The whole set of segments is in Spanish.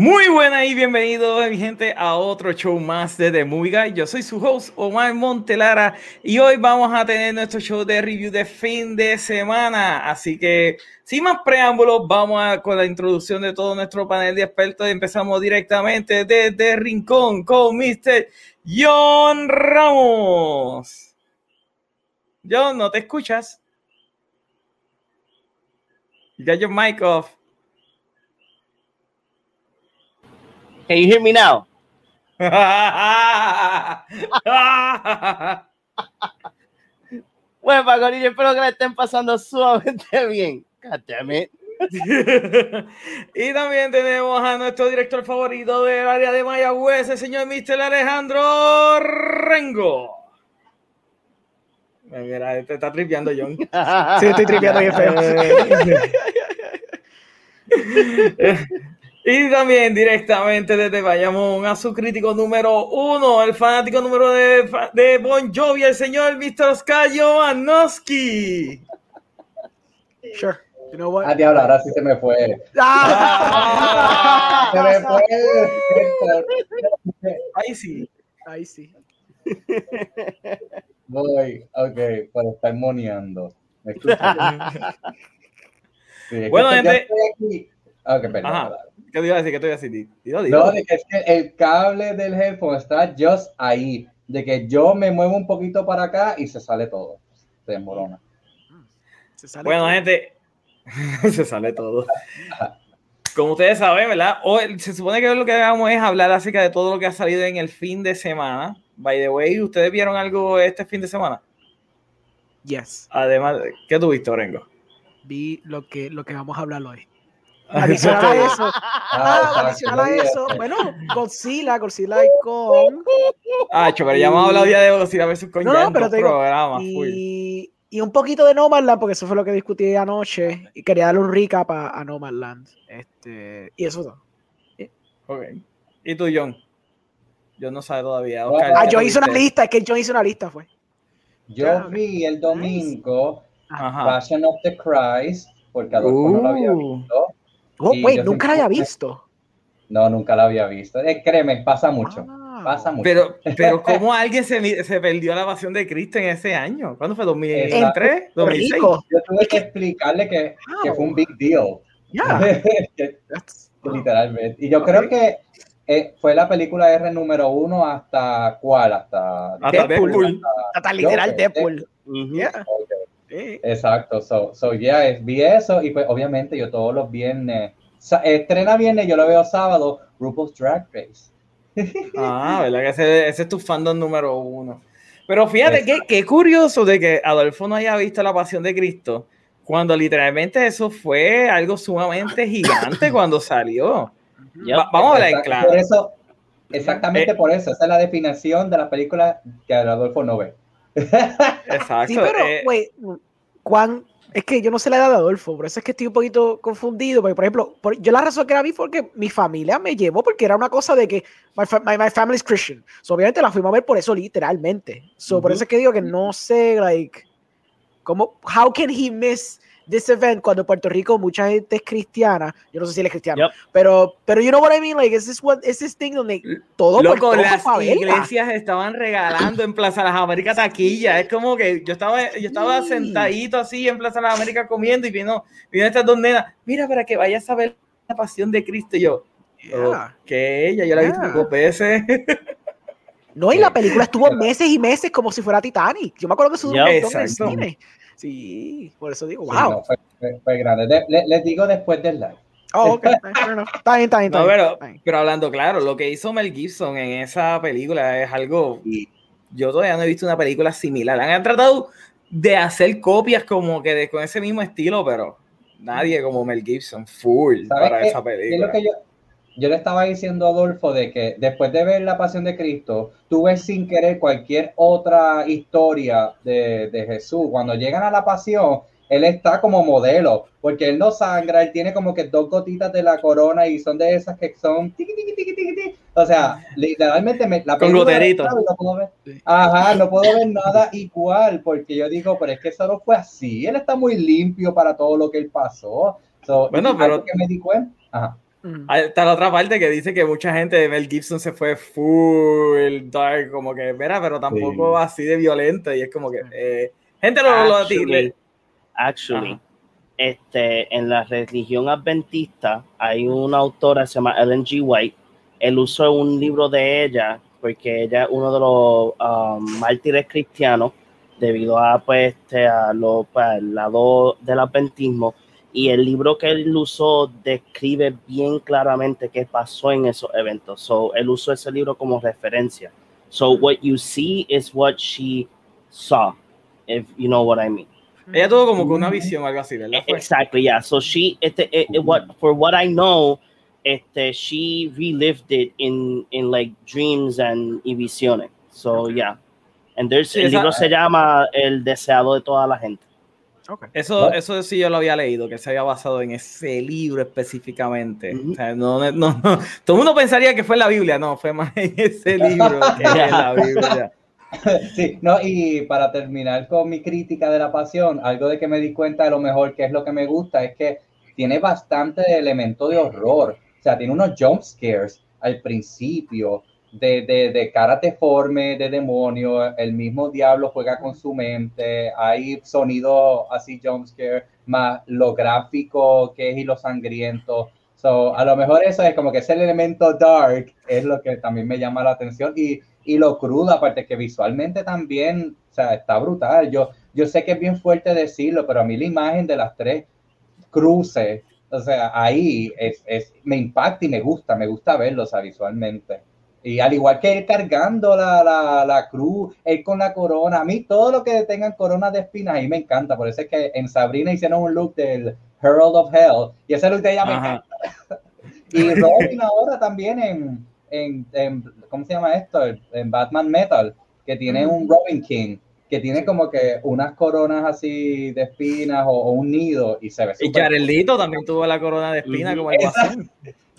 Muy buenas y bienvenidos, mi gente, a otro show más de The Movie Guy. Yo soy su host, Omar Montelara, y hoy vamos a tener nuestro show de review de fin de semana. Así que, sin más preámbulos, vamos a, con la introducción de todo nuestro panel de expertos. Empezamos directamente desde Rincón con Mr. John Ramos. John, ¿no te escuchas? Ya your mic off. Can you hear me now? bueno, Pagonillo, espero que le estén pasando sumamente bien. y también tenemos a nuestro director favorito del área de Mayagüez, el señor Mr. Alejandro Rengo. Mira, te está tripeando, John. sí, estoy tripeando bien feo. Y también directamente desde Bayamón a su crítico número uno, el fanático número de, de Bon Jovi, el señor Mr. Oscar Jovanovski. Sure. You know what? Ah, diablo, ahora sí se me fue. ¡Ah! se me fue. Ahí sí. Ahí sí. Voy, ok, para estar moneando. sí, bueno, gente. Perdón. ¿Qué te iba a decir? ¿Qué te iba a decir? No, de que es que el cable del headphone está just ahí. De que yo me muevo un poquito para acá y se sale todo. Se desmorona. bueno, gente, se sale todo. Como ustedes saben, ¿verdad? Hoy, se supone que lo que hagamos es hablar acerca de todo lo que ha salido en el fin de semana. By the way, ¿ustedes vieron algo este fin de semana? Yes. Además, ¿qué tuviste, Orengo? Vi lo que, lo que vamos a hablar hoy. Adicional a eso. Ah, ah adicional a eso. Bueno, Godzilla, Godzilla y con. Ah, pero ya hemos hablado ya de Godzilla vs. con no, no, pero programas. Y, y, un poquito de Nomadland, porque eso fue lo que discutí anoche. Y quería darle un recap a, a Nomadland. Este, y eso todo. Ok. ¿Y tú, John? Yo no sé todavía. ah, yo hice una lista, es que yo hice una lista, fue. Yo vi el domingo Passion of the Christ, porque Adolfo no lo había uh. visto. Oh, güey, nunca la había visto. No, nunca la había visto. Eh, créeme, pasa mucho. Ah. pasa mucho. Pero, pero ¿cómo alguien se, se, perdió la pasión de Cristo en ese año? ¿Cuándo fue? ¿2003? ¿2006? Yo tuve que explicarle que, que fue un big deal. Yeah. Literalmente. Y yo creo que eh, fue la película R número uno hasta cuál? Hasta, hasta Deadpool. Hasta, literal Deadpool. Exacto, so, so yeah, vi eso y pues obviamente yo todos los viernes, estrena viernes, yo lo veo sábado, RuPaul's Drag Race. Ah, ¿verdad que ese, ese, es tu fandom número uno? Pero fíjate que qué curioso de que Adolfo no haya visto La Pasión de Cristo, cuando literalmente eso fue algo sumamente gigante cuando salió. vamos a ver claro. Por eso, exactamente eh, por eso, esa es la definición de la película que Adolfo no ve. Exacto. Sí, pero, eh, güey, Juan, es que yo no sé la edad de Adolfo, por eso es que estoy un poquito confundido. Porque, por ejemplo, yo la razón que la vi porque mi familia me llevó, porque era una cosa de que my, my, family is Christian. obviamente la fuimos a ver por eso, literalmente. So, Por eso es que digo que no sé, like, ¿cómo, how can he miss this event cuando Puerto Rico mucha gente es cristiana, yo no sé si él es cristiano, pero pero you know what I mean, like is this what is this thing donde todo Loco, las iglesias estaban regalando en Plaza Las Américas taquilla, es como que yo estaba yo estaba sentadito así en Plaza Las Américas comiendo y vino vino estas dos nenas, mira para que vayas a ver la pasión de Cristo y yo que ella yo la he visto dos veces. No, y la película estuvo meses y meses como si fuera Titanic. Yo me acuerdo que un montón en cine. Sí, por eso digo, wow. fue, grande. les digo después del live. Oh, ok, está bien, está bien. No, pero, pero, hablando claro, lo que hizo Mel Gibson en esa película es algo. Yo todavía no he visto una película similar. Han tratado de hacer copias como que de, con ese mismo estilo, pero nadie como Mel Gibson, full para esa película. lo que yo, yo le estaba diciendo a Adolfo de que después de ver La Pasión de Cristo, tú ves sin querer cualquier otra historia de, de Jesús. Cuando llegan a la pasión, él está como modelo, porque él no sangra, él tiene como que dos gotitas de la corona y son de esas que son O sea, literalmente me, la Con goterito. No puedo ver, ajá, no puedo ver nada igual, porque yo digo, pero es que eso no fue así, él está muy limpio para todo lo que él pasó. bueno, pero que me di cuenta. Ajá. Ahí Está la otra parte que dice que mucha gente de Mel Gibson se fue full dark, como que, mira, pero tampoco Sí. así de violento. Y es como que, eh, gente lo, lo Actually, actually, Ajá. este, en la religión adventista hay una autora que se llama Ellen G. White. Él usó un libro de ella porque ella es uno de los um, mártires cristianos debido a pues este, a lo pues, al lado del adventismo y el libro que él usó describe bien claramente qué pasó en esos eventos. So, él usó ese libro como referencia. So what you see is what she saw, if you know what I mean. ella tuvo como que una visión, algo así, ¿verdad? Exactly, yeah. So she, este, eh, eh, what, for what I know, este, she relived it in, in like dreams and y visiones. So yeah. And there's, Sí, el esa- libro se llama El deseado de toda la gente. Eso, eso sí yo lo había leído, que se había basado en ese libro específicamente. O sea, no, no, no, todo el mundo pensaría que fue en la Biblia, no, fue más en ese libro que en la Biblia. Sí, no, y para terminar con mi crítica de la pasión, algo de que me di cuenta de lo mejor que es lo que me gusta es que tiene bastante elemento de horror. O sea, tiene unos jump scares al principio de, de, de caras deformes, de demonio. El mismo diablo juega con su mente. Hay sonido así jump scare, más lo gráfico que es y lo sangriento. So, a lo mejor eso es como que ese elemento dark es lo que también me llama la atención y, y lo crudo, aparte que visualmente también, o sea, está brutal. Yo, yo sé que es bien fuerte decirlo, pero a mí la imagen de las tres cruces, o sea, ahí es, es, me impacta y me gusta, me gusta verlo, visualmente. Y al igual que él cargando la, la, la cruz, él con la corona, a mí todo lo que tengan coronas de espinas, ahí me encanta. Por eso es que en Sabrina hicieron un look del Herald of Hell, y ese look de ella me Ajá. encanta. Y Robin ahora también en, en, en, ¿cómo se llama esto? En Batman Metal, que tiene un Robin King, que tiene como que unas coronas así de espinas o, o un nido y se ve Y Jared Leto también tuvo la corona de espina Ujú. como el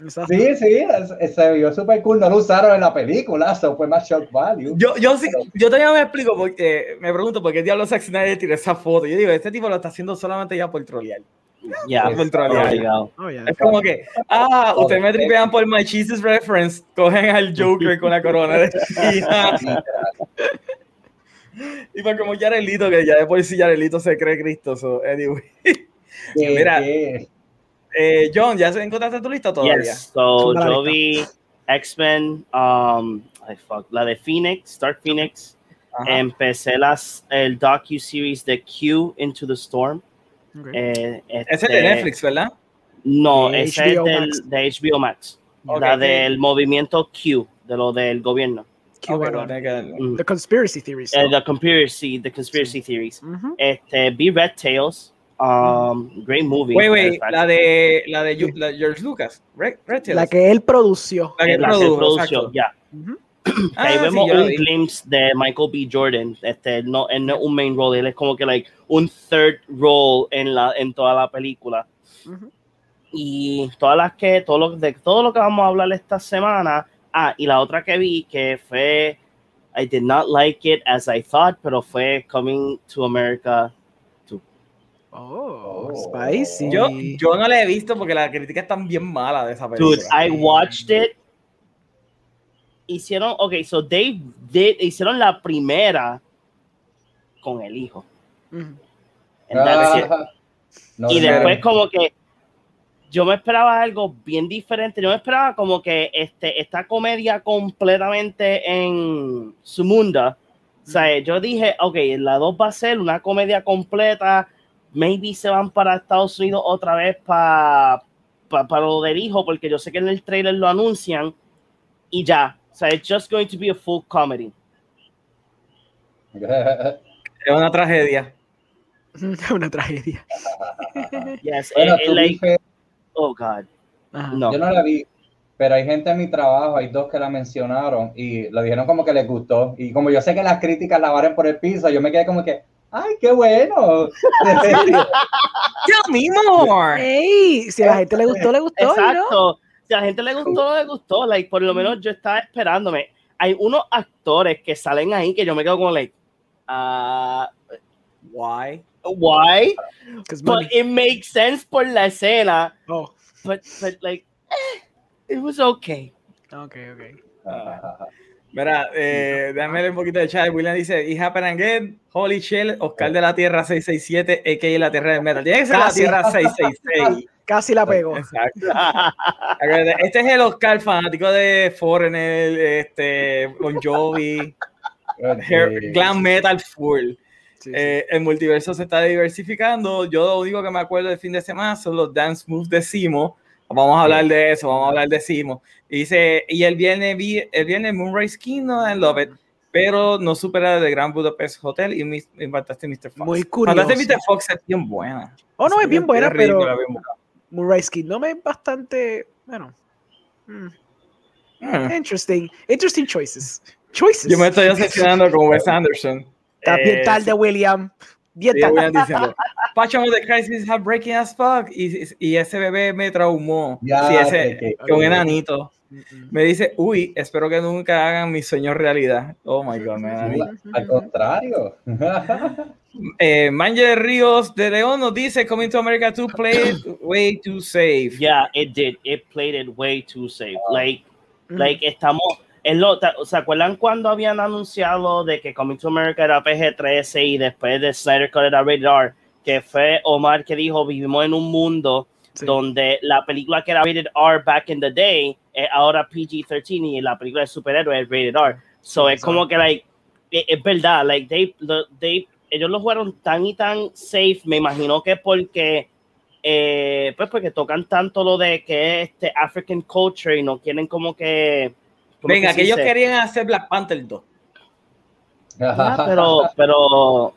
Exacto. Sí, sí, se vio súper cool. No lo usaron en la película, eso fue más shock value. Yo, yo, sí, yo todavía me explico, porque me pregunto por qué diablo Zack Snyder tiró esa foto. Yo digo, este tipo lo está haciendo solamente ya por trolear. Ya, Por trolear. Oh, yeah. Es como que, ah, ustedes me tripean por My Jesus Reference, cogen al Joker con la corona de y pues como Yarelito, que ya de por sí Yarelito se cree Cristo. So, anyway. Que- Mira. Eh, John, ¿ya se encontraste tu lista todavía? Yes, so yo vi X-Men, um, la de Phoenix, Dark Phoenix. Ajá. Empecé las, el docu-series de Q Into the Storm. Ok. Eh, Ese es de este, Netflix, ¿verdad? No, De ese es del, de HBO Max. La del movimiento Q, de lo del gobierno. Bueno. Mm. The conspiracy theories. Eh, the conspiracy, the conspiracy theories. Ujú. Este, vi Red Tails. Um, great movie. Wait, wait, la de, la de Ju- la de George Lucas, Red, Red Tails. La que él produció. La que que produjo, ya. Ah, Ahí sí, vemos la un vi. glimpse de Michael B. Jordan. Este, él no, él no es un main role, él es como que like un third role en la en toda la película. Ujú. Y todas las que, todo lo, de todo lo que vamos a hablar esta semana. Ah, y la otra que vi que fue I did not like it as I thought, pero fue Coming to America. Oh, Oh. spicy. Yo, yo no la he visto porque la crítica es tan bien mala de esa película. Dude, I watched it. Hicieron, ok, so they did, hicieron la primera con el hijo. It. Ah, no y después como que yo me esperaba algo bien diferente. Yo me esperaba como que este, esta comedia completamente en su mundo. O sea, yo dije, ok, la 2 va a ser una comedia completa. Maybe se van para Estados Unidos otra vez para para lo del hijo, porque yo sé que en el trailer lo anuncian y ya. O sea, it's just going to be a full comedy. Es una tragedia. Una tragedia. Yes, bueno, eh, eh, tú like, dije- oh God. Ajá. No. yo no la vi, pero hay gente en mi trabajo, hay dos que la mencionaron y lo dijeron como que les gustó. Y como yo sé que las críticas la varen por el piso, yo me quedé como que, ¡ay, qué bueno! Tell me more. Ey, si a la gente le gustó, le gustó. ¿no? Exacto. Si a la gente le gustó, no le gustó. Like, por lo menos yo estaba esperándome. Hay unos actores que salen ahí que yo me quedo como, like, ah, Why? why? But it makes sense por la escena. Oh, But, but like, eh. It was okay. Ok, ok. Ah. Mira, eh, déjame leer un poquito de chat. William dice, It happened again. Holy shell, Oscar de la Tierra 667, a.k.a. la Tierra del Metal. Tiene que ser la Casi. Tierra 666. Casi la pego. Exacto. Este es el Oscar fanático de Foreigner, este, Bon Jovi, glam metal full. Sí, sí. Eh, el multiverso se está diversificando. Yo lo único que me acuerdo del fin de semana son los dance moves de Simo. Vamos a hablar de eso, vamos a hablar de Simo. Y dice, y el viernes, vi, el viernes Moonrise Kingdom and Love It, pero no supera The Grand Budapest Hotel y, Fantastic Mr. Fox. Muy curioso. Mr. Fox es bien buena. Oh, no, es bien buena, pero bien. Moonrise Kingdom es bastante. Bueno. mm, Mm. Interesting. Interesting choices. Choices. Yo me estoy obsesionando con Wes Anderson. Está bien Eh, tarde, William. Bien diciendo, of the Christ is heartbreaking as fuck. Y, y ese bebé me traumó. Ya, sí, ese, que- que- un enanito. Me dice, uy, espero que nunca hagan mis sueños realidad. Oh my god, man. Al contrario. Eh, Manger Ríos de León nos dice, Coming to America 2 played way too safe. Yeah, it did. It played it way too safe. Like, Mm. like estamos. Es lo, ¿Se acuerdan cuando habían anunciado de que Coming to America era PG-13 y después de Snyder Cut era Rated R? Que fue Omar que dijo: Vivimos en un mundo Sí. donde la película que era Rated R back in the day es ahora PG-13 y la película de superhéroes es Rated R. So es como que, like, es, es verdad, like, they, they, ellos lo jugaron tan y tan safe. Me imagino que porque eh, pues porque tocan tanto lo de que es este African culture y no quieren como que ¿cómo Venga, que ellos querían hacer Black Panther 2. Ah, pero pero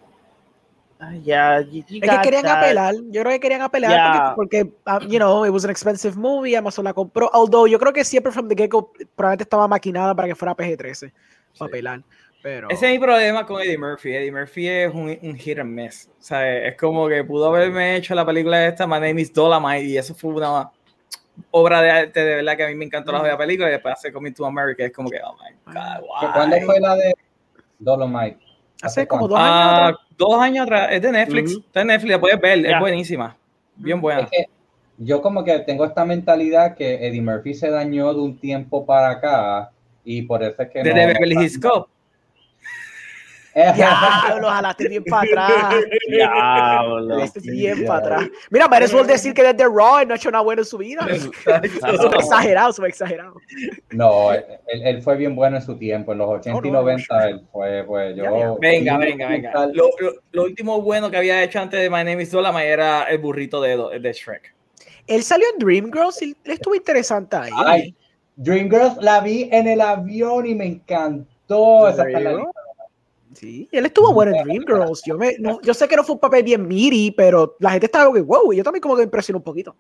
ay, ya you Es que querían that. apelar, yo creo que querían apelar Yeah. porque, porque, ah, you know, it was an expensive movie, Amazon la compró, although yo creo que siempre from the get-go probablemente estaba maquinada para que fuera PG-13, para apelar, pero... Ese es mi problema con Eddie Murphy. Eddie Murphy es un, un hit and miss. O sea, es como que pudo haberme hecho la película esta, My Name is Dolomite, y eso fue una obra de arte de verdad que a mí me encantó la película y después hace Coming to America. Es como que, oh my God, why? ¿Cuándo fue la de Dolomite? Hace como cuánto? dos años Ah, atrás. dos años atrás, es de Netflix. Está en Netflix, la puedes ver, es buenísima. Bien buena. Es que yo como que tengo esta mentalidad que Eddie Murphy se dañó de un tiempo para acá y por eso es que Desde no- Beverly Hills Cop. Ya, lo jalaste bien para atrás. Diablo. Jalaste bien para atrás. Mira, me suele decir que desde Raw no ha hecho nada bueno en su vida. Súper exagerado, súper exagerado. No, él, él fue bien bueno en su tiempo, en los 80 y No, no, 90 él fue, pues yo... Venga, venga, venga. Lo, lo- lo último bueno que había hecho antes de My Name is Dolomite era el burrito de, de Shrek. Él salió en Dreamgirls y estuvo interesante ahí. Ay, Dreamgirls la vi en el avión y me encantó. Esa está en la lista. Sí, él estuvo bueno en Dreamgirls. Yo, me, no- yo sé que no fue un papel bien miri, pero la gente estaba como que, wow, y yo también como que impresionó un poquito.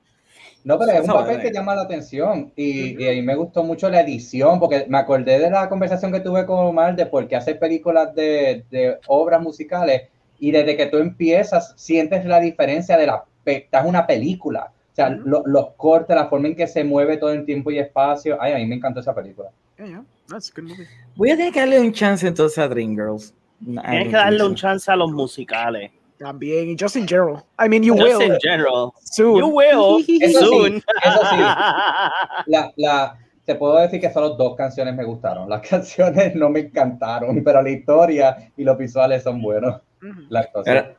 No, pero es un papel que llama la atención y, y a mí me gustó mucho la edición porque me acordé de la conversación que tuve con Omar de por qué hacer películas de, de obras musicales y desde que tú empiezas sientes la diferencia de la estás una película. O sea, Ujú. lo- los cortes, la forma en que se mueve todo el tiempo y espacio. Ay, a mí me encantó esa película. Yeah, yeah, that's a good movie. Voy a tener que darle un chance entonces a Dreamgirls. Tienes que darle un chance a los musicales. También, y just in general. I mean, you Just will in general. soon. You will Eso sí, soon. eso sí. La, la, te puedo decir que solo dos canciones me gustaron. Las canciones no me encantaron, pero la historia y los visuales son buenos. Ujú. La actuación. Espera,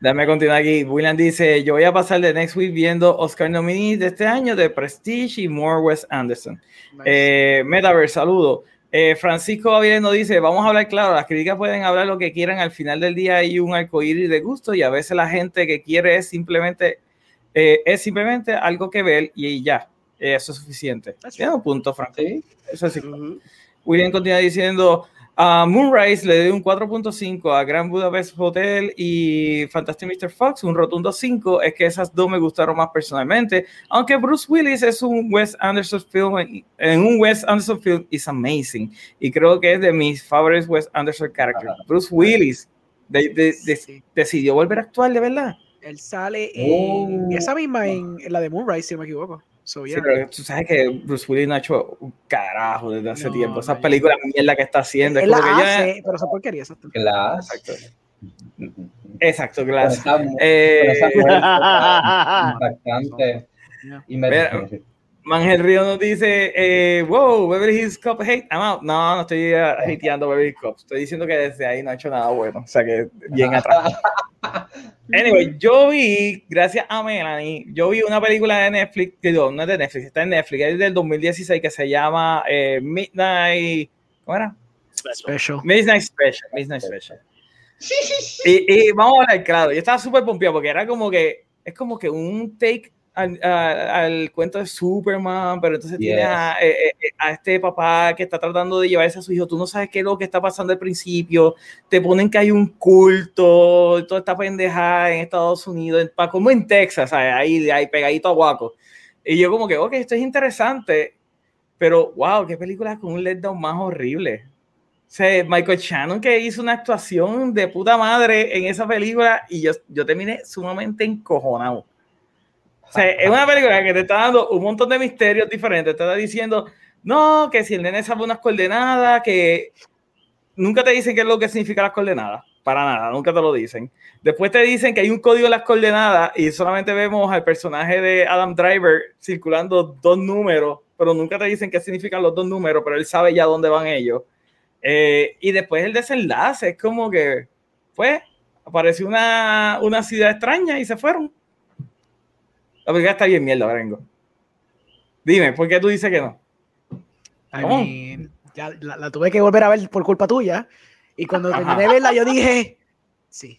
Déjame continuar aquí. William dice: Yo voy a pasar de next week viendo Oscar nominees de este año de Prestige y More Wes Anderson. Nice. Eh, Metaverse, saludo. Eh, Francisco Avilés nos dice: Vamos a hablar claro. Las críticas pueden hablar lo que quieran. Al final del día hay un arcoíris de gusto y a veces la gente que quiere es simplemente, eh, es simplemente algo que ver y ya. Eh, Eso es suficiente. Tiene un punto, Francisco. Sí, Eso sí. Ujú. William continúa diciendo, a Moonrise le doy un 4.5, a Grand Budapest Hotel y Fantastic Mr. Fox un rotundo 5, es que esas dos me gustaron más personalmente, aunque Bruce Willis es un Wes Anderson film, en un Wes Anderson film is amazing, y creo que es de mis favorites Wes Anderson characters. Bruce Willis de- de- de- Sí. decidió volver a actuar, de verdad. Él sale en Oh. esa misma, en, en la de Moonrise, si no me equivoco. So, Sí, yeah. pero tú sabes que Bruce Willis no ha hecho un carajo desde hace No, tiempo. Esas no, películas mierda que está haciendo. es Él la como que ya- hace, pero son porquerías. exacto. Glass. Exacto. Exacto, claro. esa- Eh, esa impactante. Yeah. Y me- Mira, Mangel Río nos dice, eh, wow, Beverly Hills Cop hate, I'm out. No, no estoy uh, hateando Beverly Hills Cop. Estoy diciendo que desde ahí no ha hecho nada bueno. O sea que bien atrás. Anyway, yo vi, gracias a Melanie, yo vi una película de Netflix, que no, no es de Netflix, está en Netflix, es del 2016 que se llama eh, Midnight, ¿cómo era? Special. Midnight Special, Midnight Special. Y, y vamos a hablar claro, yo estaba súper pompeado porque era como que, es como que un take al, a- al cuento de Superman, pero entonces Yes. tienes a, eh, a este papá que está tratando de llevarse a su hijo, tú no sabes qué es lo que está pasando al principio, te ponen que hay un culto, toda esta pendejada en Estados Unidos, en- como en Texas, ¿sabes? ahí, ahí pegadito a Guaco. Y yo como que, ok, esto es interesante, pero wow, qué película con un letdown más horrible. O sea, Michael Shannon que hizo una actuación de puta madre en esa película y yo, yo terminé sumamente encojonado. Es una película que te está dando un montón de misterios diferentes. Te está diciendo, no, que si el nene sabe unas coordenadas, que nunca te dicen qué es lo que significa las coordenadas. Para nada, nunca te lo dicen. Después te dicen que hay un código en las coordenadas y solamente vemos al personaje de Adam Driver circulando dos números, pero nunca te dicen qué significan los dos números, pero él sabe ya dónde van ellos. Eh, y después el desenlace es como que, pues, apareció una, una ciudad extraña y se fueron. La película está bien mierda, Berengo. Dime, ¿por qué tú dices que no? I mean, ya la, la tuve que volver a ver por culpa tuya. Y cuando terminé de verla, yo dije, sí,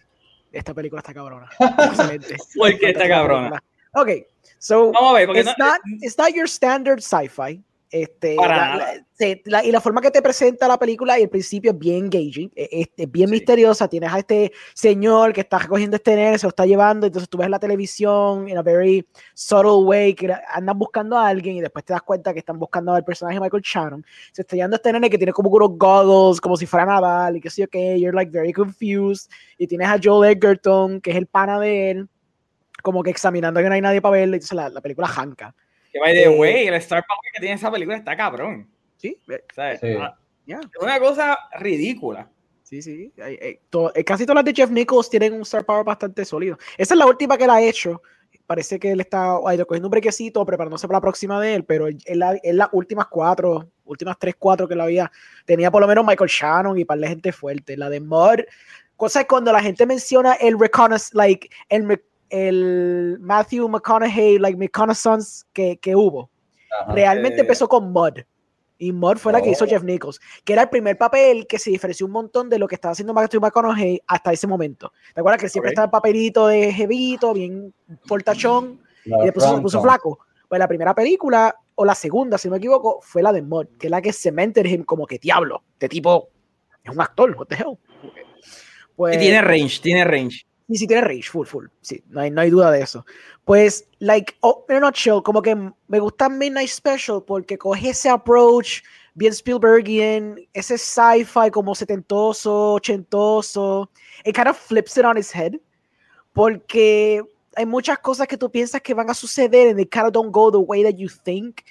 esta película está cabrona. Excelente. ¿Por qué está cabrona? Ok, so Vamos a ver, porque it's, no- not, it's not your standard sci-fi. Este, la- la- se- la- y la forma que te presenta la película y el principio es bien engaging, e- es, es bien Sí. misteriosa. Tienes a este señor que está recogiendo este nene, se lo está llevando, entonces tú ves la televisión in a very subtle way, que andan buscando a alguien y después te das cuenta que están buscando al personaje Michael Shannon. Se está llevando a este nene que tiene como unos goggles, como si fuera Naval y qué sé yo qué, you're like very confused. Y tienes a Joel Edgerton, que es el pana de él, como que examinando que no hay nadie para verlo, y entonces la, la película janca. Que by the Eh, way, el Star Power que tiene esa película está cabrón. Sí, ¿sabes? Sí. Ah, ya. Es una cosa ridícula. Sí, sí. hay- hay- to- eh, casi todas las de Jeff Nichols tienen un star power bastante sólido. Esa es la última que él ha hecho. Parece que él está ay, cogiendo un brequecito, preparándose para la próxima de él, pero en la- en las últimas cuatro, últimas tres, cuatro que la había, tenía por lo menos Michael Shannon y par de gente fuerte. La de Mud, cosa es cuando la gente menciona el reconnaissance, like, el, el Matthew McConaughey, like, reconnaissance que, que hubo. Ajá. Realmente Eh, empezó con Mud. Y Mud fue la que hizo Oh. Jeff Nichols, que era el primer papel que se diferenció un montón de lo que estaba haciendo Matthew McConaughey hasta ese momento. ¿Te acuerdas que siempre Ok. estaba el papelito de jevito, bien portachón, la y después se Fronton. puso flaco? Pues la primera película, o la segunda, si no me equivoco, fue la de Mud, que es la que cemented him como que diablo, este tipo es un actor, what the hell. Pues, Y tiene range, tiene range. Y si tiene rage, full, full. Sí, no hay, no hay duda de eso. Pues, like, oh, in a nutshell, como que me gusta Midnight Special porque coge ese approach bien Spielbergian, ese sci-fi como setentoso, ochentoso. It kind of flips it on its head porque hay muchas cosas que tú piensas que van a suceder and they kind of don't go the way that you think.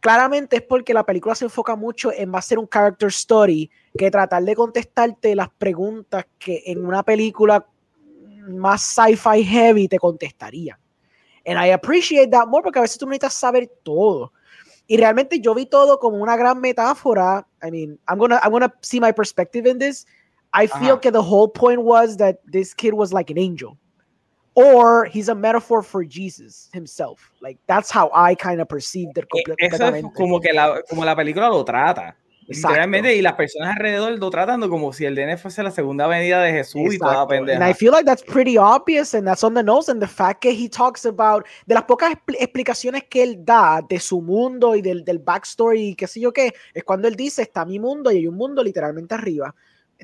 Claramente es porque la película se enfoca mucho en a ser un character story que tratar de contestarte las preguntas que en una película más sci-fi heavy te contestarían. And I appreciate that more porque a veces tú necesitas saber todo. Y realmente yo vi todo como una gran metáfora. I mean, I'm gonna, I'm gonna see my perspective in this. I feel Ajá. que the whole point was that this kid was like an angel. Or he's a metaphor for Jesus himself. Like, that's how I kind of perceived it E- Eso es como que la, como la película lo trata. Exacto. Literalmente, y las personas alrededor lo tratando como si el DN fuese la segunda venida de Jesús y toda Exacto. And pendeja. I feel like that's pretty obvious and that's on the nose. And the fact that he talks about, de las pocas expl- explicaciones que él da de su mundo y del, del backstory y qué sé yo qué, es cuando él dice, está mi mundo y hay un mundo literalmente arriba.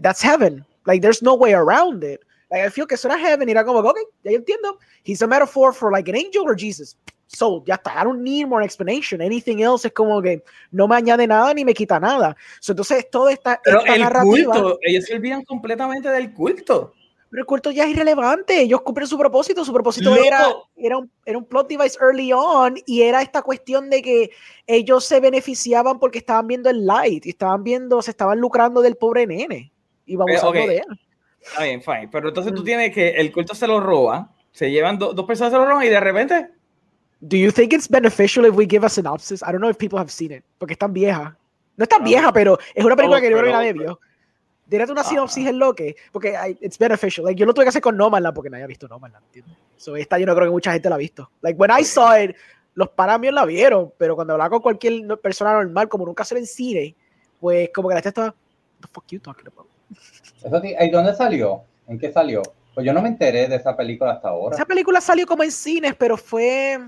That's heaven. Like, there's no way around it. Like, I feel que eso era heaven y era como, ok, ya yo entiendo. He's a metaphor for like an angel or Jesus. So, ya está. I don't need more explanation. Anything else es como que no me añade nada ni me quita nada. So, entonces, toda esta, Pero esta el narrativa... culto, ellos se olvidan completamente del culto. Pero el culto ya es irrelevante. Ellos cumplen su propósito. Su propósito Loco. era, era, un, era un plot device early on y era esta cuestión de que ellos se beneficiaban porque estaban viendo el light y estaban viendo, se estaban lucrando del pobre nene. Y vamos Pero, a ok. de él. Está bien, fine. Pero entonces tú Mm. tienes que el culto se lo roba, se llevan do- dos personas se lo roban y de repente Do you think it's beneficial if we give a synopsis? I don't know if people have seen it, porque es tan vieja. No es tan vieja, pero es una película que yo creo que nadie vio. Dírate una sinopsis en lo que, porque I- it's beneficial. Like, yo lo tuve que hacer con Nomadland porque nadie ha visto Nomadland, ¿entiendes? So, esta yo no creo que mucha gente la ha visto. Like, when I saw it, los paramios la vieron, pero cuando hablaba con cualquier persona normal, como nunca se en cine, pues como que la gente estaba, the fuck you talking about? Eso sí, ¿y dónde salió? ¿En qué salió? Pues yo no me enteré de esa película hasta ahora. Esa película salió como en cines, pero fue.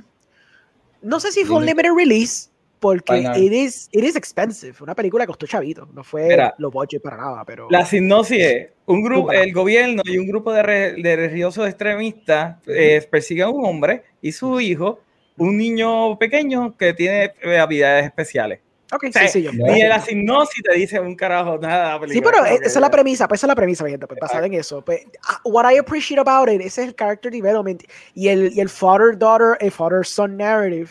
No sé si fue un Limited. release, porque it is, it is expensive. Una película costó chavito, no fue Mira, lo budget para nada, pero. La sinopsis es, un grupo, el gobierno y un grupo de, re- de religiosos extremistas eh, persiguen a un hombre y su hijo, un niño pequeño que tiene eh, habilidades especiales. Ok, sea, sencillo. no. Ni en la sinopsis te dice un carajo nada. la Sí, pero Como esa es la premisa, pues esa es la premisa, mi gente, pues basada en eso. Pues, ah, what I appreciate about it, ese es el character development y el, y el father-daughter, el father-son narrative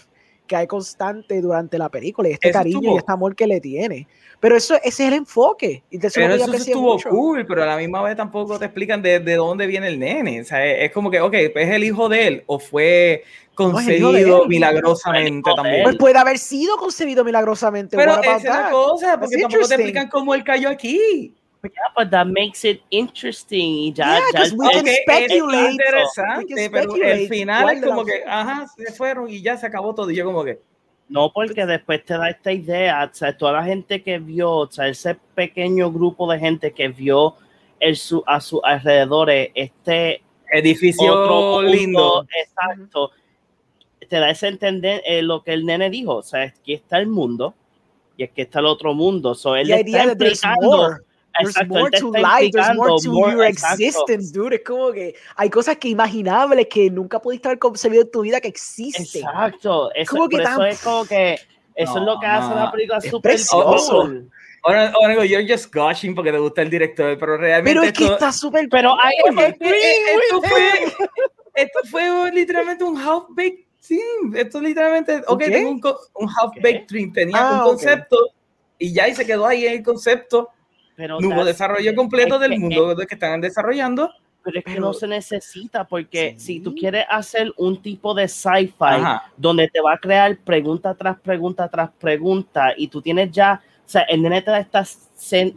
que hay constante durante la película y este Eso cariño estuvo- y este amor que le tiene. Pero eso, ese es el enfoque. Y de Pero eso estuvo mucho. cool, pero a la misma vez tampoco te explican de, de dónde viene el nene. O sea, es, es como que, ok, ¿es el hijo de él o fue No, concebido él. milagrosamente también? Pues puede haber sido concebido milagrosamente. Pero esa es la cosa, porque That's tampoco te explican cómo él cayó aquí. Yeah, but that makes it interesting. Ya, Yeah, ya we can Ok, es speculate. interesante, can pero el speculate final es como que, ajá, se fueron y ya se acabó todo. Y yo como que, No, porque después te da esta idea, o sea, toda la gente que vio, o sea, ese pequeño grupo de gente que vio el, su, a sus alrededores, este edificio otro lindo. exacto, te da ese entender eh, lo que el nene dijo, o sea, aquí está el mundo y aquí está el otro mundo, so, él le está that there's exacto, more to life, there's more to more- your exacto. existence, dude. Es como que hay cosas que imaginables que nunca pudiste haber concebido en tu vida que existen. Exacto, eso, Como que por eso tan- es como que eso es lo que No, hace no, la película es súper precioso. cool. Ahora, ahora digo, you're just gushing porque te gusta el director, pero realmente Pero es que esto, está súper. Pero hay es que, esto fue, esto fue literalmente un half-baked dream. Esto literalmente, ok, qué? tengo un, un half-baked dream, tenía Ah, un concepto y ya y se quedó ahí el concepto. Pero No hubo desarrollo completo es del que- mundo de que están desarrollando. Pero es que Pero- no se necesita porque Sí. si tú quieres hacer un tipo de sci-fi donde te va a crear pregunta tras pregunta tras pregunta y tú tienes ya, o sea, el nene te da esta,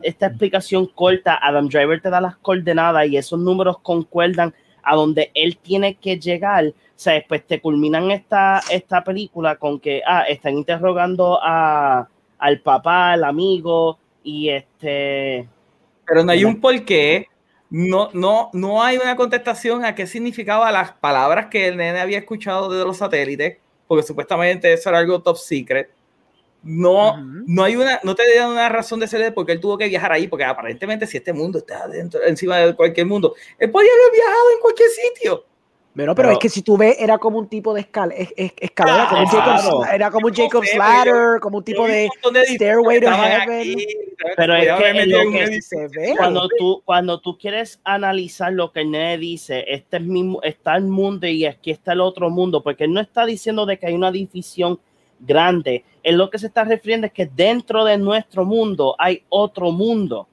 esta explicación corta, Adam Driver te da las coordenadas y esos números concuerdan a donde él tiene que llegar, o sea, después te culminan esta, esta película con que, ah, están interrogando a, al papá, al amigo y este... Pero no hay un porqué. No, no, no hay una contestación a qué significaba las palabras que el nene había escuchado de los satélites, porque supuestamente eso era algo top secret. No, no hay una, no te dan una razón de ser de por qué él tuvo que viajar ahí, porque aparentemente si este mundo está dentro, encima de cualquier mundo, él podía haber viajado en cualquier sitio. Pero, pero Pero- es que si tú ves, era como un tipo de escala, es- es- escalera, Ah, como un claro. Jacob's, era como un Jacob's Ladder, como un tipo de un edificios Stairway to Heaven. aquí, Pero es que lo que se ve. cuando tú, cuando tú quieres analizar lo que el nene dice, este es mi, mu- está el mundo y aquí está el otro mundo, porque él no está diciendo de que hay una división grande. Él lo que se está refiriendo es que dentro de nuestro mundo hay otro mundo.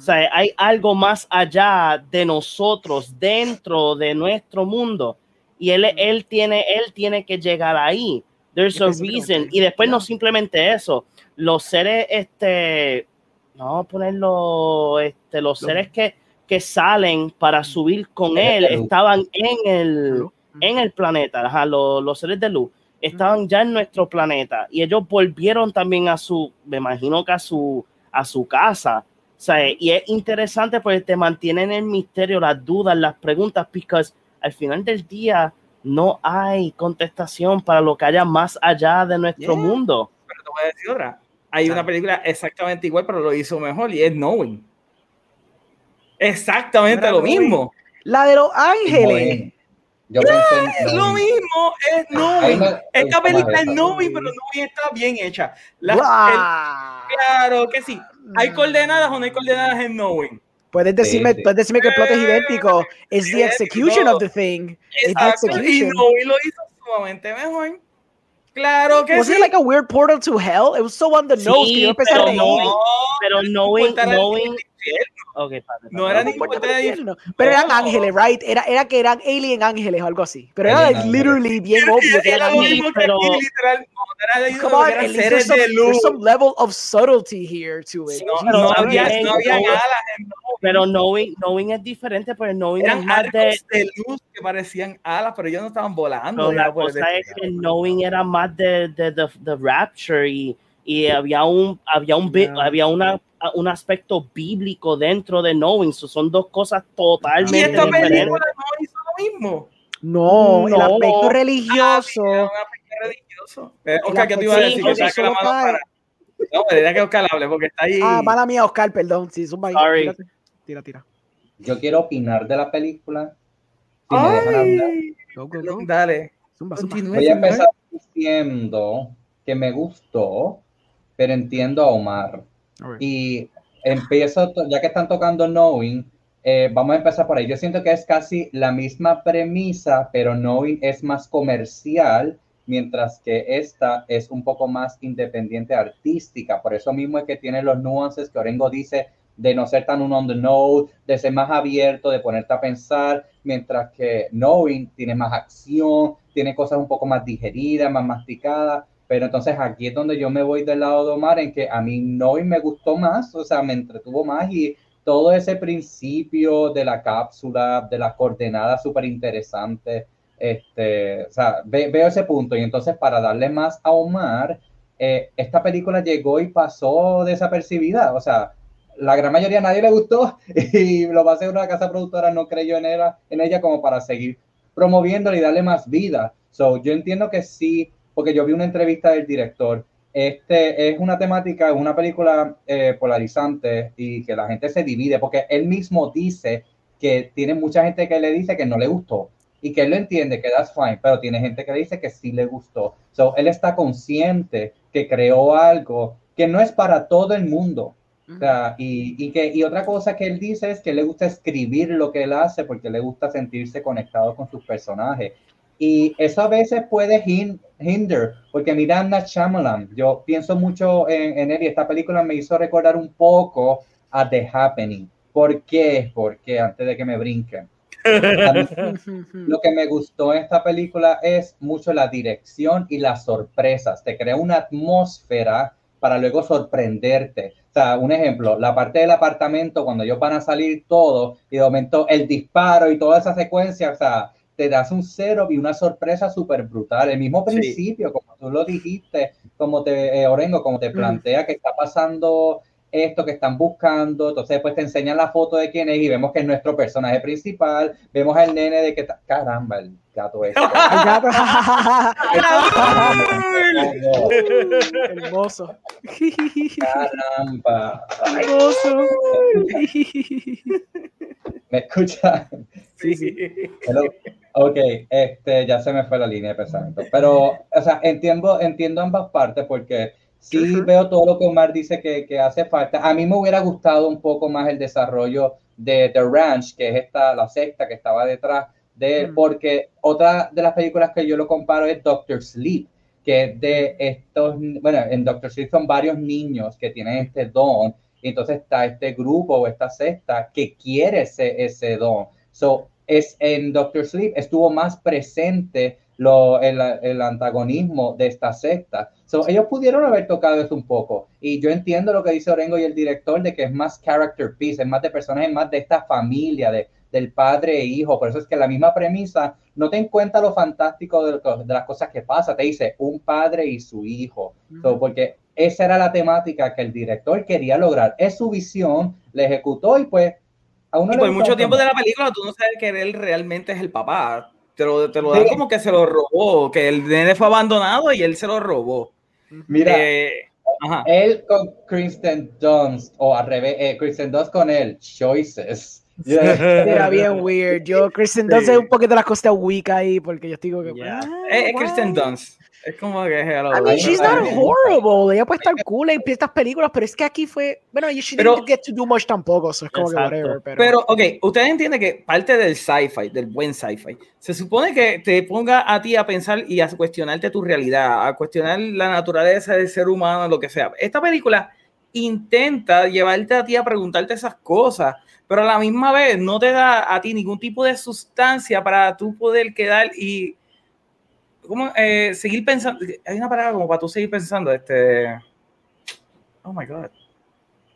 O sea, hay algo más allá de nosotros, dentro de nuestro mundo. Y él, él, tiene, él tiene que llegar ahí. There's a reason. Y después no simplemente eso. Los seres, este, no vamos a ponerlo, este, los Los- seres que, que salen para subir con él estaban en el, en el planeta, ajá, los, los seres de luz estaban ya en nuestro planeta y ellos volvieron también a su, me imagino que a su, a su casa. O sea, y es interesante porque te mantienen el misterio, las dudas, las preguntas, porque al final del día no hay contestación para lo que haya más allá de nuestro Yeah. mundo. Pero te voy a decir otra. Hay Claro. una película exactamente igual, pero lo hizo mejor y es Knowing. Exactamente lo Knowing. mismo. La de los ángeles. Pensé en lo mismo, es Knowing. Esta película es. Knowing, pero Knowing está bien hecha. La- el- Guau. claro que sí. ¿Hay coordenadas o no hay coordenadas en Knowing? Puedes decirme, Sí, sí. puedes decirme que el plot es idéntico. Es the execution of the thing. It's the Exacto. Y execution. Knowing lo hizo sumamente mejor. Claro que Was sí. it like a weird portal to hell? It was so on the Sí, nose que yo empecé a pero reír. no- Pero knowing, knowing. Okay, padre, No padre. era No de infierno. Pero eran No. ángeles, right? Era, era que eran alien ángeles o algo así. Pero era Alien like, literally bien obvio que Era eran ángeles. pero- literal. No, Come on, que eran there's seres some, de there's luz. some level of subtlety here to it. No, pero no había, no había no- alas en Knowing. Pero knowing, knowing es diferente, porque knowing es Eran más de. de luz que parecían alas, pero ellos no estaban volando. pero ya la cosa es que knowing era más de, de, de, de Rapture y, y había un había un Yeah. había una un aspecto bíblico dentro de knowing. So, son dos cosas Y totalmente película diferentes. no hizo lo mismo. No, el No. aspecto Ah, religioso. aspecto. Eh, Oscar, ¿qué te iba a Sí, decir? Que la mano para. No, me diría que Oscar hable porque está ahí. Ah, mala mía, Oscar, perdón. Sí, zumba ahí. Sorry. Tírate. Tira, tira. Yo quiero opinar de la película. Si me dejan hablar. Ay, Go, go, go. dale. Zumba, zumba. Continúe, Voy a empezar diciendo que me gustó, pero entiendo a Omar. Alright. Y empiezo, ya que están tocando Knowing, eh, vamos a empezar por ahí. Yo siento que es casi la misma premisa, pero Knowing es más comercial, mientras que esta es un poco más independiente artística. Por eso mismo es que tiene los nuances que Orengo dice de no ser tan un on the nose, de ser más abierto, de ponerte a pensar, mientras que Knowing tiene más acción, tiene cosas un poco más digeridas, más masticadas. Pero entonces aquí es donde yo me voy del lado de Omar, en que a mí Knowing me gustó más, o sea, me entretuvo más y todo ese principio de la cápsula, de las coordenadas súper interesantes, este, o sea, ve- veo ese punto. Y entonces para darle más a Omar, eh, esta película llegó y pasó desapercibida, o sea, la gran mayoría a nadie le gustó y lo va a hacer una casa productora no creyó en ella, en ella como para seguir promoviéndola y darle más vida. So, yo entiendo que sí, porque yo vi una entrevista del director. Este es una temática, es una película eh, polarizante y que la gente se divide, porque él mismo dice que tiene mucha gente que le dice que no le gustó y que él lo entiende, que that's fine, pero tiene gente que dice que sí le gustó. So, él está consciente que creó algo que no es para todo el mundo. O sea, y, y, que, y otra cosa que él dice es que le gusta escribir lo que él hace porque le gusta sentirse conectado con sus personajes. Y eso a veces puede hin- hinder, porque mira a Night Shyamalan, yo pienso mucho en, en él y esta película me hizo recordar un poco a The Happening. ¿Por qué? Porque antes de que me brinquen. Lo que me gustó en esta película es mucho la dirección y las sorpresas. Te crea una atmósfera para luego sorprenderte. O sea, un ejemplo, la parte del apartamento, cuando ellos van a salir todos y de momento el disparo y toda esa secuencia, o sea, te das un cero y una sorpresa súper brutal. El mismo Sí. principio, como tú lo dijiste, como te, eh, Orengo, como te plantea que está pasando esto que están buscando, entonces después te enseñan la foto de quién es y vemos que es nuestro personaje principal, vemos al nene de que está, caramba, el gato este. El gato. Oh, Hermoso. caramba. Hermoso. ¿Me escucha? Sí, sí. Hello. Ok, este, ya se me fue la línea de pensamiento. Pero, o sea, entiendo, entiendo ambas partes porque sí Ujú. veo todo lo que Omar dice que, que hace falta. A mí me hubiera gustado un poco más el desarrollo de The Ranch, que es esta, la secta que estaba detrás de él, Mm. porque otra de las películas que yo lo comparo es Doctor Sleep, que es de estos, bueno, en Doctor Sleep son varios niños que tienen este don, y entonces está este grupo o esta secta que quiere ese, ese don. So, es en Doctor Sleep estuvo más presente lo, el, el antagonismo de esta secta. So, ellos pudieron haber tocado eso un poco. Y yo entiendo lo que dice Orengo y el director de que es más character piece, es más de personajes, más de esta familia, de, del padre e hijo. Por eso es que la misma premisa no te encuentra lo fantástico de, de las cosas que pasa. Te dice un padre y su hijo. So, porque esa era la temática que el director quería lograr. Es su visión, la ejecutó y pues a uno Y le por mucho tiempo de la película tú no sabes que él realmente es el papá. Te lo, te lo Sí. como que se lo robó, que el nene fue abandonado y él se lo robó. Mira, Eh, ajá. él con Kristen Dunst, o al revés, eh, Kristen Dunst con él, Choices. Era bien weird. Yo, Kristen Dunst Sí. es un poquito las cosas weak ahí, porque yo digo que. Yeah. ah, Es, es why? Kristen Dunst. Es como que hello. I mean, she's no not horrible. Ella puede estar cool en estas películas, pero es que aquí fue. Bueno, she Pero- didn't get to do much tampoco, so es como Exacto. que whatever. Pero, Pero, ok, ustedes entienden que parte del sci-fi, del buen sci-fi, se supone que te ponga a ti a pensar y a cuestionarte tu realidad, a cuestionar la naturaleza del ser humano, lo que sea. Esta película intenta llevarte a ti a preguntarte esas cosas, pero a la misma vez no te da a ti ningún tipo de sustancia para tú poder quedar y ¿cómo, eh, seguir pensando. Hay una palabra como para tú seguir pensando, este. Oh my God.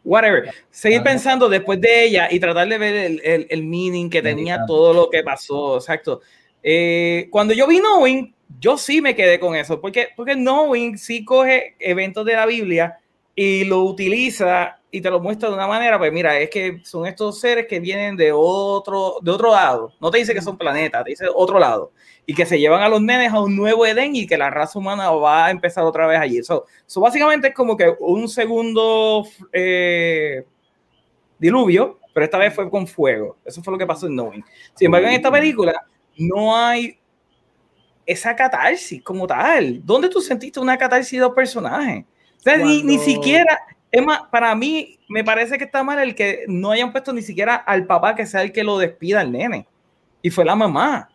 Whatever. Seguir pensando después de ella y tratar de ver el, el, el meaning que tenía todo lo que pasó. Exacto. Eh, cuando yo vi Knowing, yo sí me quedé con eso, porque, porque Knowing sí coge eventos de la Biblia y lo utiliza y te lo muestra de una manera, pues mira, es que son estos seres que vienen de otro, de otro lado. No te dice que son planetas, te dice otro lado. Y que se llevan a los nenes a un nuevo Edén y que la raza humana va a empezar otra vez allí. Eso so, básicamente es como que un segundo eh, diluvio, pero esta vez fue con fuego. Eso fue lo que pasó en Knowing. Sin embargo, en esta película no hay esa catarsis como tal. ¿Dónde tú sentiste una catarsis de dos personajes? O sea, ni, ni, siquiera, es más, para mí me parece que está mal el que no hayan puesto ni siquiera al papá que sea el que lo despida al nene. Y fue la mamá.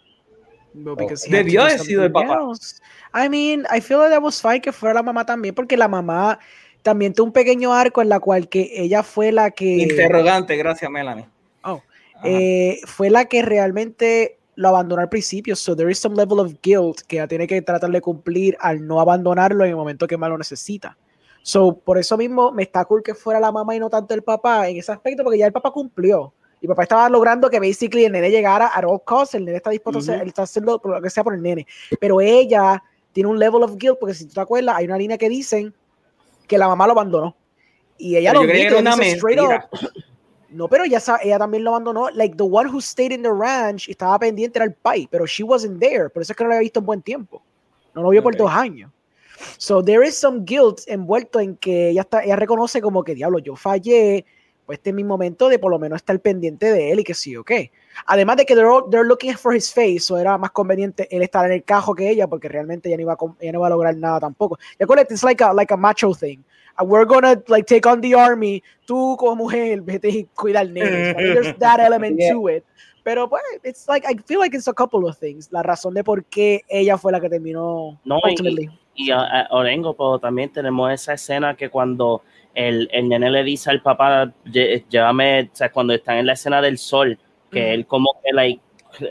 No, Debió haber sido el papá. Else. I mean, I feel that was fine que fuera la mamá también, porque la mamá también tuvo un pequeño arco en la cual que ella fue la que... Interrogante, gracias Melanie. Oh, eh, fue la que realmente lo abandonó al principio, so there is some level of guilt que ella tiene que tratar de cumplir al no abandonarlo en el momento que más lo necesita. So, por eso mismo me está cool que fuera la mamá y no tanto el papá en ese aspecto, porque ya el papá cumplió. Y papá estaba logrando que basically el nene llegara a all costs, el nene está dispuesto uh -huh. a, hacer, está haciendo lo que sea por el nene. Pero ella tiene un level of guilt, porque si tú te acuerdas, hay una línea que dicen que la mamá lo abandonó. Y ella pero lo dice straight up. No, pero ella, ella también lo abandonó. Like, the one who stayed in the ranch estaba pendiente era el pai, pero she wasn't there. Por eso es que no lo había visto en buen tiempo. No lo vio okay. por dos años. So there is some guilt envuelto en que ella, está, ella reconoce como que, diablo, yo fallé, pues este es mi momento de por lo menos estar pendiente de él y que sí, ok. Además de que they're, they're looking for his face, so era más conveniente él estar en el cajo que ella, porque realmente ella no iba a, ella no iba a lograr nada tampoco. Y acuérdate, it's like a, like a macho thing. We're gonna like take on the army, tú como mujer, vete y cuida al nene. There's that element yeah. to it. Pero pues, it's like, I feel like it's a couple of things. La razón de por qué ella fue la que terminó no, ultimately. Y, y a, a Orengo, pero también tenemos esa escena que cuando el, el nene le dice al papá, llévame, o sea, cuando están en la escena del sol, que mm -hmm. él como que, like,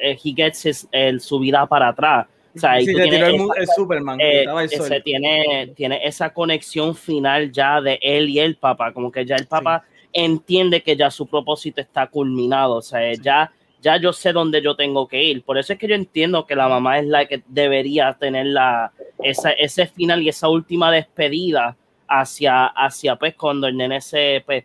he gets his, el, su vida para atrás. O sea, sí, tú el, esa, el, Superman. Eh, el ese tiene, tiene esa conexión final ya de él y el papá, como que ya el papá sí. entiende que ya su propósito está culminado, o sea, sí. ya, ya yo sé dónde yo tengo que ir. Por eso es que yo entiendo que la mamá es la que debería tener la, esa, ese final y esa última despedida hacia, hacia pues cuando el nene se, pues,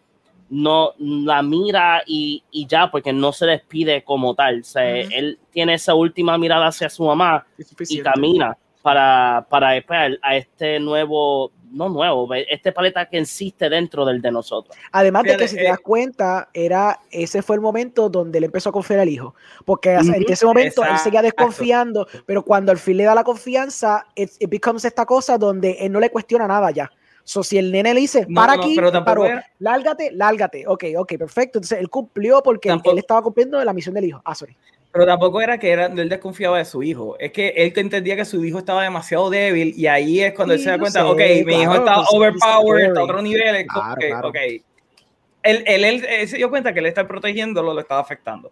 no la mira y, y, ya, porque no se despide como tal. Uh -huh. él tiene esa última mirada hacia su mamá y camina para, para, para a este nuevo, no nuevo, este paleta que existe dentro del de nosotros. Además de que si te das cuenta, era, ese fue el momento donde él empezó a confiar al hijo, porque uh -huh. en ese momento Exacto. él seguía desconfiando, pero cuando al fin le da la confianza, it, it becomes esta cosa donde él no le cuestiona nada ya. So, si el nene le dice, para no, aquí, paró, era... lárgate, lárgate. Ok, ok, perfecto. Entonces él cumplió porque tampoco... él estaba cumpliendo de la misión del hijo. Ah, sorry. Pero tampoco era que era, él desconfiaba de su hijo. Es que él entendía que su hijo estaba demasiado débil y ahí es cuando sí, él se da cuenta, sé, ok, claro, mi hijo está overpowered, está a otro nivel. Claro, okay, claro. ok. Él, él, él, él, se dio cuenta que él está protegiéndolo, lo estaba afectando.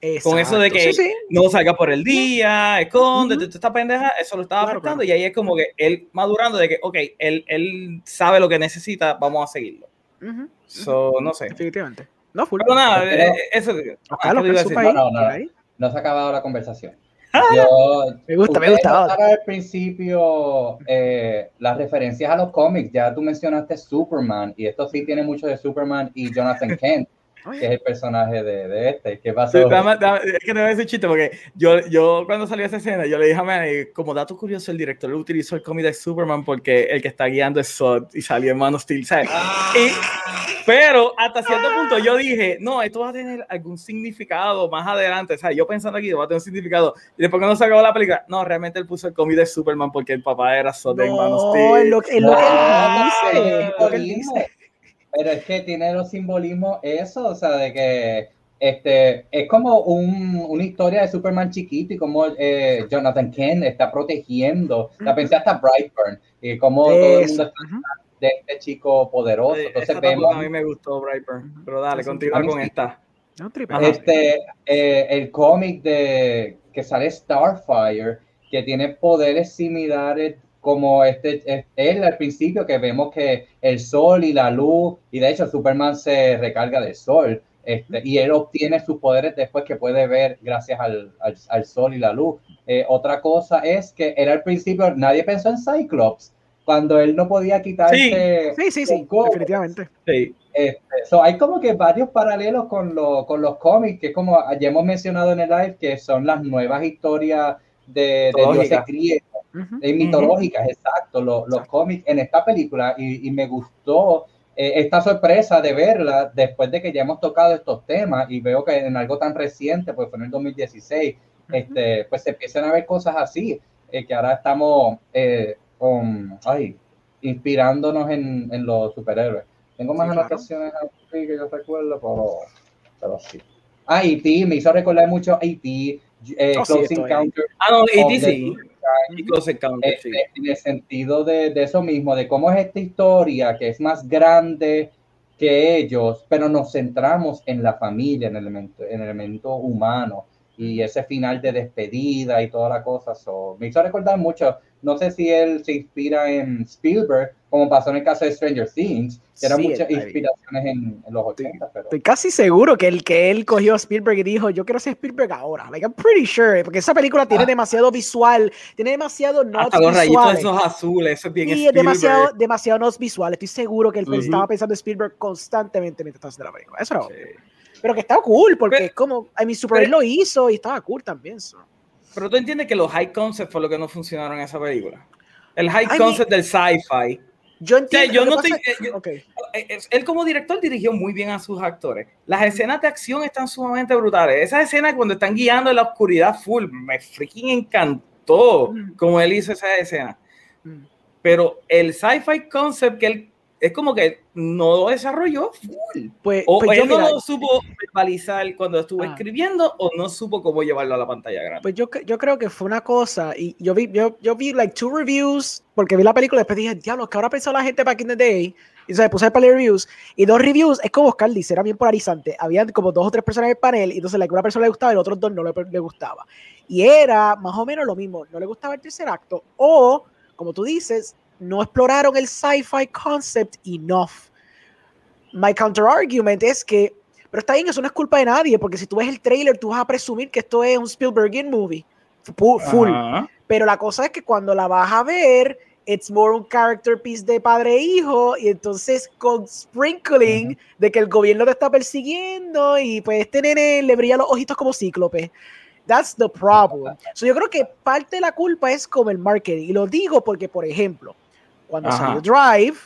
Exacto. Con eso de que sí, sí. no salga por el día, escóndete, uh -huh. esta pendeja, eso lo estaba afectando. Y ahí es como que él madurando de que, ok, él, él sabe lo que necesita, vamos a seguirlo. Uh -huh. So, no sé. Definitivamente. No, full. Pero nada, pero, eh, eso. Ah, lo que no, no, no, no, se ha acabado la conversación. Yo, me gusta, me gusta. Al principio, eh, las referencias a los cómics, ya tú mencionaste Superman, y esto sí tiene mucho de Superman y Jonathan Kent que es el personaje de, de este. ¿Qué pasó? Sí, dame, dame, es que te voy a decir chiste porque yo, yo cuando salió esa escena, yo le dije a Manny, como dato curioso, el director utilizó el cómic de Superman porque el que está guiando es Sod y salió en Man of Steel, ¿sabes? Ah. Y, pero hasta cierto punto yo dije, no, esto va a tener algún significado más adelante, o sea, yo pensando aquí, va a tener un significado. Y después cuando se acabó la película, no, realmente él puso el cómic de Superman porque el papá era Sod no, en Man of Steel. Es lo, es lo que él dice. Es lo que él dice. Pero es que tiene los simbolismos eso, o sea, de que este, es como un, una historia de Superman chiquito y como eh, Jonathan Kent está protegiendo. La pensé hasta Brightburn y como todo el mundo está de este chico poderoso. Entonces vemos a mí me gustó Brightburn, pero dale, continúa con sí. esta. No, este eh, el cómic de que sale Starfire, que tiene poderes similares como este es- él al principio que vemos que el sol y la luz y de hecho Superman se recarga del sol este, y él obtiene sus poderes después que puede ver gracias al, al- al sol y la luz. Eh, otra cosa es que él al principio nadie pensó en Cyclops cuando él no podía quitarse Sí, sí, sí, goggles. definitivamente. Sí. Este, so, hay como que varios paralelos con, lo- con los cómics, que es como ya hemos mencionado en el live, que son las nuevas historias de, de dioses Mitológicas. Ujú. eh, mitológicas, exacto, lo- los cómics en esta película, y, y me gustó eh, esta sorpresa de verla después de que ya hemos tocado estos temas, y veo que en algo tan reciente, pues fue en el 2016, este, pues se empiezan a ver cosas así, eh, que ahora estamos eh, con, ay, inspirándonos en, en los superhéroes. Tengo más Sí, claro. anotaciones aquí que yo recuerdo, pero, pero sí. Ah, E.T. me hizo recordar mucho a E.T. Eh, Oh, sí, Close ahí. Encounter Ah, no, of y the sí. Y sí. este, en el sentido de, de eso mismo, de cómo es esta historia que es más grande que ellos, pero nos centramos en la familia, en el elemento, en el elemento humano y ese final de despedida y toda la cosa. So, me hizo recordar mucho, no sé si él se inspira en Spielberg, como pasó en el caso de Stranger Things, que eran Sí, muchas inspiraciones en, en los 80, pero... Estoy casi seguro que el que él cogió a Spielberg y dijo, yo quiero ser Spielberg ahora. Like, I'm pretty sure, porque esa película tiene Ah. demasiado visual, tiene demasiado nods Hasta los rayitos esos azules, eso es bien es Spielberg. demasiado, demasiado nods visuales. Estoy seguro que él Ujú. estaba pensando en Spielberg constantemente mientras estaba haciendo la película. Eso era. Sí. Pero que estaba cool, porque Pero- es como, I mean, Superman pero- lo hizo y estaba cool también. so. Pero tú entiendes que los high concepts fue lo que no funcionaron en esa película. El high I concept del sci-fi. Yo entiendo. no yo-. Eh, eh, Él como director dirigió muy bien a sus actores. Las escenas de acción están sumamente brutales. Esas escenas cuando están guiando en la oscuridad full, me freaking encantó Mm. como él hizo esa escena. Mm. Pero el sci-fi concept que él es como que no lo desarrolló full. Pues, O pues yo, él no mira, lo supo verbalizar cuando estuvo Ah. escribiendo o no supo cómo llevarlo a la pantalla grande. Pues yo, yo creo que fue una cosa, y yo vi, yo, yo vi like two reviews, porque vi la película y después dije, diablo, ¿qué habrá pensado la gente back in the day? Y se puse a para reviews, y dos reviews, es como Oscar dice, era bien polarizante. Habían como dos o tres personas en el panel, y entonces like, una persona le gustaba y los otros dos no le, le gustaba. Y era más o menos lo mismo, no le gustaba el tercer acto, o, como tú dices, no exploraron el sci-fi concept enough. My counter argument es que, pero está bien, eso no es culpa de nadie, porque si tú ves el trailer, tú vas a presumir que esto es un Spielbergian movie. Fu- Full. Ajá. Pero la cosa es que cuando la vas a ver, it's more un character piece de padre e hijo, y entonces con sprinkling de que el gobierno te está persiguiendo y pues este nene le brilla los ojitos como cíclope. That's the problem. So yo creo que parte de la culpa es como el marketing. Y lo digo porque, por ejemplo, cuando Ajá. salió Drive,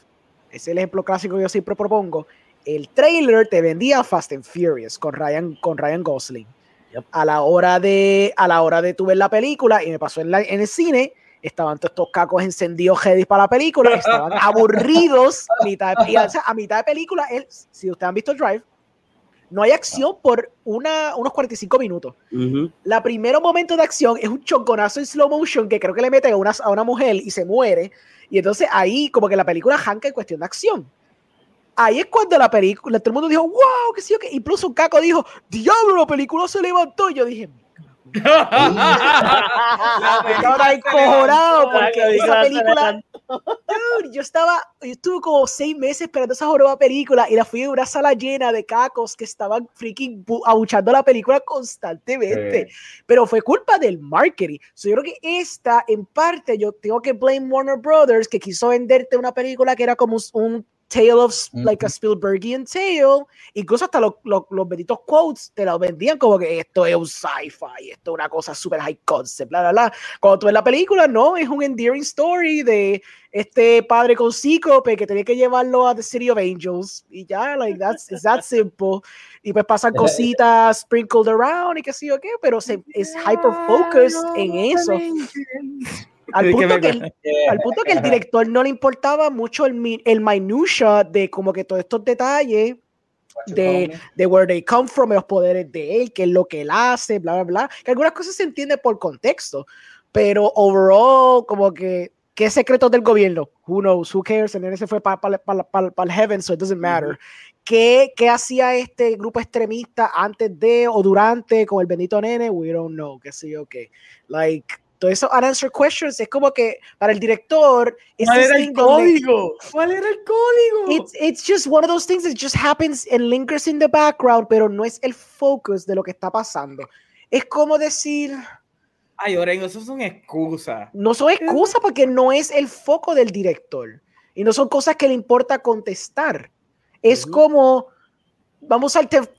es el ejemplo clásico que yo siempre propongo, el trailer te vendía Fast and Furious con Ryan, con Ryan Gosling. Yep. A la hora de a la hora de tu ver la película y me pasó en, la- en el cine, estaban todos estos cacos encendidos heavy para la película, estaban aburridos mitad de- y, o sea, a mitad de película, él, si ustedes han visto Drive, no hay acción por una, unos 45 minutos. Ujú. La primero momento de acción es un chonconazo en slow motion que creo que le meten a una, a una mujer y se muere. Y entonces ahí como que la película janca en cuestión de acción. Ahí es cuando la película, todo el mundo dijo, wow, que sí, o qué. Incluso un caco dijo, diablo, la película se levantó. Y yo dije, Tan encojonado porque esa película, dude, yo estaba, yo estuve como seis meses esperando esa joroba película y la fui en una sala llena de cacos que estaban freaking bu- abuchando la película constantemente. pero fue culpa del marketing. So, yo creo que esta, en parte, yo tengo que blame Warner Brothers, que quiso venderte una película que era como un, un tale of, like a Spielbergian tale, incluso hasta los, los, los benditos quotes te lo vendían como que esto es un sci-fi, esto es una cosa super high concept, bla, bla, bla. Cuando tú ves la película, no, es un endearing story de este padre con cíclope que tenía que llevarlo a The City of Angels, y ya, like, that's, it's that simple y pues pasan cositas sprinkled around y qué sé yo qué, pero se, es hyper focused en eso. Al punto que, el, al punto que el director no le importaba mucho el, el minutia de como que todos estos detalles de, de where they come from, los poderes de él, qué es lo que él hace, bla, bla, bla. Que algunas cosas se entienden por contexto, pero overall, como que ¿Qué secretos del gobierno? Who knows? Who cares? El nene se fue para el heaven, so it doesn't matter. ¿Qué, ¿Qué, hacía este grupo extremista antes de o durante con el bendito nene? We don't know, qué sé yo qué. Like, eso unanswered questions es como que para el director ¿Cuál era el código? ¿Cuál era el código? It's, it's just one of those things that just happens and lingers in the background, pero no es el focus de lo que está pasando. Es como decir... Ay, Orengo, eso son excusas. No son excusas porque no es el foco del director. Y no son cosas que le importa contestar. Es como, vamos al 10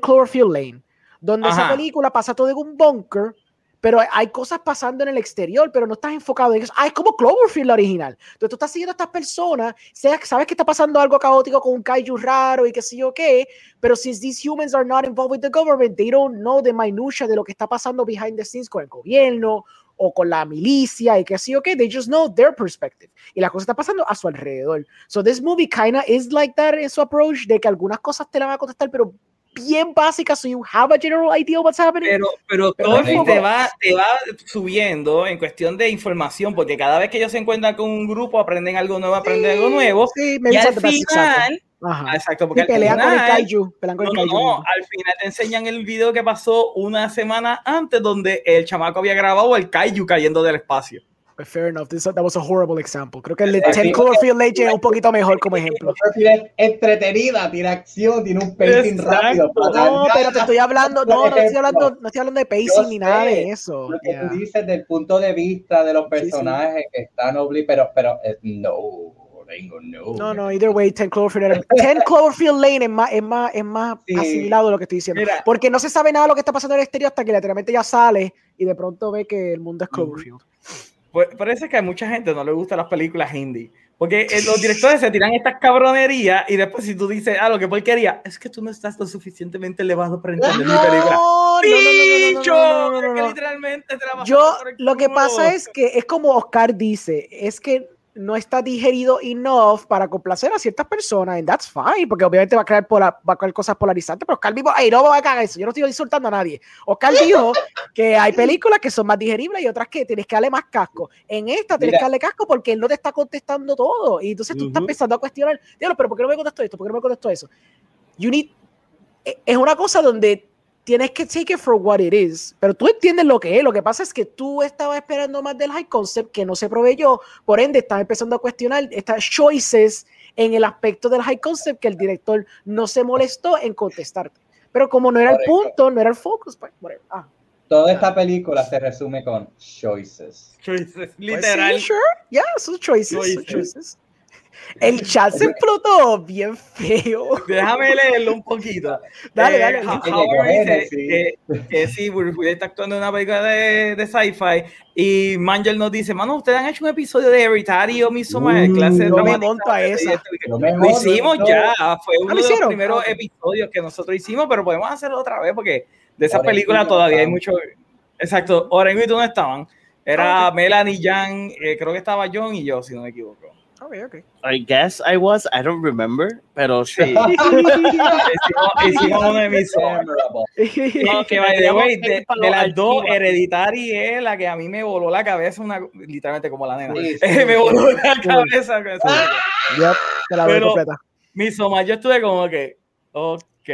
Cloverfield Lane, donde esa película pasa todo en un bunker, pero hay cosas pasando en el exterior, pero no estás enfocado en eso. Ah, es como Cloverfield la original. Entonces tú estás siguiendo a estas personas, sabes que está pasando algo caótico con un kaiju raro y qué sé yo qué, pero since these humans are not involved with the government, they don't know the minutia de lo que está pasando behind the scenes con el gobierno o con la milicia y que así o que, they just know their perspective. Y la cosa está pasando a su alrededor. So this movie kinda is like that in su approach, de que algunas cosas te la van a contestar, pero bien básicas, so you have a general idea what's happening. Pero, pero, pero todo te va, te va subiendo en cuestión de información, porque cada vez que ellos se encuentran con un grupo, aprenden algo nuevo, aprenden algo nuevo. Sí, me y al final, Ajá. Exacto, porque al final, con el kaiju. Con no, el kaiju. No, al final te enseñan el video que pasó una semana antes donde el chamaco había grabado el kaiju cayendo del espacio. Pues fair enough, This, that was a horrible example. Creo que el de Cloverfield Lane es un poquito mejor como ejemplo. Es entretenida, tiene acción, tiene un pacing rápido. No, pero te estoy hablando, no, no estoy hablando, no estoy hablando de pacing ni nada de eso. Lo que tú dices del punto de vista de los personajes que están obligados, pero, pero eh, no no. No, no, either way, Ten Cloverfield, Ten Cloverfield Lane es más, es más, es más asimilado lo que estoy diciendo. porque no se sabe nada de lo que está pasando en el exterior hasta que literalmente ya sale y de pronto ve que el mundo es Cloverfield. Pues parece que a mucha gente no le gustan las películas hindi. Porque eh, los directores se tiran estas cabronerías y después si tú dices, ah, lo que porquería, es que tú no estás lo suficientemente elevado para entender mi película. No, no, no, no, no, literalmente te la Yo, lo que pasa es que es como Oscar dice, es que no está digerido enough para complacer a ciertas personas, and that's fine, porque obviamente va a crear, va a crear cosas polarizantes, pero Oscar dijo, hey, no voy a cagar eso, yo no estoy insultando a nadie. Oscar dijo que hay películas que son más digeribles y otras que tienes que darle más casco. En esta tienes que darle casco porque él no te está contestando todo, y entonces tú estás empezando a cuestionar, pero ¿por qué no me contestó esto? ¿Por qué no me contestó eso? You need, e, es una cosa donde tienes que take it for what it is. Pero tú entiendes lo que es. Lo que pasa es que tú estabas esperando más del high concept que no se proveyó. Por ende, estás empezando a cuestionar estas choices en el aspecto del high concept que el director no se molestó en contestarte. Pero como no era el punto, no era el focus, pues, ah. Toda esta película se resume con choices. Choices, pues literal. sure. Yeah, son choices. Son choices. El chat se explotó bien feo. Déjame leerlo un poquito. Dale, eh, dale. Howard dice que, sí, Bruce está actuando en una película de, de sci-fi y Mangel nos dice, mano, ustedes han hecho un episodio de Hereditary o Midsommar en clase de No me monto a esa. lo hicimos ya, fue uno de los primeros episodios que nosotros hicimos, pero podemos hacerlo otra vez porque de esa película todavía hay mucho... Exacto, Orengo y tú no estaban. Era Melanie, Jan, eh, creo que estaba John y yo, si no me equivoco. Okay, okay. I guess I was, I don't remember, pero sí. hicimos, una emisión. No, que by the way, de, de las dos, Hereditary es la que a mí me voló la cabeza, una, literalmente como la nena. Sí, sí, me voló la cabeza. Con esa yep, te la veo completa. Mi soma, yo estuve como que, ok.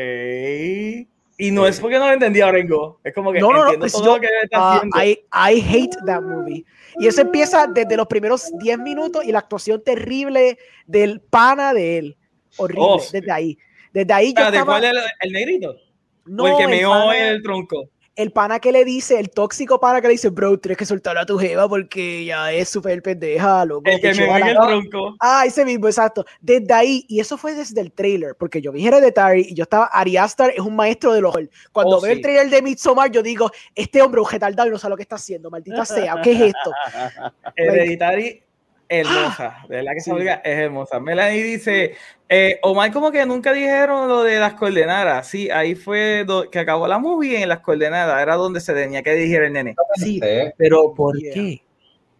Y no es porque no lo entendía Orengo, es como que no, no, entiendo pues todo yo, lo que está uh, haciendo. I, I hate that movie. Y eso empieza desde los primeros 10 minutos y la actuación terrible del pana de él. Horrible, Oh, desde ahí. Desde ahí yo Ah, ¿De estaba... cuál es el, el negrito? No, o el que el meó pana- el tronco. El pana que le dice, el tóxico pana que le dice, bro, tienes que soltar a tu jeva porque ya es súper pendeja, loco. El que meó en el bala". tronco. Ah, ese mismo, exacto. Desde ahí, y eso fue desde el trailer, porque yo vi Hereditary y yo estaba, Ari Aster es un maestro del horror. Cuando Oh, veo sí. el trailer de Midsommar, yo digo, este hombre es un retardado y no sabe lo que está haciendo, maldita sea, ¿qué es esto? Hereditary, hermosa. De verdad que esa película es hermosa. Melanie dice, eh, Omar como que nunca dijeron lo de las coordenadas. Sí, ahí fue que acabó la movie en las coordenadas. Era donde se tenía que dirigir el nene. Sí, pero ¿por qué?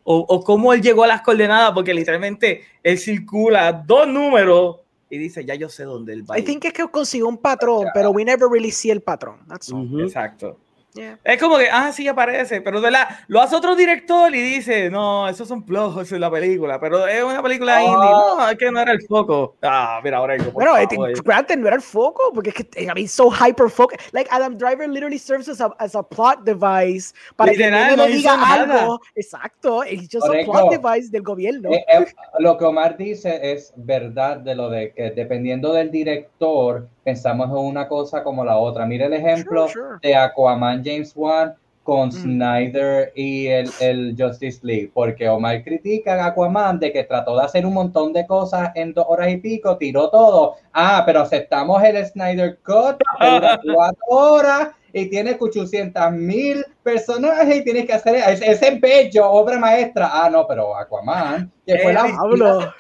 O, o cómo él llegó a las coordenadas, porque literalmente él circula dos números y dice, ya yo sé dónde él va. I ir". think es que consiguió un patrón, pero we never really see el patrón. That's all. Ujú. Exacto. Yeah. Es como que, ah, sí aparece, pero de la, lo hace otro director y dice, no, esos son plojos en la película, pero es una película Ah. indie, no, es que no era el foco. Ah, mira, ahora Bueno, eh, granted, no era el foco, porque es que, I mean, so hyper focus. Like, Adam Driver literally serves as a, as a plot device para Literal, que no diga nada. algo. Exacto, it's just a plot device del gobierno. Eh, eh, lo que Omar dice es verdad de lo de que dependiendo del director, pensamos en una cosa como la otra. Mira el ejemplo Sure, sure. de Aquaman James Wan con Mm. Snyder y el, el Justice League, porque Omar critica a Aquaman de que trató de hacer un montón de cosas en dos horas y pico, tiró todo. Ah, pero aceptamos el Snyder Cut, dura cuatro horas y tiene 800 mil personajes y tienes que hacer ese, ese es bello, obra maestra. Ah, no, pero Aquaman, que fue Eh, la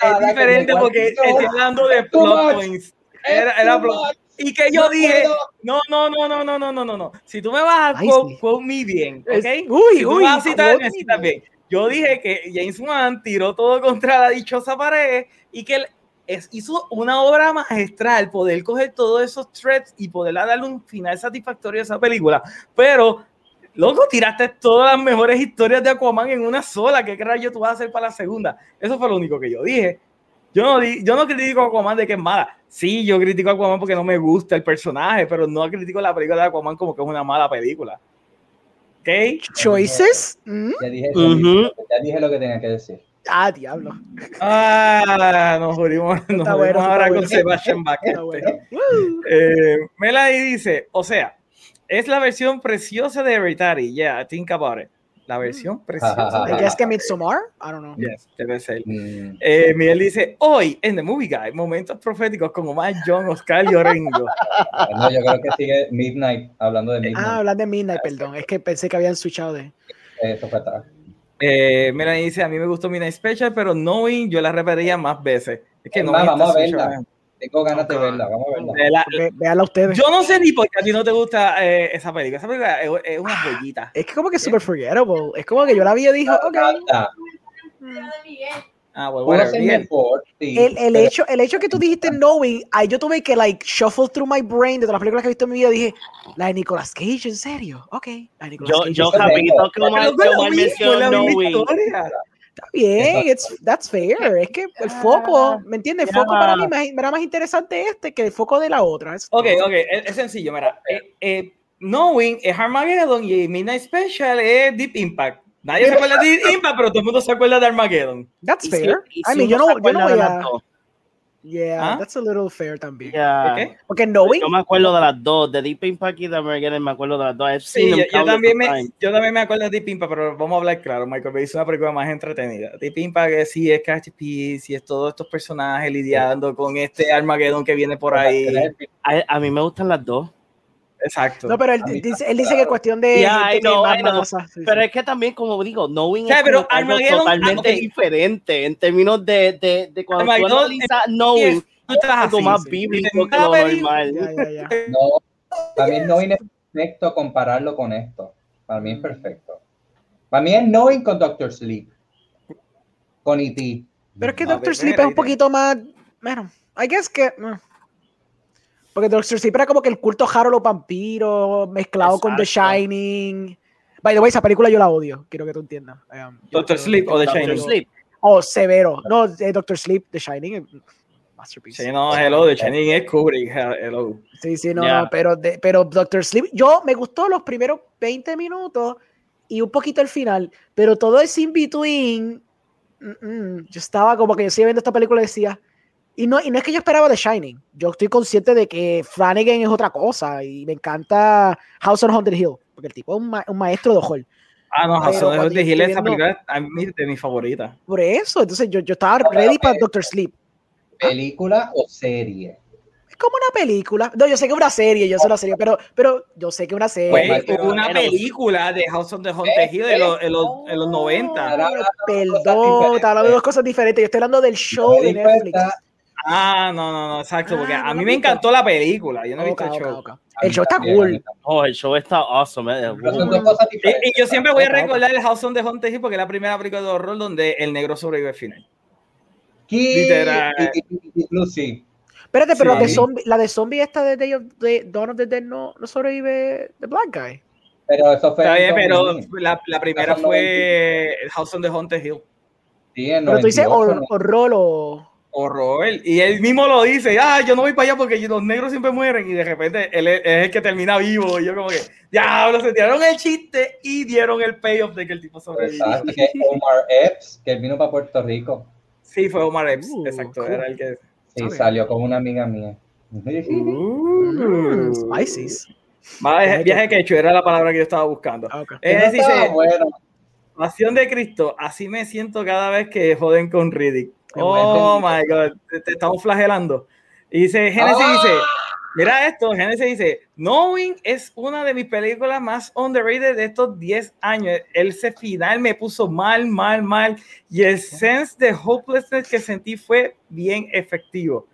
Es diferente porque estoy hablando de plot points. Es Era, era. Y que yo No dije, puedo. no, no, no, no, no, no, no, no, no. Si tú me vas a Ay, quote, sí. quote me bien, Es- ¿ok? uy, si uy, vas a citar, quote me me citas bien. Yo dije que James Wan tiró todo contra la dichosa pared y que él es- hizo una obra magistral poder coger todos esos threads y poder darle un final satisfactorio a esa película. Pero, loco, tiraste todas las mejores historias de Aquaman en una sola. ¿Qué rayo tú vas a hacer para la segunda? Eso fue lo único que yo dije. Yo no, yo no critico a Aquaman de que es mala. Sí, yo critico a Aquaman porque no me gusta el personaje, pero no critico la película de Aquaman como que es una mala película. ¿Ok? Choices. Mm. Ya dije, ya dije lo que tenía que decir. Ah, diablo. Ah, nos jodimos, nos bueno, está ahora con bueno. Sebastian Bach. Bueno. Eh, Melanie dice, o sea, es la versión preciosa de Hereditary. Yeah, think about it. La versión preciosa. I guess que Midsommar. I don't know. Yes, debe ser. Mm. Eh, Miguel dice, hoy en The Movie Guy, momentos proféticos con Omar, John, Oscar y Orengo. No, yo creo que sigue Midnight, hablando de Midnight. Ah, hablando de Midnight, perdón. Es que pensé que habían switchado de. Eso fue atrás. Eh, Melanie dice, a mí me gustó Midnight Special, pero Knowing yo la repetiría más veces. Es que Es no más, vamos a verla. Tengo ganas de Ok. verla, vamos a verla. de la- Ve- Véanla ustedes. yo no sé ni por qué a ti no te gusta eh, esa película. Esa película es, es una joyita. Es que como que es super forgettable. Es como que yo la vi y dije, ok. Ah, well, mejor, sí, El, el, pero- hecho, el hecho que tú dijiste Knowing, ahí yo tuve que like shuffle through my brain de todas las películas que he visto en mi vida. Dije, la de Nicolas Cage, ¿en serio? Ok. La de Nicolas Yo, Cage. yo que Omar, mencionó Knowing. Está bien, it's, that's fair. Es que el foco, ¿me entiendes? El foco para mí me, me era más interesante este que el foco de la otra. Es- Ok, ok, es, es sencillo, mira. Eh, eh, Knowing es Armageddon y Midnight Special es Deep Impact. Nadie se acuerda de Deep Impact, pero todo el mundo se acuerda de Armageddon. That's si- fair. I si mean, yo no, yo no voy de a. Yeah, ¿Ah? that's a little fair también. ¿De qué? Porque Knowing, Yo me acuerdo de las dos, de Deep Impact y de Armageddon, me acuerdo de las dos. Sí, yo, yo también me, yo también me acuerdo de Deep Impact, pero vamos a hablar claro. Michael Bay hizo una película más entretenida. Deep Impact es, sí es Catch Piece y es todos estos personajes lidiando con este Armageddon que viene por ahí. A, a mí me gustan las dos. Exacto. no, pero él dice, él dice que es cuestión de. Yeah, I know, I know. masa. Sí, Pero sí. es que también, como digo, Knowing O sea, es pero totalmente ah, ok. diferente en términos de, de, de cuando tú Armageddon analizas Knowing, Tú estás algo así, más sí. bíblico que lo normal. Ya, ya, ya. No, también no es perfecto compararlo con esto. Para mí es perfecto. Para mí es Knowing con Doctor Sleep. Con E.T. Pero es que Doctor Sleep es un poquito más. Bueno, I guess que. mm. Porque Doctor Sleep era como que el culto Harold los vampiros mezclado con The Exacto. Shining. By the way, esa película yo la odio, quiero que tú entiendas. Um, Doctor Sleep o The Doctor Shining. Sleep. Oh, severo. No, eh, Doctor Sleep, The Shining. eh, Masterpiece. Sí, no, hello, de Shining es Kubrick, hello. Sí, sí, no, no, pero, de- pero Doctor Sleep, yo me gustó los primeros 20 minutos y un poquito el final, pero todo ese in between, mm, mm, yo estaba como que yo seguía viendo esta película y decía, y no, y no es que yo esperaba The Shining, yo estoy consciente de que Flanagan es otra cosa y me encanta House on Haunted Hill, porque el tipo es un, ma- un maestro de horror. Ah, no, cuando de yo Hill, película a mí es de mis favoritas. Por eso, entonces yo, yo estaba No, ready para que- Doctor Sleep. ¿Película o serie? Es como una película. No, yo sé que es una serie, yo sé una serie, pero, pero yo sé que es una serie. Hubo una película de House of the Haunted Hill de los, en los, los 90. Ahora hablando de cosas Perdón, estaba hablando de dos cosas diferentes. Yo estoy hablando del show de Netflix. cuenta- Ah, no, no, no, exacto, porque Ah, a no mí me encantó la película, yo no he visto el show. El show está cool. Oh, el show está awesome. eh. Dos cosas Y, yo siempre voy a recordar el House of the Haunted Hill porque es la primera película de horror donde el negro sobrevive al final. Literal. y- y- y- Inclusive. Espérate, pero Sí. la, de zombie, la de zombie esta de, Day of, de Dawn of the Dead no, no sobrevive The Black Guy. Pero eso fue. Está en bien, pero 2000. la, la primera fue House on the Haunted Hill. Sí, en Pero tú dices 98, hor- ¿no? horror o. Horror. Y él mismo lo dice, ah, yo no voy para allá porque los negros siempre mueren. Y de repente él es, es el que termina vivo. Y yo como que, diablo, se tiraron el chiste y dieron el payoff de que el tipo sobrevivió. Exacto, que Omar Epps, que él vino para Puerto Rico. Sí, fue Omar Epps, Uh, exacto, cool. era el que... Sí, salió con una amiga mía. Mm, spices. Viaje, viaje que hecho, era la palabra que yo estaba buscando. Ah, ok. Eso estaba dice, bueno. Pasión de Cristo, así me siento cada vez que joden con Riddick. Oh my god, te, te estamos flagelando. Y dice, Genesis ¡Ah! dice, mira esto, Genesis dice, Knowing es una de mis películas más underrated de estos 10 años. Ese final me puso mal, mal, mal. Y el sense de hopelessness que sentí fue bien efectivo.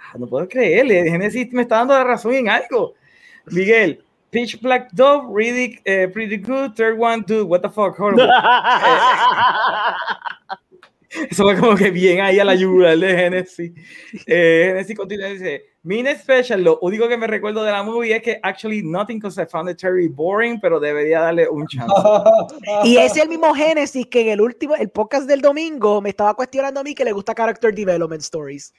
Ah, No puedo creerle, Genesis me está dando la razón en algo. Miguel, Pitch Black Dove, Riddick, eh, Pretty Good, Third One, Dude, what the fuck, horrible. Eso fue como que bien ahí a la ayuda de Genesis. Eh, Genesis continúa y dice: Mean Special, lo único que me recuerdo de la movie es que actually nothing because I found it very boring, pero debería darle un chance. Y es el mismo Genesis que en el último, el podcast del domingo, me estaba cuestionando a mí que le gusta Character Development Stories.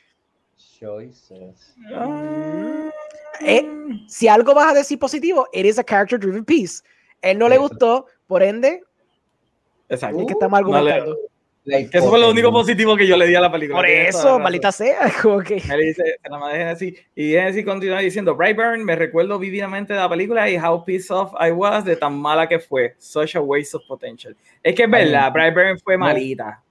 Choices. Ah. Eh, si algo vas a decir positivo, it is a character driven piece. Él no le gustó, por ende, Exacto. es que estamos no le- argumentando. Que eso fue lo único positivo que yo le di a la película. por eso, razón. maldita sea, como que. Me dice, se la madre Genesis. Y Genesis continúa diciendo: Brightburn, me recuerdo vividamente de la película y how pissed off I was de tan mala que fue. Such a waste of potential. Es que es verdad, Brightburn fue malita.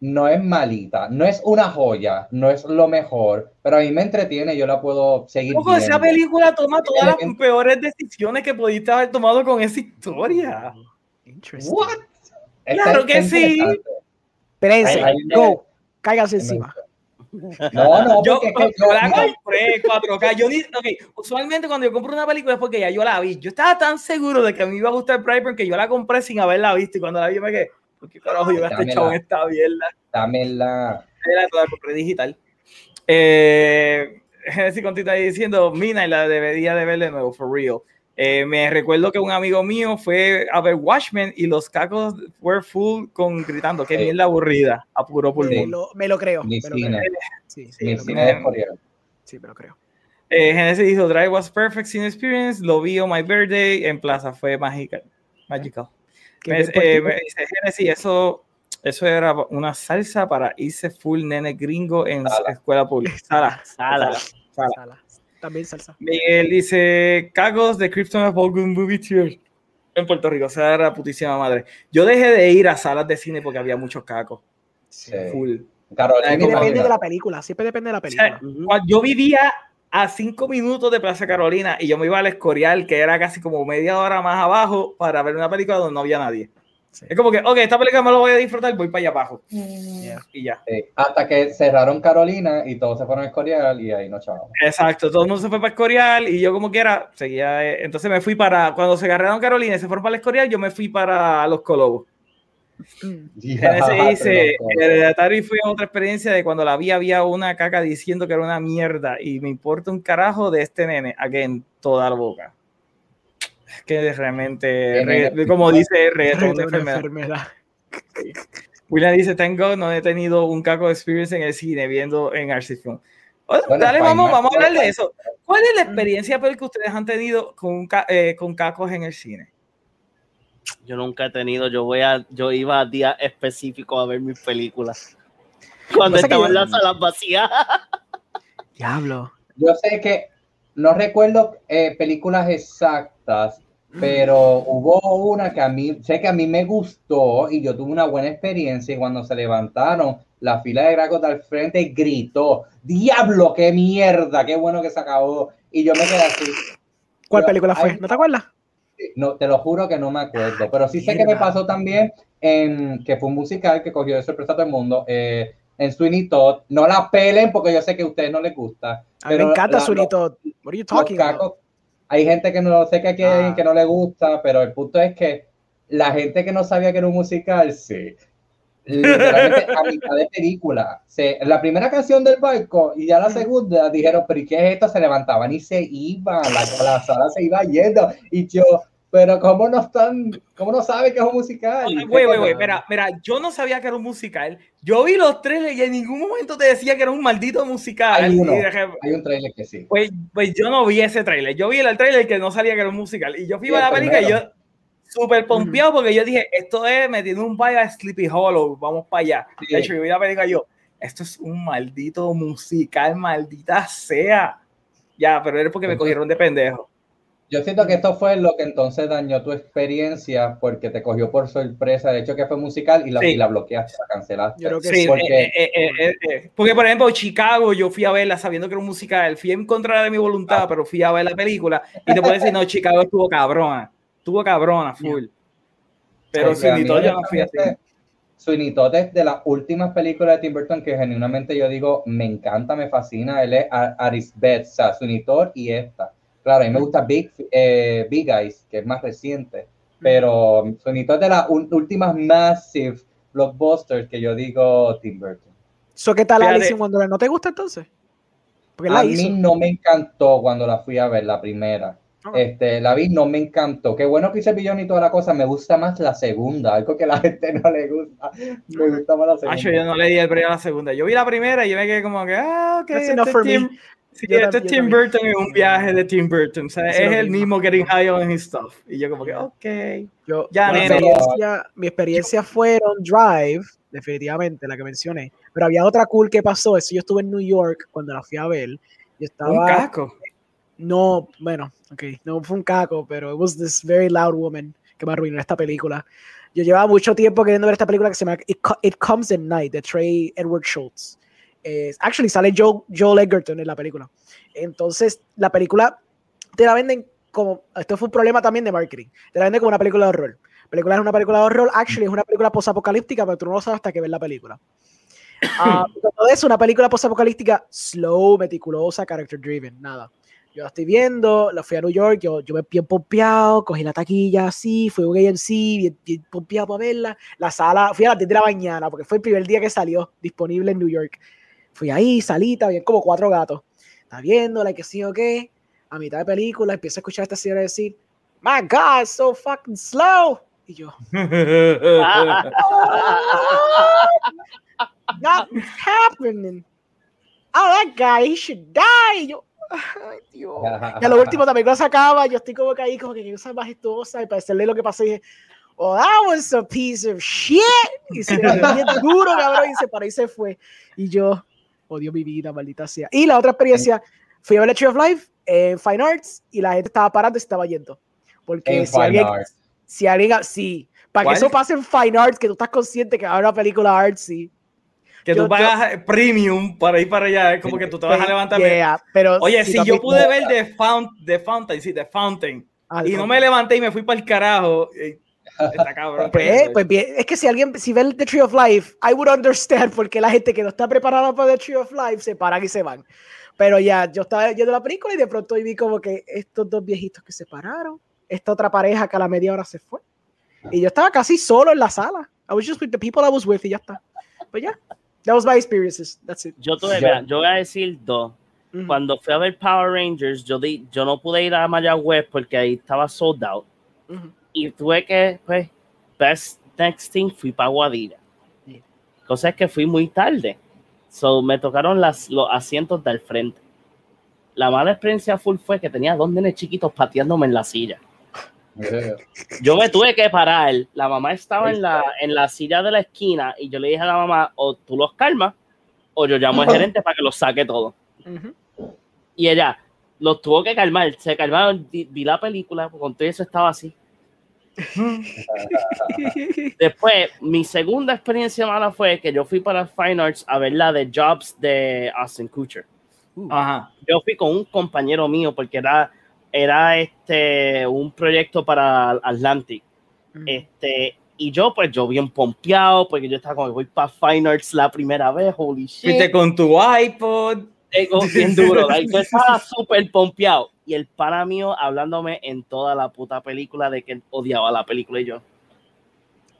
No es malita, no es una joya, no es lo mejor, pero a mí me entretiene, yo la puedo seguir Ojo, esa película toma todas las peores decisiones que pudiste haber tomado con esa historia. Interesting. What? Claro que sí. Interesante. Espérense, Ay, ay, go, cáiganse encima. No, no, Yo, porque es que yo la compré 4K. Yo ni, ok, usualmente cuando yo compro una película es porque ya yo la vi. Yo estaba tan seguro de que a mí iba a gustar Brightburn que yo la compré sin haberla visto. Y cuando la vi me quedé, ¿por qué carajo yo Dámela. chavo en esta mierda? dámela. Era toda compré digital. Eh, Genesis continúa ahí diciendo, Mina, y la debería de ver de nuevo, for real. Eh, me recuerdo que un amigo mío fue a ver Watchmen y los cacos were full con gritando, qué Sí. mierda aburrida, a puro Me pulmón. lo, me lo creo. Mi me lo cine. creo. Sí, sí, Mi me lo cine creo. coreano. Sí, me lo creo. Eh, Genesis dijo, Drive was perfect sin experience, lo vi on my birthday en plaza, fue magical. Magical. Me, bien eh, me dice Genesis, eso, eso era una salsa para irse full nene gringo en Sala. escuela pública. Sala, Sala. sala. Sala. También salsa. Miguel dice, cagos de Krypton of Movie Theater en Puerto Rico, o sea, era putísima madre. Yo dejé de ir a salas de cine porque había muchos cacos. Sí. Full. Carolina. Depende de la película. Siempre depende de la O sea, película. Yo vivía a cinco minutos de Plaza Carolina y yo me iba al Escorial, que era casi como media hora más abajo, para ver una película donde no había nadie. Sí. Es como que, ok, esta película me lo voy a disfrutar, voy para allá abajo. Yeah. Y ya. Sí, Hasta que cerraron Carolina y todos se fueron a Escorial y ahí no chavamos. Exacto, todo el mundo se fue para Escorial y yo como quiera seguía. eh, entonces me fui para, cuando se agarraron Carolina y se fueron para el Escorial, yo me fui para Los Colobos. Mm. Genesis dice, Hereditary fue otra experiencia de cuando la vi había una caca diciendo que era una mierda y me importa un carajo de este nene, again, toda la boca. Es que realmente, como dice, reggaetón de de enfermedad. enfermedad. William dice, tengo, no he tenido un caco experience en el cine viendo en Arcifilm. Bueno, dale, vamos, vamos a hablar de eso. ¿Cuál es la experiencia peor que ustedes han tenido con, un ca- eh, con cacos en el cine? Yo nunca he tenido, yo voy a, yo iba a días específicos a ver mis películas. Cuando estaba en las salas vacías. Diablo. Yo sé que no recuerdo eh, películas exactas, pero hubo una que a mí, sé que a mí me gustó y yo tuve una buena experiencia y cuando se levantaron, la fila de gracos al frente gritó, diablo, qué mierda, qué bueno que se acabó. Y yo me quedé así, ¿Cuál película fue? ¿No te acuerdas? no, te lo juro que no me acuerdo, pero sí sé que me pasó también en que fue un musical que cogió de sorpresa a todo el mundo. eh, en Sweeney Todd, no la pelen porque yo sé que a ustedes no les gusta. A mí me encanta la- Sunito. What are you los talking about? Hay gente que no sé que aquí hay Ah. que no le gusta, pero el punto es que la gente que no sabía que era un musical, sí. Literalmente a mitad de película. Se, la primera canción del barco y ya la segunda dijeron, pero ¿y qué es esto? Se levantaban y se iban, la, la sala se iba yendo. Y yo, pero ¿cómo no están, cómo no sabe que es un musical? Güey, güey, güey, mira, mira, yo no sabía que era un musical. Yo vi los trailers y en ningún momento te decía que era un maldito musical. Hay, uno, dije, hay un trailer que sí. Pues, pues yo no vi ese trailer. Yo vi el trailer que no sabía que era un musical. Y yo fui a la película y yo súper pompeado porque yo dije, esto es metiendo un baile a Sleepy Hollow, vamos para allá. De hecho, yo vi la película y yo, esto es un maldito musical, maldita sea. Ya, pero era porque me cogieron de pendejo. Yo siento que esto fue lo que entonces dañó tu experiencia porque te cogió por sorpresa. De hecho, que fue musical y la, y la bloqueaste, la cancelaste. sí, porque... Eh, eh, eh, porque, por ejemplo, Chicago, yo fui a verla sabiendo que era un musical. Fui en contra de mi voluntad, ah. pero fui a ver la película y te puedo decir, no, Chicago estuvo cabrona. Estuvo cabrona, full. Pero Todd yo no fui así. Sweeney Todd es de las últimas películas de Tim Burton que genuinamente yo digo, me encanta, me fascina. Él es Arisbeth, o sea, Sweeney Todd y esta Claro, a mí me gusta Big, eh, Big Eyes, que es más reciente, pero Sonito es de las últimas massive blockbusters que yo digo Tim Burton. So, ¿Qué tal Alice in Wonderland? ¿No te gusta entonces? a mí no me encantó cuando la fui a ver, la primera. Este, la vi, no me encantó. Qué bueno que hice Billón y toda la cosa. Me gusta más la segunda, algo que a la gente no le gusta. Me gusta más la segunda. yo no le di el premio a la segunda. Yo vi la primera y yo me quedé como que, ah, ok. Este Sí, este es Tim Burton es un viaje de Tim Burton. O sea, es el mismo getting high on his stuff. Y yo como que, ok. Yo, ya, mi, experiencia, mi experiencia fueron Drive, definitivamente, la que mencioné. Pero había otra cool que pasó. Eso yo estuve en New York cuando la fui a ver. Y estaba, un caco. No, bueno, ok. No fue un caco, pero it was this very loud woman que me arruinó esta película. Yo llevaba mucho tiempo queriendo ver esta película que se llama It, It Comes at Night, de Trey Edward Schultz actually, sale Joe, Joel Edgerton en la película. Entonces, la película te la venden como. Esto fue un problema también de marketing. Te la venden como una película de horror. La película es una película de horror, actually, es una película posapocalíptica, pero tú no lo sabes hasta que ves la película. Uh, todo eso, una película posapocalíptica slow, meticulosa, character driven, nada. Yo la estoy viendo, la fui a New York, yo, yo me bien pompeado, cogí la taquilla así, fui a un AMC, bien, bien pompeado para verla. La sala, fui a las 10 de la mañana, porque fue el primer día que salió disponible en New York. Fui ahí, salita, bien como cuatro gatos. Está viéndola, que sí o qué. A mitad de película empiezo a escuchar a esta señora decir, My God, so fucking slow. Y yo, Nothing's happening. Oh, that guy, he should die. Y yo, ay, Dios. Y a lo último también cuando se acaba, yo estoy como que ahí, como que cosa majestuosa, y para decirle lo que pasó, dije, oh, that was a piece of shit. Y se bien duro, cabrón, y se paró y se fue. Y yo, odio mi vida, maldita sea. Y la otra experiencia, fui a ver Tree of Life en Fine Arts y la gente estaba parando y se estaba yendo. Porque si alguien, si alguien, sí, para que eso pase en Fine Arts, que tú estás consciente que va una película artsy. Que tú pagas premium para ir para allá, es como que tú te vas a levantar. pero Oye, si, yo pude ver The, Fountain, sí, The Fountain, y no me levanté y me fui para el carajo, eh, Está cabrón. Pues, pues, bien, es que si alguien, si ve The Tree of Life, I would understand porque la gente que no está preparada para The Tree of Life se paran y se van. Pero ya, yo estaba viendo la película y de pronto vi como que estos dos viejitos que se pararon, esta otra pareja que a la media hora se fue. Y yo estaba casi solo en la sala. I was just with the people I was with y ya está. Pues ya, that was my experiences. That's it. Yo todavía, yo voy a decir dos. Cuando fui a ver Power Rangers, yo, di, yo no pude ir a Mayagüez porque ahí estaba sold out y tuve que, pues, best next thing, fui para Guadira. Cosa es que fui muy tarde. So, me tocaron las, los asientos del frente. La mala experiencia full fue que tenía dos nenes chiquitos pateándome en la silla. Yo me tuve que parar. La mamá estaba en la, en la silla de la esquina y yo le dije a la mamá, o tú los calmas o yo llamo al gerente para que los saque todo. Y ella los tuvo que calmar. Se calmaron, vi, la película, con todo eso estaba así. Después, mi segunda experiencia mala fue que yo fui para Fine Arts a ver la de Jobs de Austin Kutcher. Uh. Yo fui con un compañero mío porque era, era este, un proyecto para Atlantic. Mm. Este, y yo, pues, yo bien pompeado, porque yo estaba como, voy para Fine Arts la primera vez, holy shit. Fuiste con tu iPod. bien duro, yo estaba súper pompeado y el pana mío hablándome en toda la puta película de que odiaba la película y yo.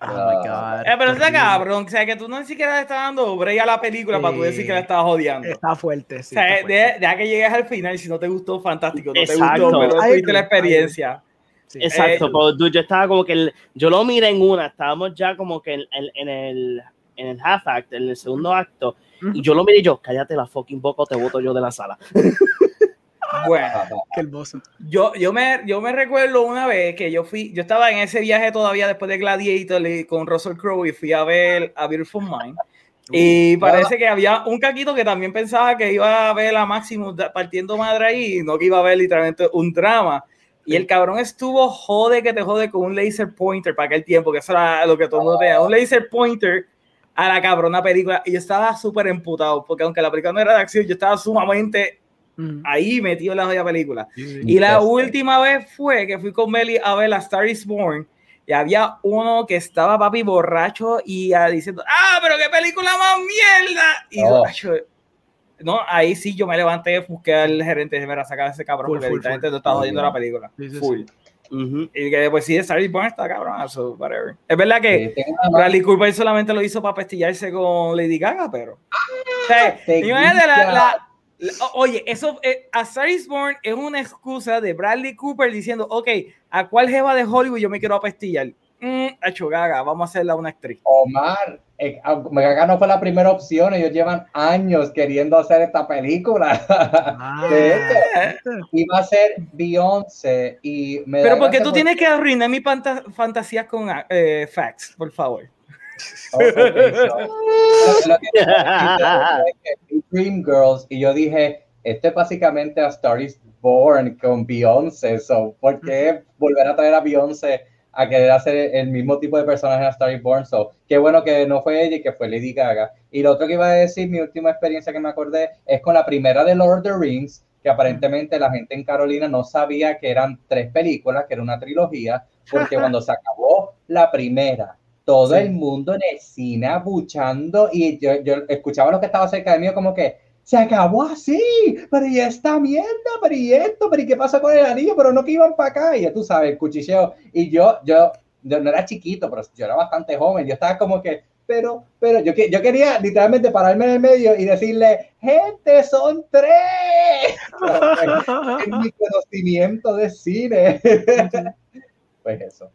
Oh my God. Eh, pero está cabrón, o sea, que tú no ni siquiera le estás dando break a la película para tú decir que la estabas odiando. Está fuerte, sí. O sea, deja que llegues al final, si no te gustó, fantástico. No te gustó, pero tuviste la experiencia. Sí. Exacto, Eh, pero tú- yo estaba como que el- yo lo miré en una, estábamos ya como que en, en- en el en el half act, en el segundo acto, y yo lo miré y yo, cállate la fucking boca o te voto yo de la sala. Bueno, Qué hermoso. yo, yo, me, yo me recuerdo una vez que yo fui, yo estaba en ese viaje todavía después de Gladiator y con Russell Crowe y fui a ver a Beautiful Mind. Y parece que había un caquito que también pensaba que iba a ver a Maximus partiendo madre ahí, y no que iba a ver literalmente un drama. Y el cabrón estuvo jode que te jode con un laser pointer para aquel tiempo, que eso era lo que todo el mundo tenía, un laser pointer a la cabrona película. Y yo estaba súper emputado, porque aunque la película no era de acción, yo estaba sumamente Mm. ahí metido en la joya película. Sí. Y la última vez fue que fui con Meli a ver la Star is Born y había uno que estaba papi borracho y ah, diciendo, ah, pero qué película más mierda. Y Oh. acho, no, ahí sí yo me levanté, busqué al gerente dije, mira, sacar a ese cabrón Full, porque full, literalmente full. no Muy jodiendo la película. Sí, sí, Full. Y que pues sí, Star is Born está cabrón, so whatever. Es verdad que Sí, Bradley Cooper solamente lo hizo para pestillarse con Lady Gaga, pero. O sea, te imagínate la, Oye, eso, eh, a Star is Born es una excusa de Bradley Cooper diciendo, ok, ¿a cuál jeva de Hollywood yo me quiero apestillar? Mm, hecho Gaga, vamos a hacerla una actriz. Omar, eh, Gaga no fue la primera opción, ellos llevan años queriendo hacer esta película. Ah, De hecho, iba a ser Beyoncé y me Pero porque tú tienes que arruinar mi fanta- fantasía con eh, facts, por favor. Ok, so, lo- lo que- es que vi Dreamgirls y yo dije, esto es básicamente a Star is Born con Beyoncé, so, ¿por qué volver a traer a Beyoncé a querer hacer el mismo tipo de personaje a Star is Born? So, qué bueno que no fue ella y que fue Lady Gaga. Y lo otro que iba a decir, mi última experiencia que me acordé, es con la primera de Lord of the Rings, que aparentemente la gente en Carolina no sabía que eran tres películas, que era una trilogía, porque cuando se acabó la primera, todo Sí. el mundo en el cine abuchando y yo, yo escuchaba lo que estaba cerca de mí como que se acabó así, pero y esta mierda, pero y esto, pero y qué pasa con el anillo, pero no que iban para acá, y ya tú sabes, el cuchicheo, y yo, yo, yo no era chiquito, pero yo era bastante joven, yo estaba como que, pero, pero yo, yo quería literalmente pararme en el medio y decirle, gente, son tres, en mi conocimiento de cine, pues eso.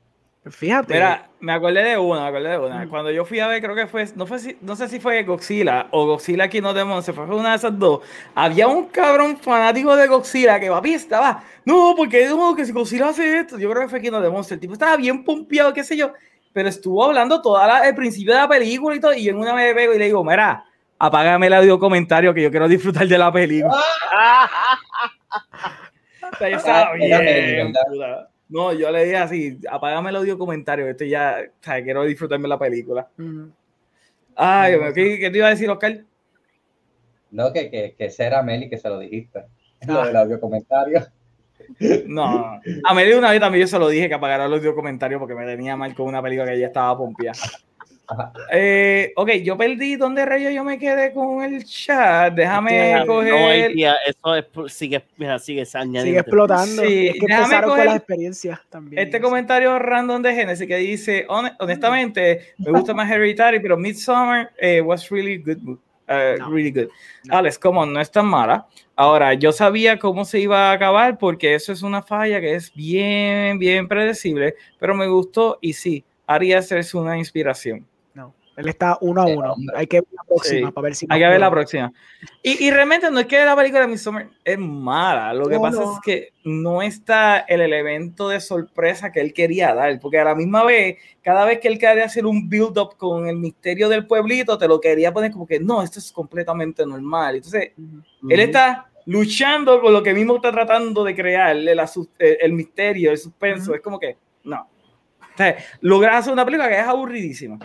Fíjate. Mira, me acordé de una, me acordé de una. Mm. Cuando yo fui a ver, creo que fue, no, fue si- no sé si fue Godzilla o Godzilla aquí no Demon, se fue una de esas dos. Había un cabrón fanático de Godzilla que papi estaba, no, porque no, que si Godzilla hace esto, yo creo que fue Kino de Monster, el tipo estaba bien pompeado, qué sé yo, pero estuvo hablando toda la, el principio de la película y todo, y yo en una me pego y le digo, mira, apágame el audio comentario que yo quiero disfrutar de la película. O sea, yo estaba Ah. No, yo le dije así, apágame el audio comentario, esto ya, o sea, quiero disfrutarme la película. Ay, ¿qué, qué te iba a decir, Oscar? No, que, que, que ese era Meli que se lo dijiste, Ah. lo del audio comentario. No, a Meli una vez también yo se lo dije que apagara el audio comentario porque me tenía mal con una película que ella estaba pompeada. Eh, ok, yo perdí dónde rayos yo me quedé con el chat. Déjame No, coger. tía, eso es, sigue, mira, sigue añadiendo. Sigue explotando. Sí, es que déjame empezaron con coger las experiencias también. Este comentario random de Genesis que dice, "Hone- honestamente, me gusta más Hereditary, pero Midsommar eh, was really good. uh, No. really good. No. Alex, como no es tan mala. Ahora, yo sabía cómo se iba a acabar porque eso es una falla que es bien, bien predecible, pero me gustó y sí, Ari Aster es una inspiración. Él está uno a uno. Hay que ver la próxima Sí. para ver si. Hay que ver la próxima. Y, y realmente no es que la película de Midsommar es mala, lo que No, pasa no. es que no está el elemento de sorpresa que él quería dar, porque a la misma vez, cada vez que él quería hacer un build-up con el misterio del pueblito, te lo quería poner como que no, esto es completamente normal. Entonces, él está luchando con lo que mismo está tratando de crear, el, el, el misterio, el suspenso. Es como que, no. O sea, logras hacer una película que es aburridísima.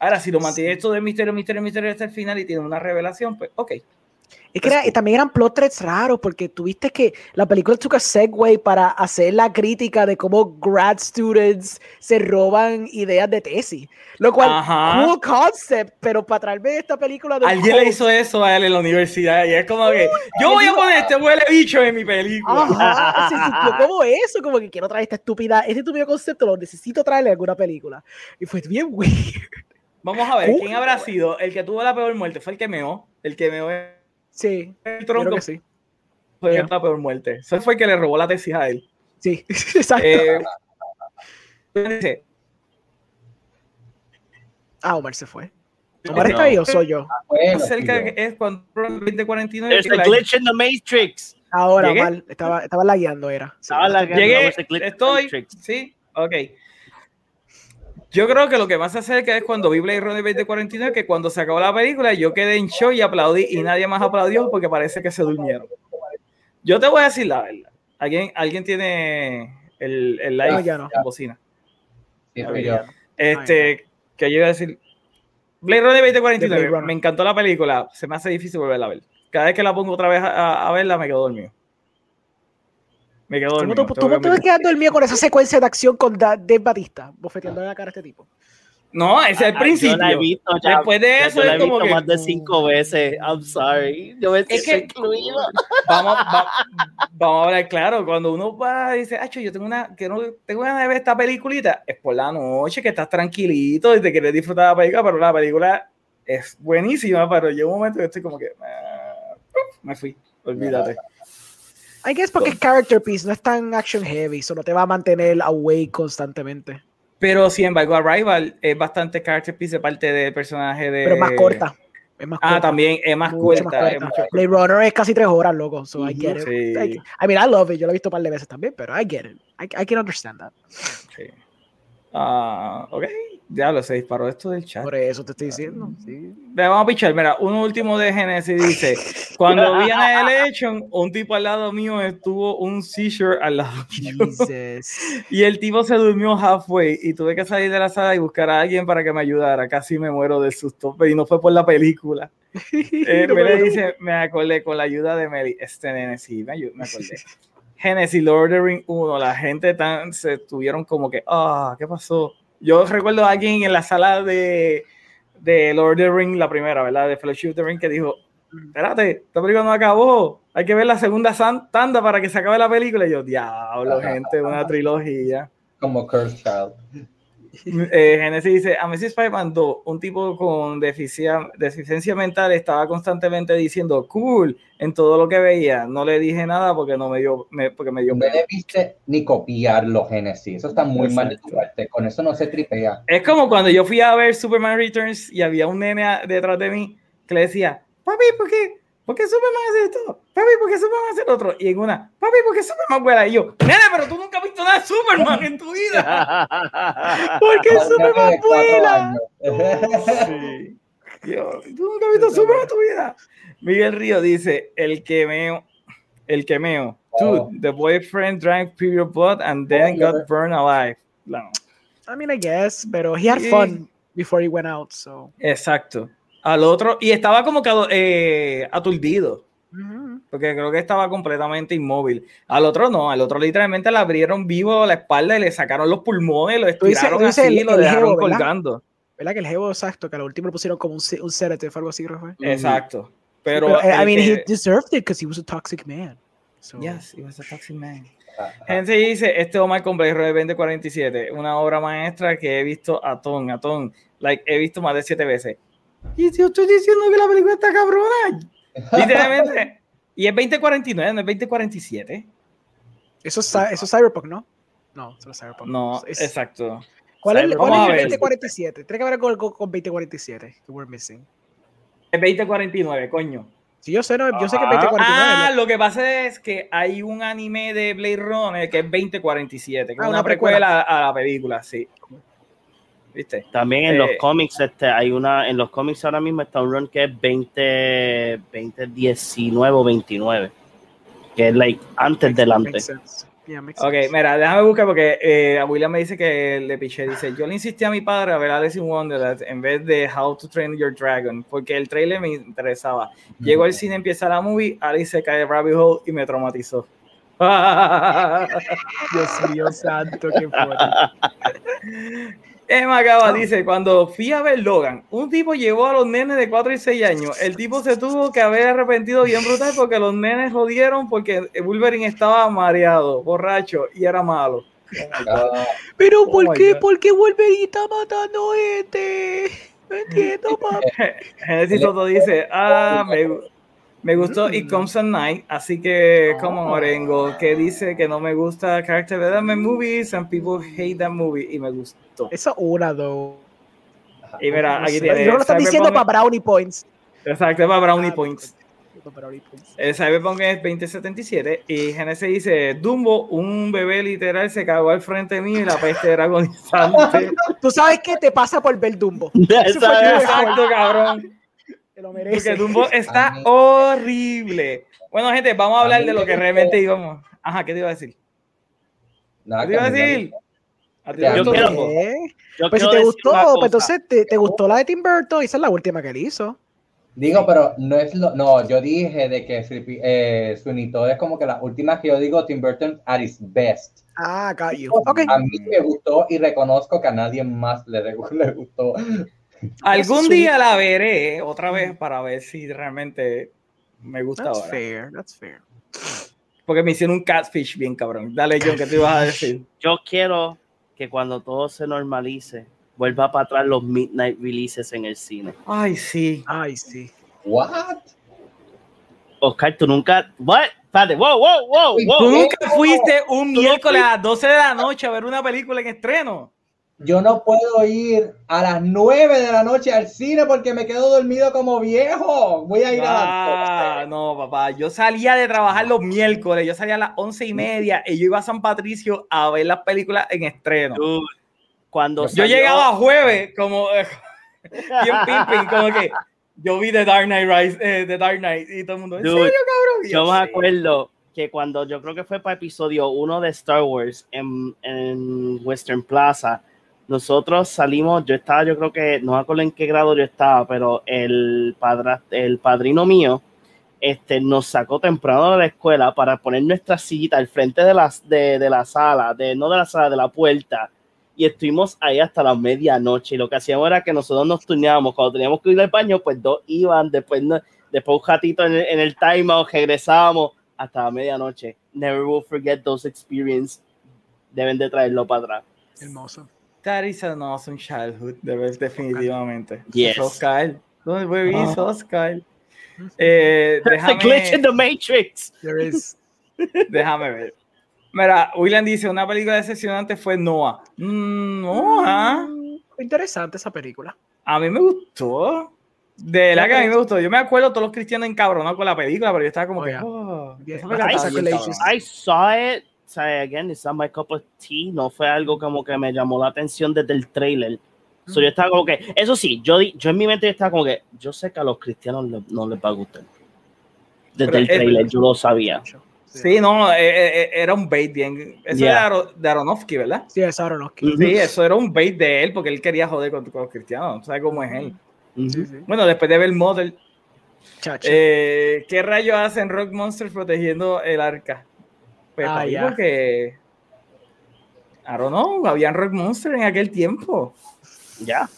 Ahora, si lo mantienes Sí. esto de misterio, misterio, misterio hasta el final y tiene una revelación, pues, ok. Es que era- y también eran plot threads raros, porque tuviste que la película took a segue para hacer la crítica de cómo grad students se roban ideas de tesis. Lo cual, Ajá. cool concept, pero para traerme esta película de Alguien le hizo eso a él en la universidad y es como que yo voy a poner este huele bicho en mi película. Ajá, se sintió como eso, como que quiero traer esta estúpida, este estúpido concepto, lo necesito traerle a alguna película. Y fue bien weird. Vamos a ver, Uy, ¿quién habrá sido el que tuvo la peor muerte? Fue el que meó, el que meó el Sí, creo tronco que sí. fue Yeah. la peor muerte. Ese fue el que le robó la tesis a él. Sí, exacto. Eh, Ah, Omar se fue. No, ¿Omar está ahí o soy yo? Bueno, que es cuando 2049 There's que a la- glitch in the Matrix. Ahora, ¿Llegué? Omar. Estaba, estaba lagueando, era. Sí. Estaba lagueando. Llegué, estoy, sí, ok. Yo creo que lo que más se acerca es cuando vi Blade Runner 2049, que cuando se acabó la película yo quedé en show y aplaudí y nadie más aplaudió porque parece que se durmieron. Yo te voy a decir la verdad. ¿Alguien, alguien tiene el, el live No, ya no. en bocina? sí, yo. Este, que yo iba a decir, Blade Runner De 2049, Blade Runner. me encantó la película, se me hace difícil volverla a ver. Cada vez que la pongo otra vez a verla, me quedo dormido. Me quedo ¿Cómo dormido. tú, tú, que tú te quedas dormido con esa secuencia de acción con Da- Dave Batista, bofeteando la cara a este tipo? No, ese es el Ah, Yo la he principio. visto ya. Después de yo eso la he es como visto que más de cinco veces. I'm sorry. Yo me Es que- incluido. vamos, va- vamos a hablar claro. Cuando uno va y dice, Acho, yo tengo una, que no, tengo ganas de ver esta peliculita, es por la noche que estás tranquilito y te quieres disfrutar de la película, pero la película es buenísima, pero llega un momento que estoy como que ah, me fui, olvídate. I guess porque es character piece, no es tan action heavy, eso no te va a mantener awake constantemente. Pero sin embargo, Arrival es bastante character piece de parte del personaje de. Pero más corta. Es más Ah, corta. también es más Mucho corta. más es Blade Runner es casi tres horas, loco. So I get it. Sí. I, I mean, I love it. Yo lo he visto un par de veces también, pero I get it. I, I can understand that. sí. Ah, ok, ya lo se disparó esto del chat. Por eso te estoy diciendo. Sí. Le vamos a pichar. Mira, uno último de Genesis dice: Cuando vi Annihilation, un tipo al lado mío estuvo un seizure al lado mío. Jesus. Y el tipo se durmió halfway y tuve que salir de la sala y buscar a alguien para que me ayudara. Casi me muero del susto, pero y no fue por la película. Eh, No me me- le dice, me acordé con la ayuda de Meli. Este nene, sí, me, me acordé. Genesis, Lord of the Rings 1, la gente tan, se tuvieron como que, ah, ¿qué pasó? Yo recuerdo a alguien en la sala de, de Lord of the Rings, la primera, ¿verdad? De Fellowship of the Ring, que dijo, espérate, esta película no acabó, hay que ver la segunda tanda para que se acabe la película. Y yo, diablo, gente, una trilogía. Como Cursed Child. Eh, Genesis dice, a Messi Spider-Man 2, un tipo con deficiencia, deficiencia mental estaba constantemente diciendo cool en todo lo que veía. No le dije nada porque no me dio, me- porque me dio No debiste ni copiar los Genesis. Eso está muy mal de tu parte. Con eso no se tripea. Es como cuando yo fui a ver Superman Returns y había un nene detrás de mí que le decía, papi, ¿por qué? ¿Por qué Superman hace esto? Papi, ¿por qué Superman hace lo otro? Y en una, papi, ¿por qué Superman vuela? Y yo, nene, pero tú nunca has visto nada de Superman en tu vida. ¿Por qué Superman vuela? Sí. Tú nunca has visto Superman en tu vida. Miguel Río dice, el quemeo, el quemeo. Dude, Oh. the boyfriend drank pure blood and then Oh, got yeah. burned alive. No. I mean, I guess, pero he had Sí. fun before he went out, so. Exacto. Al otro, y estaba como que eh, aturdido, Ujú. porque creo que estaba completamente inmóvil. Al otro no, al otro literalmente le abrieron vivo la espalda y le sacaron los pulmones, lo Tú dices- estiraron tú dices así y lo dejaron ¿verdad? colgando. ¿Verdad que el jevo exacto? Que al último le pusieron como un, un sedative, algo así, fue. Exacto. Pero, Pero, eh, I mean, que- he deserved it because he was a toxic man. So, Yes, he was a toxic man. Ajá. Gente dice, este Omar con Blade Runner 2047, una obra maestra que he visto a ton, a ton, like, he visto más de siete veces. Y yo estoy diciendo que la película está cabrona. Literalmente. Y es 2049, no es 2047. Eso es, eso es Cyberpunk, ¿no? No, eso no es Cyberpunk. No, Es- exacto. ¿Cuál es, cuál es el ver. 2047? Tiene que algo con, con 2047 que we're missing. Es 2049, coño. Sí, yo sé, no, yo sé que es Ah, 2049. ah, ¿no? lo que pasa es que hay un anime de Blade Runner que es 2047, que Ah, es una una precuela. precuela a, a la película, sí. ¿Viste? También en Eh, los cómics, este, hay una, en los cómics ahora mismo está un run que es 20, 2019 o 29, que es like antes del antes. Yeah, Ok, sense. mira, déjame buscar porque eh, a William me dice que le piché. Dice: Yo le insistí a mi padre a ver Alice in Wonderland en vez de How to Train Your Dragon, porque el trailer me interesaba. Llegó al cine, empieza la movie, Alice se cae de Rabbit Hole y me traumatizó. Dios mío santo, qué fuerte. Emma Gaba dice, cuando fui a ver Logan, un tipo llevó a los nenes de 4 y 6 años. El tipo se tuvo que haber arrepentido bien brutal porque los nenes jodieron porque Wolverine estaba mareado, borracho y era malo. Ah, Pero Oh ¿por qué? God. ¿Por qué Wolverine está matando gente? No entiendo, papá. Genesis Soto dice, ah, me, gu- Me gustó Mm. It Comes at Night, así que como Oh. Morengo, que dice que no me gusta Character Development Movies and people hate that movie, y me gustó. Eso una, dos. Y mira, aquí tiene Yo lo estoy diciendo para Brownie Points. Exacto, para Brownie Ah, Points. para Brownie Points. El Cyberpunk es 2077 y Genesis dice, Dumbo, un bebé literal se cagó al frente mío y la peste era agonizante. Tú sabes qué te pasa por ver Dumbo. Exacto, cabrón. Te lo Porque mereces. Dumbo está Amén. horrible. Bueno, gente, vamos a hablar de lo que realmente íbamos. Ajá, ¿qué te iba a decir? Nada, ¿Qué te iba a decir? Pues si te gustó, pues entonces te, te gustó la de Tim Burton, esa es la última que él hizo. Digo, pero no es lo. No, yo dije de que eh, Sweeney Todd es como que las últimas que yo digo Tim Burton at his best. Ah, got you. Ok. A mí me gustó y reconozco que a nadie más le, le gustó. Algún Sweet. día la veré otra vez para ver si realmente me gusta That's ahora. fair, that's fair. Porque me hicieron un catfish bien cabrón. Dale, John, ¿qué te ibas a decir? Yo quiero que cuando todo se normalice, vuelva para atrás los midnight releases en el cine. Ay, sí. Ay, sí. What? Oscar, tú nunca. ¿What? Espérate, wow, wow, wow, Uy, ¿Tú wow. nunca fuiste un miércoles a las 12 de la noche a ver una película en estreno? Yo no puedo ir a las 9 de la noche al cine porque me quedo dormido como viejo. Voy a ir a Ah, no, papá. Yo salía de trabajar los miércoles. Yo salía a las once y media y yo iba a San Patricio a ver las películas en estreno. Dude, Cuando Yo salió- llegaba jueves como bien pimping, como que yo vi The Dark Knight Rise, eh, The Dark Knight y todo el mundo, ¿en Dude, serio, cabrón? Y Yo me acuerdo que cuando yo creo que fue para episodio 1 de Star Wars en, en Western Plaza, nosotros salimos, yo estaba, yo creo que, no me acuerdo en qué grado yo estaba, pero el, padra, el padrino mío este, nos sacó temprano de la escuela para poner nuestra sillita al frente de, las, de, de la sala, de, no de la sala, de la puerta. Y estuvimos ahí hasta la medianoche. Lo que hacíamos era que nosotros nos turneábamos. Cuando teníamos que ir al baño, pues dos iban, después, después un ratito en el, en el timeout, regresábamos hasta la medianoche. Never will forget those experiences. Deben de traerlo para atrás. Hermoso. That is an awesome childhood, de ver, definitivamente. Yes. Oscar. ¿Dónde where is Ah. Oscar? Eh, There's a glitch in déjame, the Matrix. There is. déjame ver. Mira, William dice, una película decepcionante fue Noah. Mm, Noah. Mm, Interesante esa película. A mí me gustó. De la que a mí me gustó. Yo me acuerdo todos los cristianos encabronados con la película, pero yo estaba como Oh, que. yeah. oh, cabrona. I saw it. Sea, again, it's not my cup of tea. No fue algo como que me llamó la atención desde el trailer. So, yo estaba como que, eso sí, yo, di- yo en mi mente estaba como que, yo sé que a los cristianos le- no les va a gustar. Desde Pero el es- trailer, yo lo sabía. Sí, no, eh, eh, eh, era un bait bien. Eso Yeah. era de Aronofsky, ¿verdad? Sí, es Aronofsky. Ujú. Sí, eso era un bait de él porque él quería joder con, con los cristianos. ¿Sabes cómo es él? Ujú. Sí, sí. Bueno, después de ver Model, Chacho. eh, ¿qué rayos hacen Rock Monsters protegiendo el arca? Pues Ah, papi, porque. I don't know, habían Rock Monsters en aquel tiempo. Ya.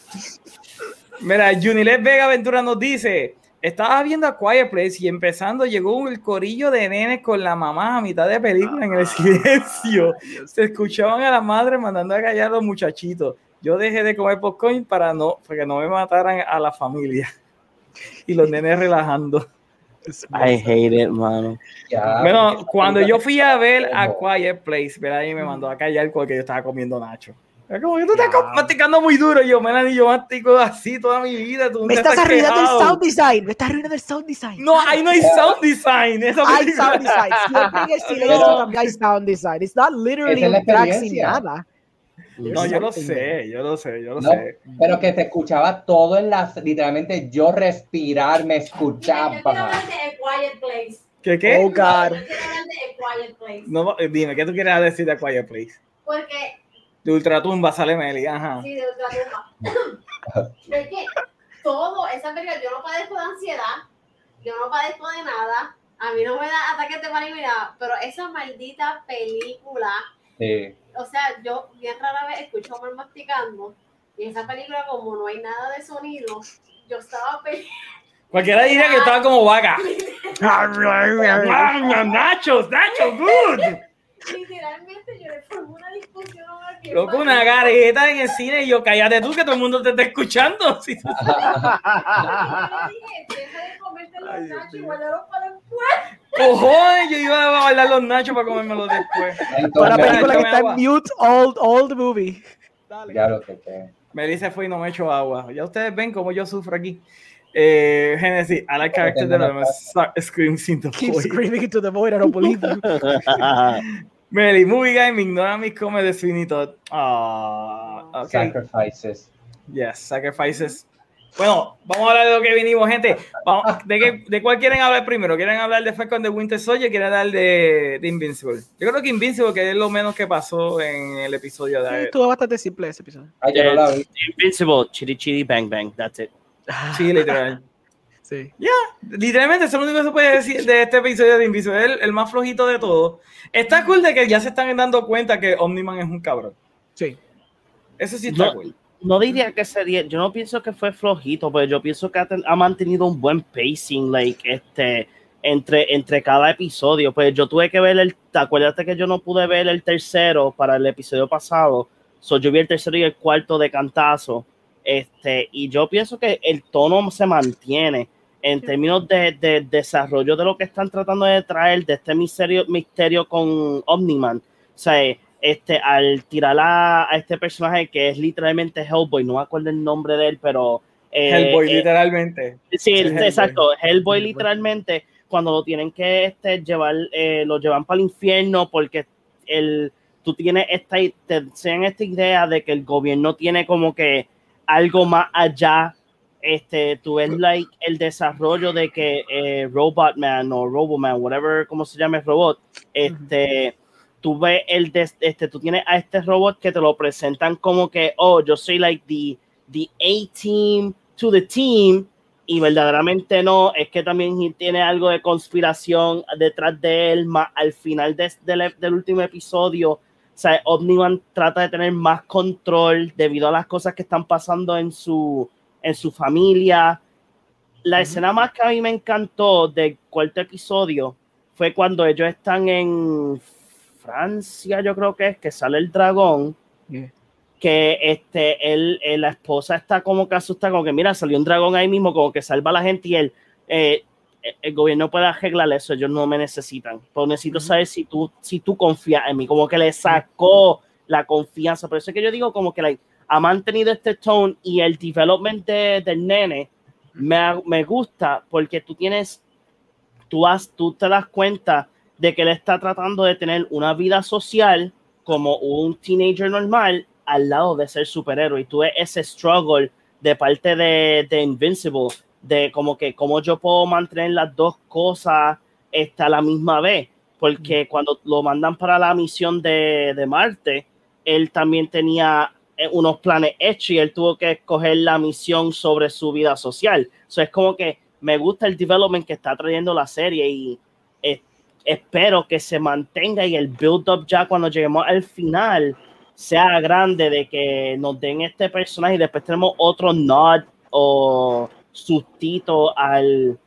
Mira, Junilet Vega Ventura nos dice: Estaba viendo a Quiet Place y empezando llegó el corillo de nenes con la mamá a mitad de película en el silencio. Se escuchaban a la madre mandando a callar a los muchachitos. Yo dejé de comer popcorn para no, para que no me mataran a la familia. Y los nenes relajando. I hate it, mano. Ya, Bueno, cuando yo fui a ver a Quiet Place, ¿verdad? Y me mandó a callar porque yo estaba comiendo nacho. Es como que tú estás Ya. masticando muy duro. Y yo, Melanie, yo mastico así toda mi vida. Tú Me estás estás arruinando el quejado". sound design. Me estás arruinando el sound design. No, ahí no hay sound design. Esa Hay sound design. Siempre en el silencio No. también hay sound design. It's not literally Esa es la un track sin experiencia. nada. No, yo lo sé, yo lo sé, yo lo No, sé. pero que se escuchaba todo en las. Literalmente yo respirar me Yo quiero escuchaba. hablar de A Quiet Place. ¿Qué qué? Oh, Yo God. quiero hablar de A Quiet Place. No, dime, ¿qué tú quieres decir de Quiet Place? Porque, De Ultratumba sale Meli, ajá. sí, de Ultratumba. Es que todo, esa película, yo no padezco de ansiedad, yo no padezco de nada, a mí no me da ataques de pánico ni nada, pero esa maldita película, Sí. O sea, yo bien rara vez escucho a Omar masticando, y esa película, como no hay nada de sonido, yo estaba pe- Cualquiera diría que estaba como vaga. Nachos, nachos, good. literalmente yo le formé una discusión a bien Loco, una gareta en el cine y yo, cállate tú que todo el mundo te está escuchando. Sí. Y yo le dije, deja de comerte Ay, los Dios nachos y mío. guardarlos para después. Cojones, yo iba a bailar los nachos para comérmelos después. Para la película que está agua. en mute, old, old movie. Dale. ya lo que que- Melissa fue y no me echó agua. Ya ustedes ven cómo yo sufro aquí. Eh, Genesis, I like character Tengo una development. Screams into the Keep void. screaming into the void, I don't believe you. Meli, movie guy, me ignora mis come de Sweeney Todd. Ah, ok. Sacrifices. Yes, sacrifices. Bueno, vamos a hablar de lo que vinimos, gente. Vamos, ¿de, qué- ¿De cuál quieren hablar primero? ¿Quieren hablar de Falcon de Winter Soldier? ¿Quieren hablar de, de Invincible? Yo creo que Invincible, que es lo menos que pasó en el episodio de... Estuvo bastante simple ese episodio. Ay, yo no la vi. Invincible, chiri chiri bang bang, that's it. Sí, literal. Sí. Literalmente, eso es lo único que se puede decir de este episodio de Invincible, el, el más flojito de todo. Está cool de que ya se están dando cuenta que Omniman es un cabrón. Sí. Eso sí está No, cool. no diría que sería, yo no pienso que fue flojito, pero yo pienso que ha, ten- ha mantenido un buen pacing, like, este, entre, entre cada episodio. Pues yo tuve que ver el, acuérdate que yo no pude ver el tercero para el episodio pasado, so yo vi el tercero y el cuarto de cantazo, este, y yo pienso que el tono se mantiene en términos de, de desarrollo de lo que están tratando de traer, de este misterio, misterio con Omniman. O sea, este, al tirar a, a este personaje que es literalmente Hellboy, no me acuerdo el nombre de él, pero... eh, Hellboy, eh, literalmente. Sí, Hellboy. exacto. Hellboy Hellboy. literalmente, cuando lo tienen que este, llevar, eh, lo llevan para el infierno porque el, tú tienes esta, te enseñan esta idea de que el gobierno tiene como que algo más allá. Este, tú ves like, el desarrollo de que eh, Robotman o Roboman, whatever, como se llame el robot, este, tú ves el, des- este, tú tienes a este robot que te lo presentan como que, oh, yo soy like the, the A-team to the team, y verdaderamente no, es que también tiene algo de conspiración detrás de él, más al final de- del, del último episodio, o sea, Omniman trata de tener más control debido a las cosas que están pasando en su, en su familia. La escena más que a mí me encantó del cuarto episodio fue cuando ellos están en Francia, yo creo que es, que sale el dragón Yeah. que este, él, eh, la esposa está como que asustada, como que mira, salió un dragón ahí mismo, como que salva a la gente y él, eh, eh, el gobierno puede arreglar eso, ellos no me necesitan, pero necesito saber si tú, si tú confías en mí, como que le sacó la confianza, por eso es que yo digo como que like, ha mantenido este tone y el development de- del nene me, me gusta porque tú tienes, tú, has, tú te das cuenta de que él está tratando de tener una vida social como un teenager normal al lado de ser superhéroe. Y tú ves ese struggle de parte de, de Invincible de como que cómo yo puedo mantener las dos cosas este, a la misma vez porque cuando lo mandan para la misión de, de Marte él también tenía unos planes hechos y él tuvo que escoger la misión sobre su vida social. So, es como que me gusta el development que está trayendo la serie y eh, espero que se mantenga y el build up ya cuando lleguemos al final sea grande de que nos den este personaje y después tenemos otro nod o sustito al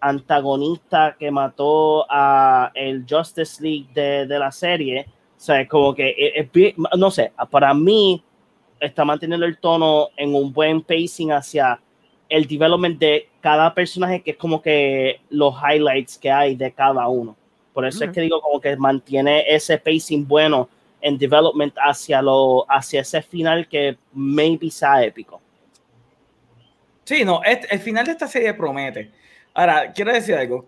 antagonista que mató a el Justice League de, de la serie. O sea, es como que, es- es bien- no sé, para mí está manteniendo el tono en un buen pacing hacia el development de cada personaje, que es como que los highlights que hay de cada uno. Por eso es que digo como que mantiene ese pacing bueno en development hacia, lo, hacia ese final que maybe sea épico. Sí, no, este- el final de esta serie promete. Ahora, quiero decir algo.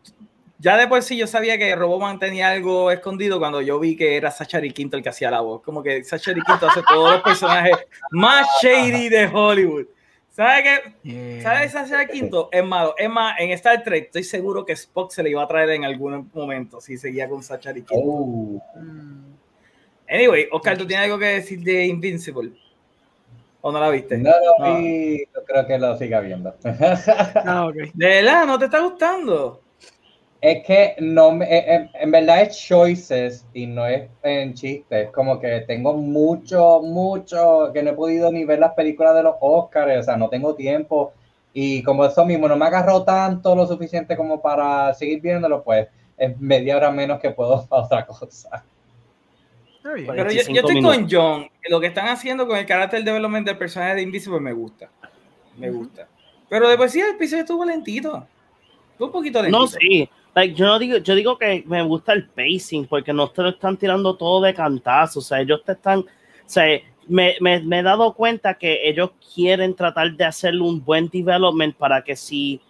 Ya de por sí yo sabía que Roboman tenía algo escondido cuando yo vi que era Zachary Quinto el que hacía la voz. Como que Zachary Quinto hace todos los personajes más shady de Hollywood. ¿Sabe qué? Yeah. ¿Sabes Zachary Quinto? Es malo. Es más, en Star Trek estoy seguro que Spock se le iba a traer en algún momento si seguía con Zachary Quinto. Oh. Anyway, Oscar, ¿tú tienes algo que decir de Invincible? ¿O no la viste? no lo No. vi, creo que lo siga viendo. Ah. ¿De verdad? ¿No te está gustando? Es que no me, eh, en, en verdad es choices y no es en chistes. Como que tengo mucho, mucho que no he podido ni ver las películas de los Oscars, o sea, no tengo tiempo. Y como eso mismo, no me agarró tanto lo suficiente como para seguir viéndolo, pues es media hora menos que puedo para otra cosa. Pero yo, 25 yo estoy minutos. con John. Lo que están haciendo con el carácter development del personaje de Invisible me gusta. Me gusta. Pero después sí, el episodio estuvo lentito. Fue un poquito No, lentito. sí. Like, yo no digo, yo digo que me gusta el pacing porque no te lo están tirando todo de cantazo. O sea, ellos te están. O sea, me, me, he dado cuenta que ellos quieren tratar de hacer un buen development para que si.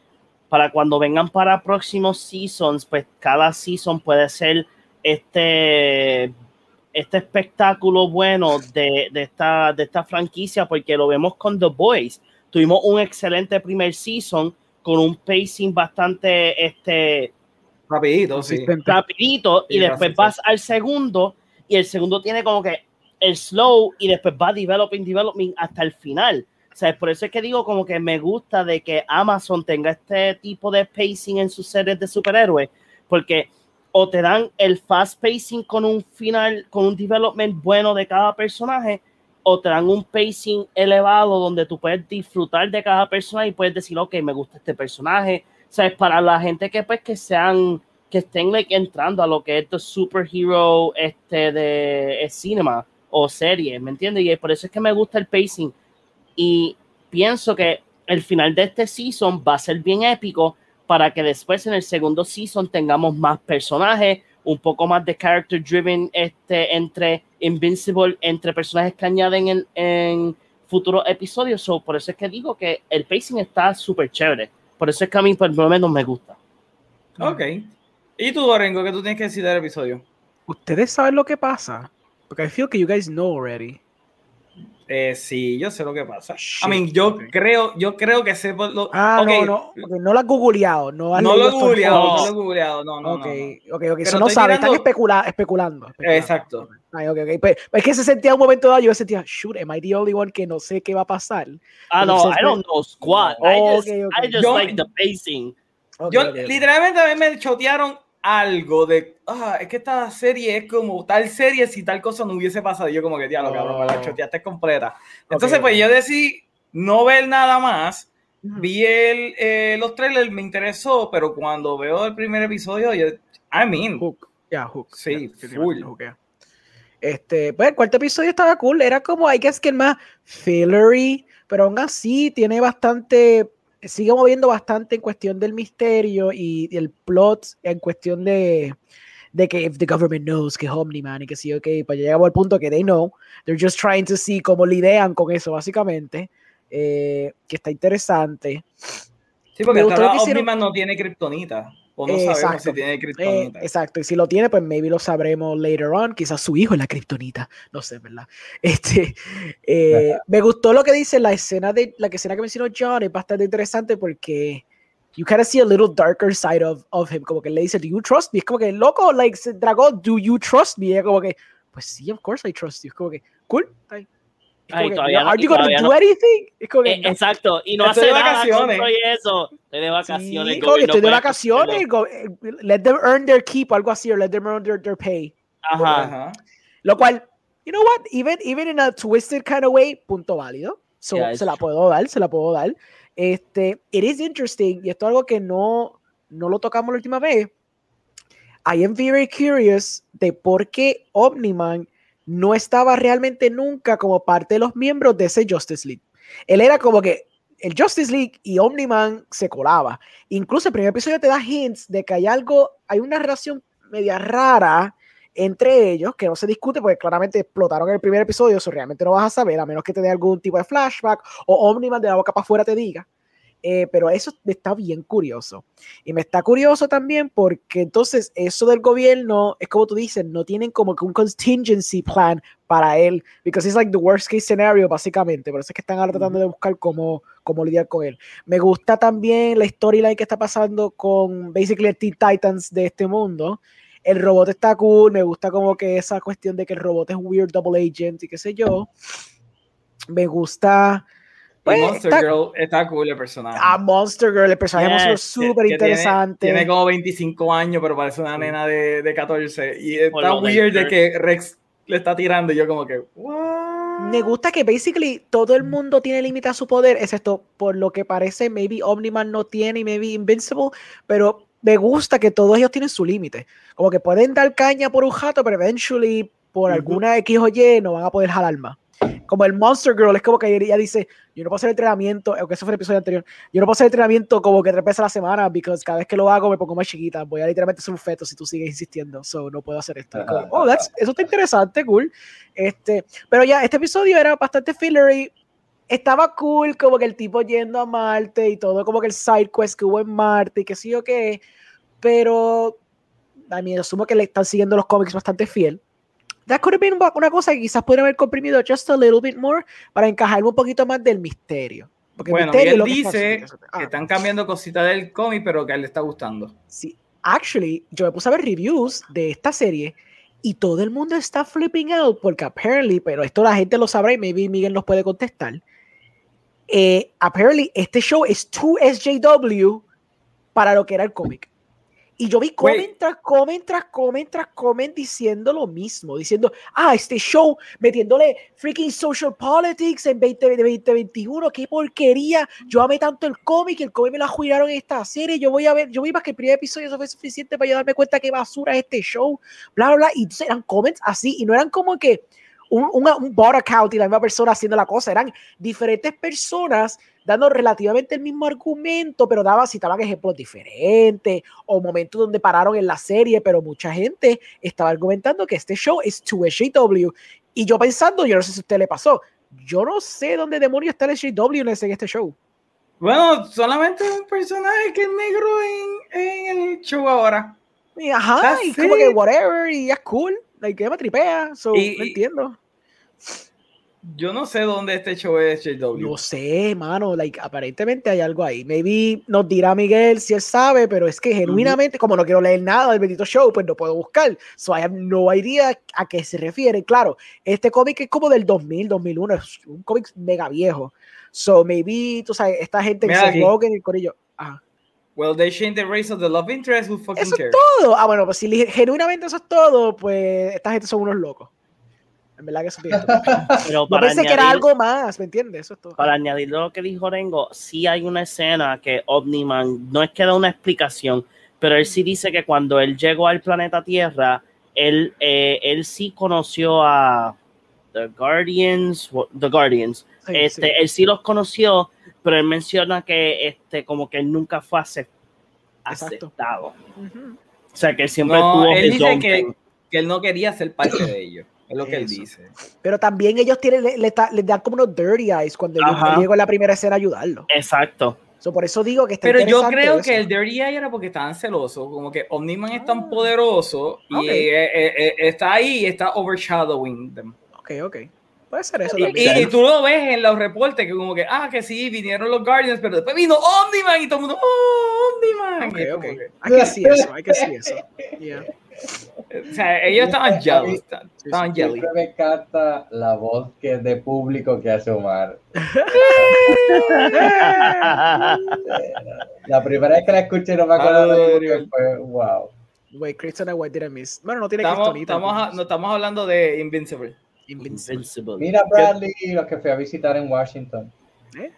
Para cuando vengan para próximos seasons, pues cada season puede ser este. Este espectáculo bueno de, de esta, de esta franquicia, porque lo vemos con The Boys. Tuvimos un excelente primer season con un pacing bastante este, Rapidito, sí. Rapidito y después vas al segundo y el segundo tiene como que el slow y después va developing, developing hasta el final. O sea, por eso es que digo como que me gusta de que Amazon tenga este tipo de pacing en sus series de superhéroes, porque o te dan el fast pacing con un final, con un development bueno de cada personaje, o te dan un pacing elevado donde tú puedes disfrutar de cada personaje y puedes decir, ok, me gusta este personaje. O sea, es para la gente que pues que sean, que estén like, entrando a lo que es el superhero este de, eh, cinema o serie, ¿me entiendes? Y por eso es que me gusta el pacing. Y pienso que el final de este season va a ser bien épico para que después en el segundo season tengamos más personajes, un poco más de character driven este, entre Invincible, entre personajes que añaden en, en futuros episodios. So, por eso es que digo que el pacing está súper chévere. Por eso es que a mí por lo menos me gusta. Ok. ¿Y tú, Orengo, qué tú tienes que decir del episodio? Ustedes saben lo que pasa. Porque I feel que you guys know already. Eh, sí, yo sé lo que pasa. Shit, I mean, yo ok. creo, yo creo que sé por lo. Ah, Ok, no, no. ok, no lo has googleado. No, has No lo he googleado, no lo he googleado, no, no, ok, no, no. ok, ok. Pero Eso no sabe, están tirando- especula- especulando, especulando. Exacto. Ay, ok, ok. Pues, es que se sentía un momento dado, yo sentía, shoot, am I the only one que no sé qué va a pasar? Ah, Pero no, I don't know squat. I just. I just Yo- like the pacing. Yo literalmente a mí me chotearon algo de, ah, es que esta serie es como tal serie si tal cosa no hubiese pasado. Y yo como que, diablo, cabrón, me la Oh. choteaste completa. Entonces, ok. pues yo decidí no ver nada más. Vi el, eh, los trailers, me interesó, pero cuando veo el primer episodio, yo, I mean, Hook. Ya, Hook. Sí, definitivamente full. Este, pues el cuarto episodio estaba cool, era como, I guess que el más fillery, pero aún así tiene bastante, sigue moviendo bastante en cuestión del misterio y, y el plot en cuestión de, de que if the government knows que Omni-Man y que sí, ok, pues ya llegamos al punto que they know, they're just trying to see cómo lidian con eso básicamente, eh, que está interesante. sí, porque Omniman no tiene kriptonita. O no Eh, sabemos exacto. si tiene Eh, kriptonita. exacto, y si lo tiene, pues maybe lo sabremos later on. Quizás su hijo es la kriptonita, no sé, ¿verdad? Este, eh, me gustó lo que dice la escena de la que escena que mencionó John, es bastante interesante porque you kind of see a little darker side of, of him, como que le dice, do you trust me? Es como que, loco, like, se dragó, do you trust me? Y es como que, pues sí, of course I trust you. Es como que, cool. Ay. Que, todavía no- Are you gonna todavía do no. anything? Es como que, Eh, exacto, y no hace de nada vacaciones. eso. Estoy de vacaciones. Sí, como que estoy de vacaciones, go- eh, let them earn their keep, algo así, o let them earn their, their pay. Ajá. Ajá. Lo cual, you know what, even, even in a twisted kind of way, punto válido. So, Yeah, se la true. puedo dar, se la puedo dar. Este, it is interesting, y esto es algo que no, no lo tocamos la última vez. I am very curious de por qué Omniman no estaba realmente nunca como parte de los miembros de ese Justice League. Él era como que el Justice League y Omniman se colaba. Incluso el primer episodio te da hints de que hay algo, hay una relación media rara entre ellos, que no se discute porque claramente explotaron en el primer episodio, eso realmente no vas a saber, a menos que te dé algún tipo de flashback o Omniman de la boca para afuera te diga. Eh, pero eso me está bien curioso. Y me está curioso también porque entonces eso del gobierno, es como tú dices, no tienen como que un contingency plan para él, because it's like the worst case scenario básicamente, por eso es que están ahora tratando de buscar cómo, cómo lidiar con él. Me gusta también la storyline que está pasando con basically el Teen Titans de este mundo. El robot está cool, me gusta como que esa cuestión de que el robot es weird double agent y qué sé yo. Me gusta... Pues, Monster está- Girl está cool el personaje. Ah, Monster Girl, el personaje Yes, Girl Que- súper que tiene- interesante. Tiene, como 25 años, pero parece una nena de, de 14. Y está weird de que Rex le está tirando y yo como que, what? Me gusta que basically todo el mundo tiene límite a su poder, excepto por lo que parece, maybe Omniman no tiene y maybe Invincible, pero me gusta que todos ellos tienen su límite. Como que pueden dar caña por un jato, pero eventually por Ujú. alguna X o Y no van a poder jalar más. Como el Monster Girl, es como que ella dice, yo no puedo hacer entrenamiento, aunque eso fue el episodio anterior, yo no puedo hacer entrenamiento como que tres veces a la semana, porque cada vez que lo hago me pongo más chiquita, voy a literalmente ser un feto si tú sigues insistiendo, so no puedo hacer esto. Oh, eso está interesante, cool. Este, pero ya, este episodio era bastante fillery, estaba cool como que el tipo yendo a Marte y todo, como que el side quest que hubo en Marte y que sí o qué, pero a mí asumo que le están siguiendo los cómics bastante fiel. That could have been una cosa que quizás pudiera haber comprimido just a little bit more para encajar un poquito más del misterio. Porque bueno, misterio él lo dice que, ah. están cambiando cositas del cómic, pero que a él le está gustando. Sí, actually, yo me puse a ver reviews de esta serie y todo el mundo está flipping out porque apparently, pero esto la gente lo sabrá y maybe Miguel nos puede contestar. Eh, apparently, este show es 2SJW para lo que era el cómic. Y yo vi comment tras comment tras comment tras comment diciendo lo mismo, diciendo, ah, este show metiéndole freaking social politics en 2021, qué porquería, yo amé tanto el cómic, el cómic me lo jugaron en esta serie, yo voy a ver, yo vi más que el primer episodio, eso fue suficiente para yo darme cuenta qué basura es este show, bla, bla, bla, y eran comments así, y no eran como que un, un, un bot account y la misma persona haciendo la cosa, eran diferentes personas dando relativamente el mismo argumento, pero daba, citaban ejemplos diferentes o momentos donde pararon en la serie, pero mucha gente estaba argumentando que este show es 2SJW. Y yo pensando, yo no sé si a usted le pasó, yo no sé dónde demonios está el SJW en este show. Bueno, solamente un personaje que es negro en, en el show ahora. Y, ajá, y como que whatever, y es cool, like, que me tripea, so, no entiendo. Yo no sé dónde este show es JW. No sé, mano. Like, aparentemente hay algo ahí. Maybe nos dirá Miguel si él sabe, pero es que genuinamente, como no quiero leer nada del bendito show, pues no puedo buscar. So I have no idea a qué se refiere. Claro, este cómic es como del 2000, 2001. Es un cómic mega viejo. So maybe, tú sabes, esta gente que se en el corillo. Ajá. Well, they changed the race of the love interest. Who fucking eso es todo. Ah, bueno, pues si genuinamente eso es todo, pues esta gente son unos locos. En verdad que eso Pero no pensé que era algo más, ¿me entiendes? Eso es todo. Para añadir lo que dijo Rengo, sí hay una escena que Omniman no es que da una explicación, pero él sí dice que cuando él llegó al planeta Tierra, él, eh, él sí conoció a The Guardians, The Guardians. este, Él sí los conoció, pero él menciona que este, como que él nunca fue aceptado. O sea, que él siempre tuvo él dice que, que, él no quería ser parte de ellos. Es lo que él dice. Pero también ellos tienen, le, le, le dan como unos dirty eyes cuando yo llego en la primera escena a ayudarlo. Exacto. por eso digo que está Pero yo creo que el dirty eye era porque estaban celosos. Como que Omniman es tan ah. poderoso y eh, eh, eh, está ahí, está overshadowing them. Ok, ok. Puede ser eso y, también. Y, tú lo ves en los reportes que como que, ah, que sí, vinieron los Guardians, pero después vino Omniman y todo el mundo, oh, Omniman. Ok, ok. Hay que decir eso, hay que decir eso. Yeah. O sea, ellos estaban jelly. Estaban jelly. me encanta la voz que de público que hace Omar. la primera vez que la escuché no me acuerdo de fue wow. Wait, Kristen what did I miss? Bueno, no tiene estamos, estamos, no, estamos hablando de Invincible. Invincible. Mira Bradley, los que fui a visitar en Washington. Eh,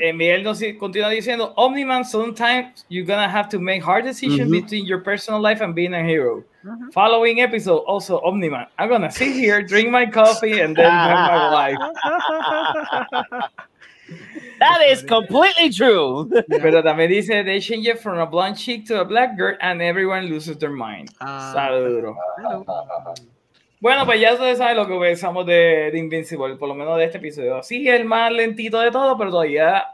eh, Miguel nos continúa diciendo, Omniman, sometimes you're gonna have to make hard decisions between your personal life and being a hero. Following episode, also Omniman, I'm gonna sit here, drink my coffee, and then have my life. That is completely true. Pero también dice, they change it from a blonde chick to a black girl, and everyone loses their mind. Uh, Saludo. Bueno, pues ya ustedes saben lo que pensamos de, de, Invincible, por lo menos de este episodio. Sí, el más lentito de todo, pero todavía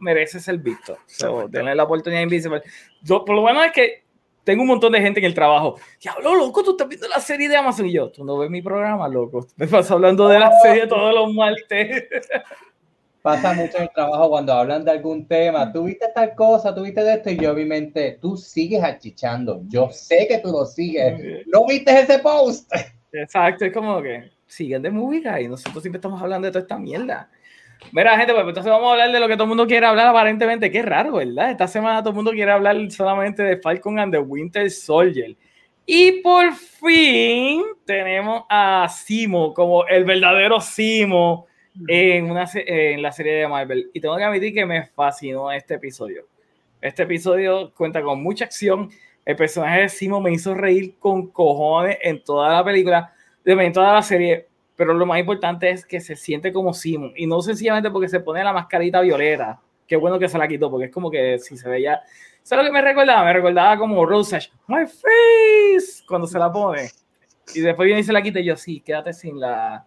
merece ser visto. So, tener la oportunidad de Invincible. Yo, por lo menos es que tengo un montón de gente en el trabajo. Diablo, loco, tú estás viendo la serie de Amazon. Y yo, tú no ves mi programa, loco. Me vas hablando de la serie todos los martes. Pasa mucho en el trabajo cuando hablan de algún tema. Tú viste tal cosa, tú viste de esto, y yo, obviamente, tú sigues achichando. Yo sé que tú lo sigues. ¿No viste ese post? Exacto, es como que siguen de música y nosotros siempre estamos hablando de toda esta mierda. Mira, gente, pues entonces vamos a hablar de lo que todo el mundo quiere hablar aparentemente. Qué raro, ¿verdad? Esta semana todo el mundo quiere hablar solamente de Falcon and the Winter Soldier. Y por fin tenemos a Simo como el verdadero Simo en, una, en la serie de Marvel. Y tengo que admitir que me fascinó este episodio. Este episodio cuenta con mucha acción el personaje de Simo me hizo reír con cojones en toda la película, en toda la serie, pero lo más importante es que se siente como Simon y no sencillamente porque se pone la mascarita violeta. Qué bueno que se la quitó porque es como que si se veía. ¿Sabes lo que me recordaba? Me recordaba como Rose My face, cuando se la pone. Y después viene y se la quita y yo, sí, quédate sin la,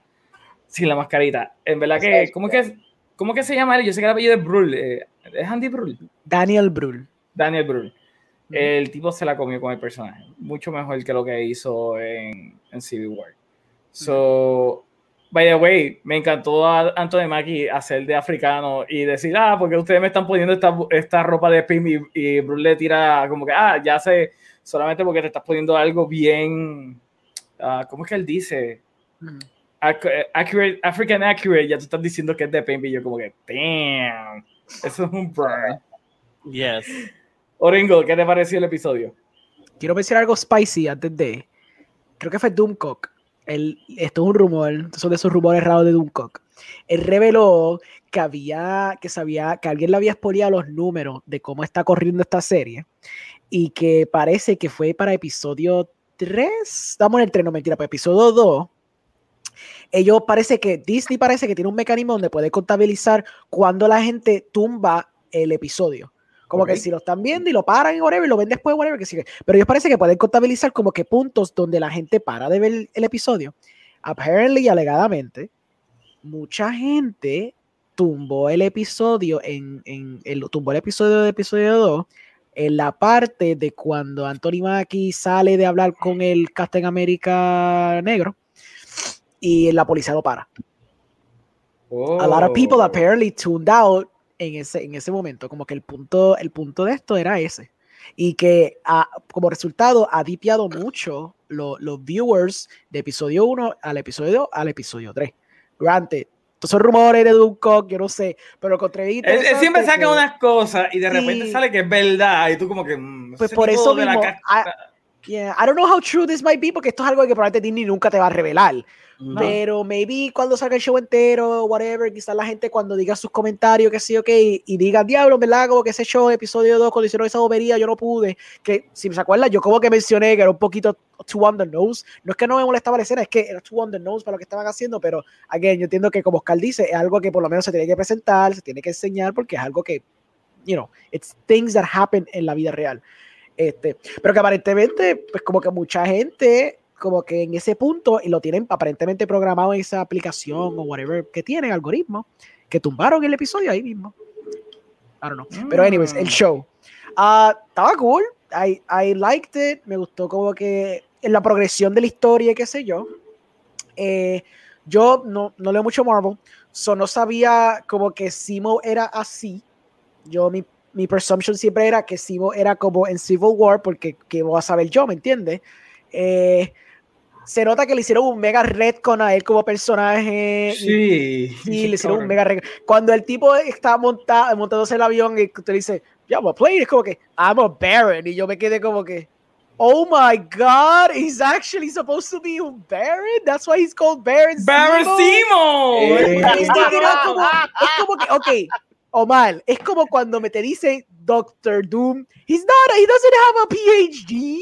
sin la mascarita. En verdad que, ¿cómo que, cómo que se llama él? Yo sé que el apellido es Brul. Eh, ¿Es Andy Brul? Daniel Brul. Daniel El tipo se la comió con el personaje. Mucho mejor que lo que hizo en, en Civil War. So, by the way, me encantó a Anthony Mackie hacer de africano y decir, ah, porque ustedes me están poniendo esta, esta ropa de Pim y, y Bruce le tira como que, ah, ya sé, solamente porque te estás poniendo algo bien, uh, ¿cómo es que él dice? Mm. Accurate, African accurate, ya tú estás diciendo que es de Pim y yo como que, damn, eso es un burn. Yes. Oringo, ¿qué te pareció el episodio? Quiero mencionar algo spicy antes de, creo que fue Doomcock esto es un rumor, son de esos rumores raros de Doomcock. Él reveló que había, que sabía, que alguien le había expoliado los números de cómo está corriendo esta serie y que parece que fue para episodio 3, estamos en el 3, no mentira, para episodio 2. Ellos parece que, Disney parece que tiene un mecanismo donde puede contabilizar cuando la gente tumba el episodio. Como que si lo están viendo y lo paran y whatever, lo ven después, whatever, que sigue. Pero ellos parece que pueden contabilizar como que puntos donde la gente para de ver el episodio. Apparently, alegadamente, mucha gente tumbó el episodio en, en el, tumbó el episodio de episodio 2 en la parte de cuando Anthony Mackie sale de hablar con el Captain América negro y la policía lo para. A lot of people oh. apparently tuned out en ese, en ese momento, como que el punto, el punto de esto era ese. Y que como resultado ha dipiado mucho los viewers de episodio 1 al episodio 2 al episodio 3. Granted, estos son rumores de Duncock, yo no sé, pero contra él, siempre saca unas cosas y de repente sale que es verdad y tú como que... Mm, pues por eso mismo, I, yeah, I don't know how true this might be porque esto es algo que probablemente Disney nunca te va a revelar. Pero maybe cuando salga el show entero, whatever, quizás la gente cuando diga sus comentarios, que sí, ok, y diga, diablo, ¿verdad? Como que ese show, episodio 2, cuando hicieron esa bobería, yo no pude. Que si me se acuerdan, yo como que mencioné que era un poquito too on the nose. No es que no me molestaba la escena, es que era too on the nose para lo que estaban haciendo, pero, again, yo entiendo que como Oscar dice, es algo que por lo menos se tiene que presentar, se tiene que enseñar, porque es algo que, you know, it's things that happen en la vida real. Este, pero que aparentemente, pues como que mucha gente como que en ese punto y lo tienen aparentemente programado en esa aplicación o whatever que tienen, algoritmo, que tumbaron el episodio ahí mismo. I don't know. Pero anyways, el mm. show. Uh, estaba cool. I, I liked it. Me gustó como que en la progresión de la historia, qué sé yo. Eh, yo no, no leo mucho Marvel, so no sabía como que Simo era así. Yo, mi, mi presumption siempre era que Simo era como en Civil War, porque ¿qué voy a saber yo? ¿Me entiendes? Eh, se nota que le hicieron un mega con a él como personaje. Sí. Sí, le hicieron un mega red. Cuando el tipo está montado, montándose el avión y te dice, yeah, play, es como que, I'm a Baron. Y yo me quedé como que, oh my god, he's actually supposed to be a Baron. That's why he's called Baron Baron Simo. es, como, que, ok, Omar, es como cuando me te dice Doctor Doom, he's not, he doesn't have a PhD.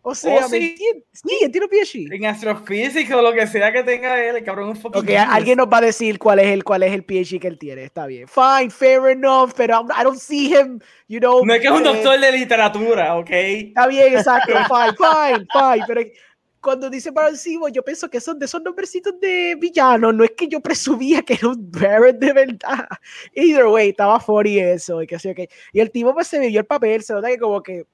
O sea, oh, sí. sí, él tiene PhD. En astrofísica o lo que sea que tenga él, el cabrón un poquito. Ok, alguien nos va a decir cuál es el cuál es el PhD que él tiene. Está bien. Fine, fair enough, pero I don't see him, you know. No es que es un eh, doctor de literatura, ok. Está bien, exacto. fine, fine, fine. Pero cuando dice Baron Simo, yo pienso que son de esos nombrecitos de villanos. No es que yo presumía que era un Baron de verdad. Either way, estaba y eso. Y, que, okay. y el tipo pues se vivió el papel. Se nota que como que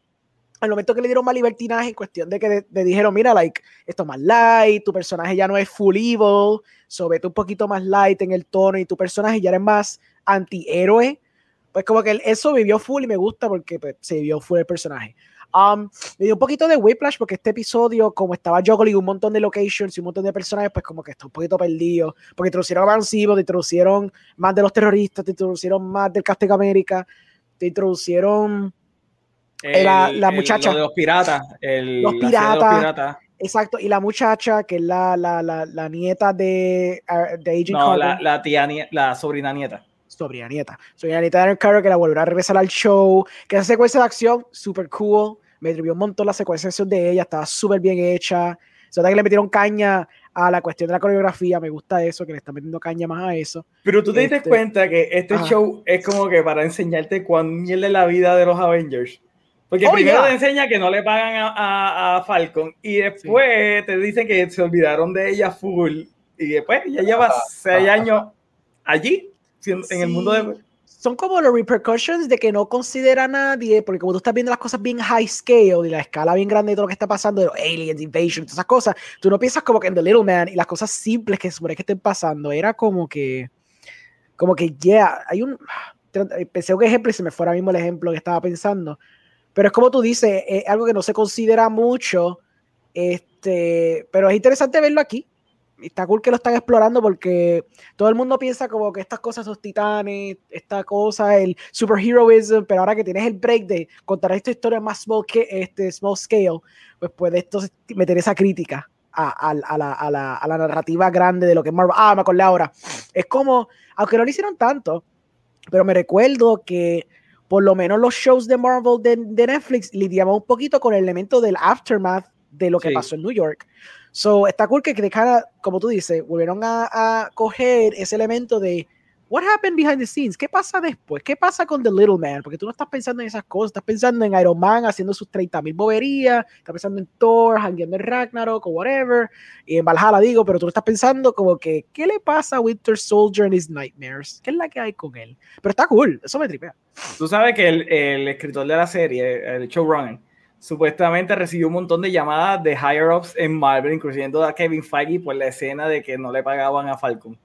al momento que le dieron más libertinaje en cuestión de que le dijeron, mira, like, esto es más light, tu personaje ya no es full evil, so un poquito más light en el tono y tu personaje ya eres más antihéroe, pues como que eso vivió full y me gusta porque pues, se vivió full el personaje. Um, me dio un poquito de whiplash porque este episodio, como estaba juggling un montón de locations y un montón de personajes, pues como que está un poquito perdido. Porque introducieron a Van te introducieron más de los terroristas, te introducieron más del Captain América, te introducieron la, la muchacha. de los piratas. los, piratas, Exacto, y la muchacha, que es la, la, la, nieta de, uh, de Agent no, La, la, tía, la sobrina nieta. Sobrina nieta. Sobrina nieta de Aaron Carter, que la volverá a regresar al show. Que esa secuencia de acción, super cool. Me atrevió un montón la secuencia de ella, estaba súper bien hecha. Se nota que le metieron caña a la cuestión de la coreografía, me gusta eso, que le están metiendo caña más a eso. Pero tú te diste Este- cuenta que este Ajá. show es como que para enseñarte cuán mierda es la vida de los Avengers. Porque Oh, primero yeah. te enseña que no le pagan a, a- a Falcon y después te dicen que se olvidaron de ella full y después ya lleva Ajá, seis ajá. años allí en el mundo de... Son como los repercussions de que no considera a nadie, porque como tú estás viendo las cosas bien high scale y la escala bien grande de todo lo que está pasando, de los aliens, invasion, todas esas cosas, tú no piensas como que en The Little Man y las cosas simples que supone que estén pasando. Era como que, como que, yeah, hay un. Pensé un ejemplo y se me fue ahora mismo el ejemplo que estaba pensando. Pero es como tú dices, es algo que no se considera mucho, este, pero es interesante verlo aquí. Está cool que lo están explorando porque todo el mundo piensa como que estas cosas, los titanes, esta cosa, el superheroism, pero ahora que tienes el break de contar esta historia más small, que, este, small scale, pues puedes entonces meter esa crítica a, a- a la, a la- a la narrativa grande de lo que es Marvel. Ah, me acordé ahora. Es como, aunque no lo hicieron tanto, pero me recuerdo que por lo menos los shows de Marvel de, de Netflix lidiaban un poquito con el elemento del aftermath de lo que Sí. pasó en New York. So, está cool que, cara, como tú dices, volvieron a, a coger ese elemento de what happened behind the scenes, qué pasa después, qué pasa con The Little Man, porque tú no estás pensando en esas cosas, estás pensando en Iron Man haciendo sus 30 mil boberías, estás pensando en Thor, hangueando en Ragnarok o whatever, y en Valhalla digo, pero tú no estás pensando como que, ¿qué le pasa a Winter Soldier and his nightmares? ¿Qué es la que hay con él? Pero está cool, eso me tripea. Tú sabes que el, el escritor de la serie, el showrunner, supuestamente recibió un montón de llamadas de higher-ups en Marvel, incluyendo a Kevin Feige por la escena de que no le pagaban a Falcon.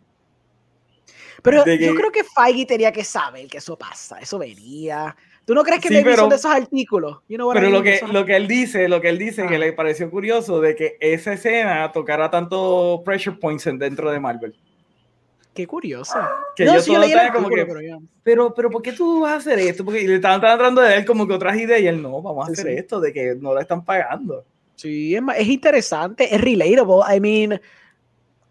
Pero De yo que- creo que Feige tenía que saber que eso pasa, eso venía. ¿Tú no crees que Sí, pero- de esos artículos? You know what I Pero lo que, lo que él dice, lo que él dice que Ah. le pareció curioso de que esa escena tocara tanto pressure points en- dentro de Marvel. Qué curioso. Que No, yo sí, yo todo como que, pero pero, pero ¿por qué tú vas a hacer esto? Porque le estaban tratando de él como que otras ideas y él no, vamos a Sí, hacer sí. esto de que no le están pagando. Sí, es, es interesante, es relatable. I mean,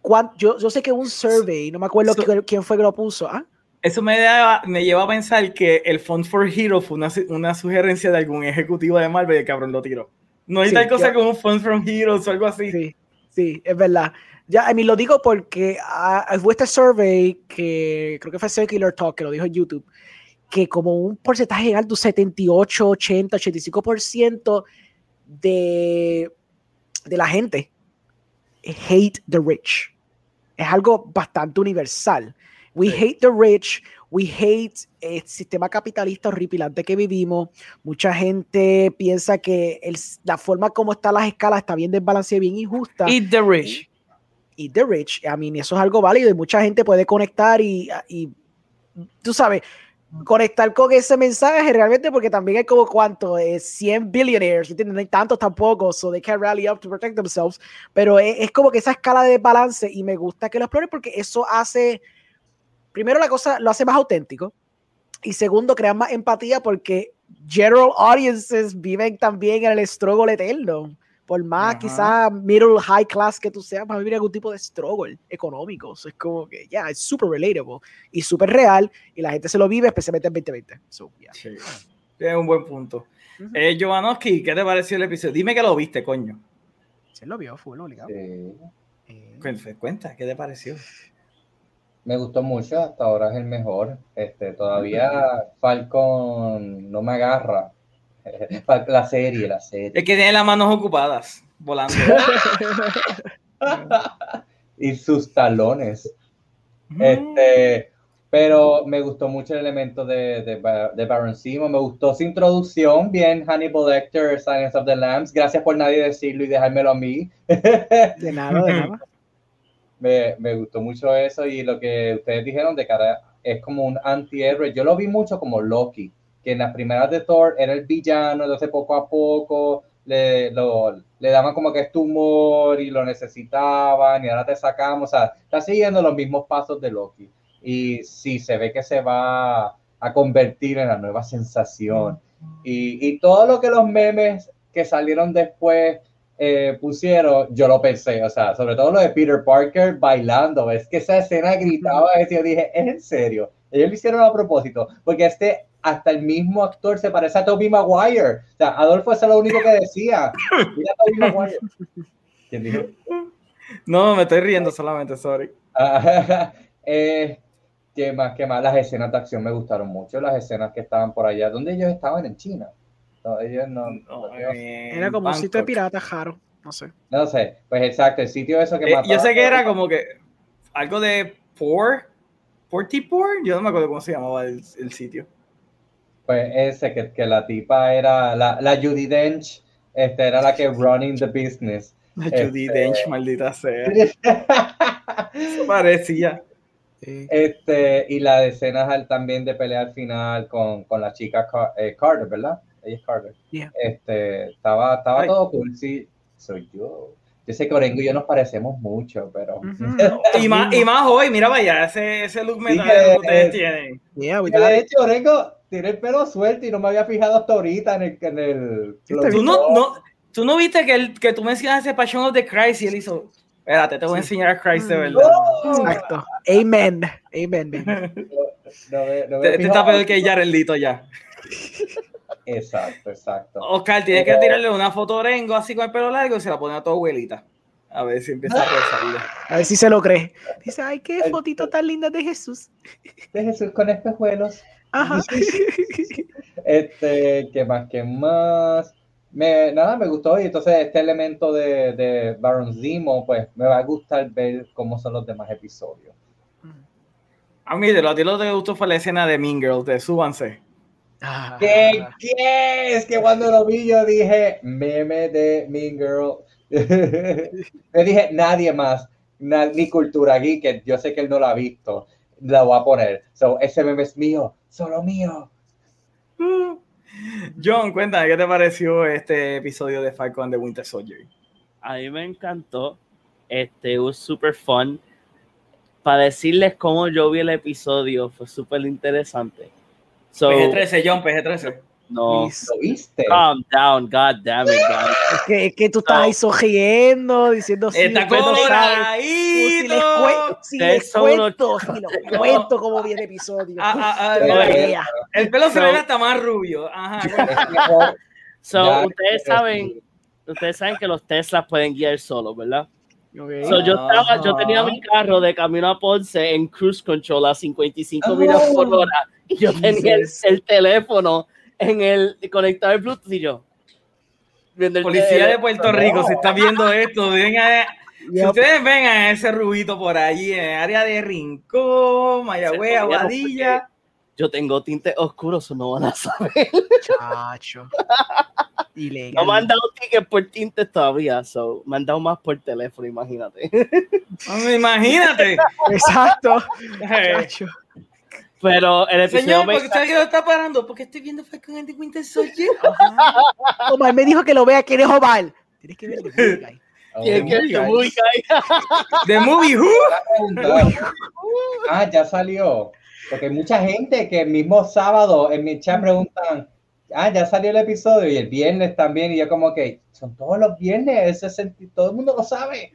cuan- yo, yo sé que un survey, no me acuerdo So- qui- quién fue que lo puso. ¿ah? Eso me, da- me lleva a pensar que el Fund for Hero fue una, una sugerencia de algún ejecutivo de Marvel y el cabrón lo tiró. No hay Sí, tal cosa como un Fund from Heroes o algo así. Sí, sí, es verdad. Ya, I mean, lo digo porque ah, fue este survey que creo que fue Circular Talk, que lo dijo en YouTube, que como un porcentaje alto, 78, 80, 85% de, de la gente hate the rich. Es algo bastante universal. We Sí. hate the rich, we hate el sistema capitalista horripilante que vivimos. Mucha gente piensa que el- la forma como están las escalas está bien desbalanceada bien injusta. Eat the rich. Eat the rich. I mean, eso es algo válido y mucha gente puede conectar y, y tú sabes, conectar con ese mensaje realmente porque también hay como cuánto, eh, 100 billionaires, ¿entiendes? No hay tantos tampoco, so they can rally up to protect themselves, pero es, es como que esa escala de balance y me gusta que lo explore porque eso hace, primero la cosa lo hace más auténtico y segundo crea más empatía porque general audiences viven también en el struggle eterno. Por más Ajá. quizá middle high class que tú seas, vas a vivir algún tipo de struggle económico. So, es como que ya, es súper relatable y súper real y la gente se lo vive, especialmente en 2020. So, yeah. Sí. Es un buen punto. Ujú. Eh, ¿qué te pareció el episodio? Dime que lo viste, coño. Sí, lo vio, fue obligado. Sí. Eh, Cuenta, Cuenta, ¿qué te pareció? Me gustó mucho, hasta ahora es el mejor. Este, todavía Falcon no me agarra. La serie, la Es serie. que tiene las manos ocupadas, volando. Y sus talones. Mm. Este, pero me gustó mucho el elemento de, de Baron Simo. Me gustó su introducción. Bien, Hannibal Lecter, Silence of the Lambs. Gracias por nadie decirlo y dejármelo a mí. de nada, de nada. me, me gustó mucho eso y lo que ustedes dijeron de cara es como un antihéroe. Yo lo vi mucho como Loki, que en las primeras de Thor era el villano, entonces poco a poco le, lo- le daban como que este humor y lo necesitaban y ahora te sacamos, o sea, está siguiendo los mismos pasos de Loki. Y sí, se ve que se va a convertir en la nueva sensación. Y, y todo lo que los memes que salieron después eh, pusieron, yo lo pensé, o sea, sobre todo lo de Peter Parker bailando, es que esa escena gritaba, eso, yo dije, ¿es en serio? Ellos lo hicieron a propósito, porque este, hasta el mismo actor se parece a Tobey Maguire, o sea, Adolfo eso es lo único que decía, mira a Tobey Maguire. ¿Quién dijo? No, me estoy riendo solamente, sorry. Eh, ¿Qué más? ¿Qué más? Las escenas de acción me gustaron mucho. Las escenas que estaban por allá. ¿Dónde ellos estaban? En China. No, ellos no. No, ellos- Era como un sitio de Bangkok. pirata, jaro. No sé. no sé. Pues exacto, el sitio eso que Eh, yo sé que era como que algo de Por, Portipor, yo no me acuerdo cómo se llamaba el, el sitio. Pues ese, que, que la tipa era la, la Judy Dench, este, era la que running the business. Judy Este- Dench, maldita sea. Eso parecía. Este, y la de escenas también de pelea al final con, con la chica Car- eh, Carter, ¿verdad? Ella es Carter. Yeah. Este, estaba, estaba Ay. todo cool, sí, soy yo. Yo sé que Orengo y yo nos parecemos mucho, pero Ujú. Y más, y más hoy, mira vaya, ese, ese look metal que- que ustedes tienen. Yeah, de hecho, Orengo tiene el pelo suelto y no me había fijado hasta ahorita en el, en el ¿Tú no, no, tú no viste que, el, que tú mencionaste Passion of the Christ y él hizo, espérate, te voy a enseñar a Christ de Mm. verdad. Exacto. Amen. Amen. No Te, está peor que Yarelito ya. Exacto, exacto. Oscar, tienes que tirarle una foto a Orengo así con el pelo largo y se la pone a tu abuelita. A ver si empieza a rezarle. A ver si se lo cree. Dice, ay, qué fotito tan linda de Jesús. De Jesús con espejuelos. Ajá. Este, ¿qué más? ¿Qué más? Me, nada, me gustó y entonces este elemento de, de Baron Zemo, pues me va a gustar ver cómo son los demás episodios. A mí, de lo ti lo que te gustó fue la escena de Mean Girls, de Súbanse. Ah. ¿Qué, qué es? Que cuando lo vi yo dije, meme de Mean Girl. me dije, nadie más, ni Cultura Geek, que yo sé que él no lo ha visto, la voy a poner. So, ese meme es mío, solo mío. John, cuéntame, ¿qué te pareció este episodio de Falcon and the Winter Soldier? A mí me encantó. Este, was super fun. Para decirles cómo yo vi el episodio, fue súper interesante. So, PG-13, John, PG-13. No. ¿Lo viste? Calm down, god damn it, guys. Es que, es que tú estás ahí sonriendo, diciendo sí, Está ustedes no saben. Uh, si les, coloradito. cue- si les cuento, cuento cómo viene el episodio. Ah, ah, ah, no, no eh. El pelo se So- ve hasta más rubio. Ajá. So, Ya, ustedes pero saben, ustedes saben que los Teslas pueden guiar solos, ¿verdad? Ok. So, yo, estaba, yo tenía mi carro de camino a Ponce en cruise control a 55 millas por hora y yo tenía el, el teléfono en el conectado al Bluetooth y yo. viendo el Policía de teléfono. Puerto Rico, si está viendo esto, venga, si Yep. ustedes ven a ese rubito por allí en el área de Rincón, Mayagüez, Aguadilla. Yo tengo tintes oscuros, eso no van a saber. Chacho. Ilegal. No me han dado tickets por tintes todavía, so, me han dado más por teléfono, imagínate. Imagínate. Exacto. Eh, Chacho. Pero el episodio Señor, me ¿por qué usted lo está parando? Porque estoy viendo Falcon and the Winter Soldier. Omar me dijo que lo vea. ¿Quién es Omar? Tienes que ver el guy. que guay. muy guay. The Movie Who. Ah, ya salió. Porque hay mucha gente que el mismo sábado en mi chat preguntan, ah, ya salió el episodio y el viernes también. Y yo como que son todos los viernes, ese senti- todo el mundo lo sabe.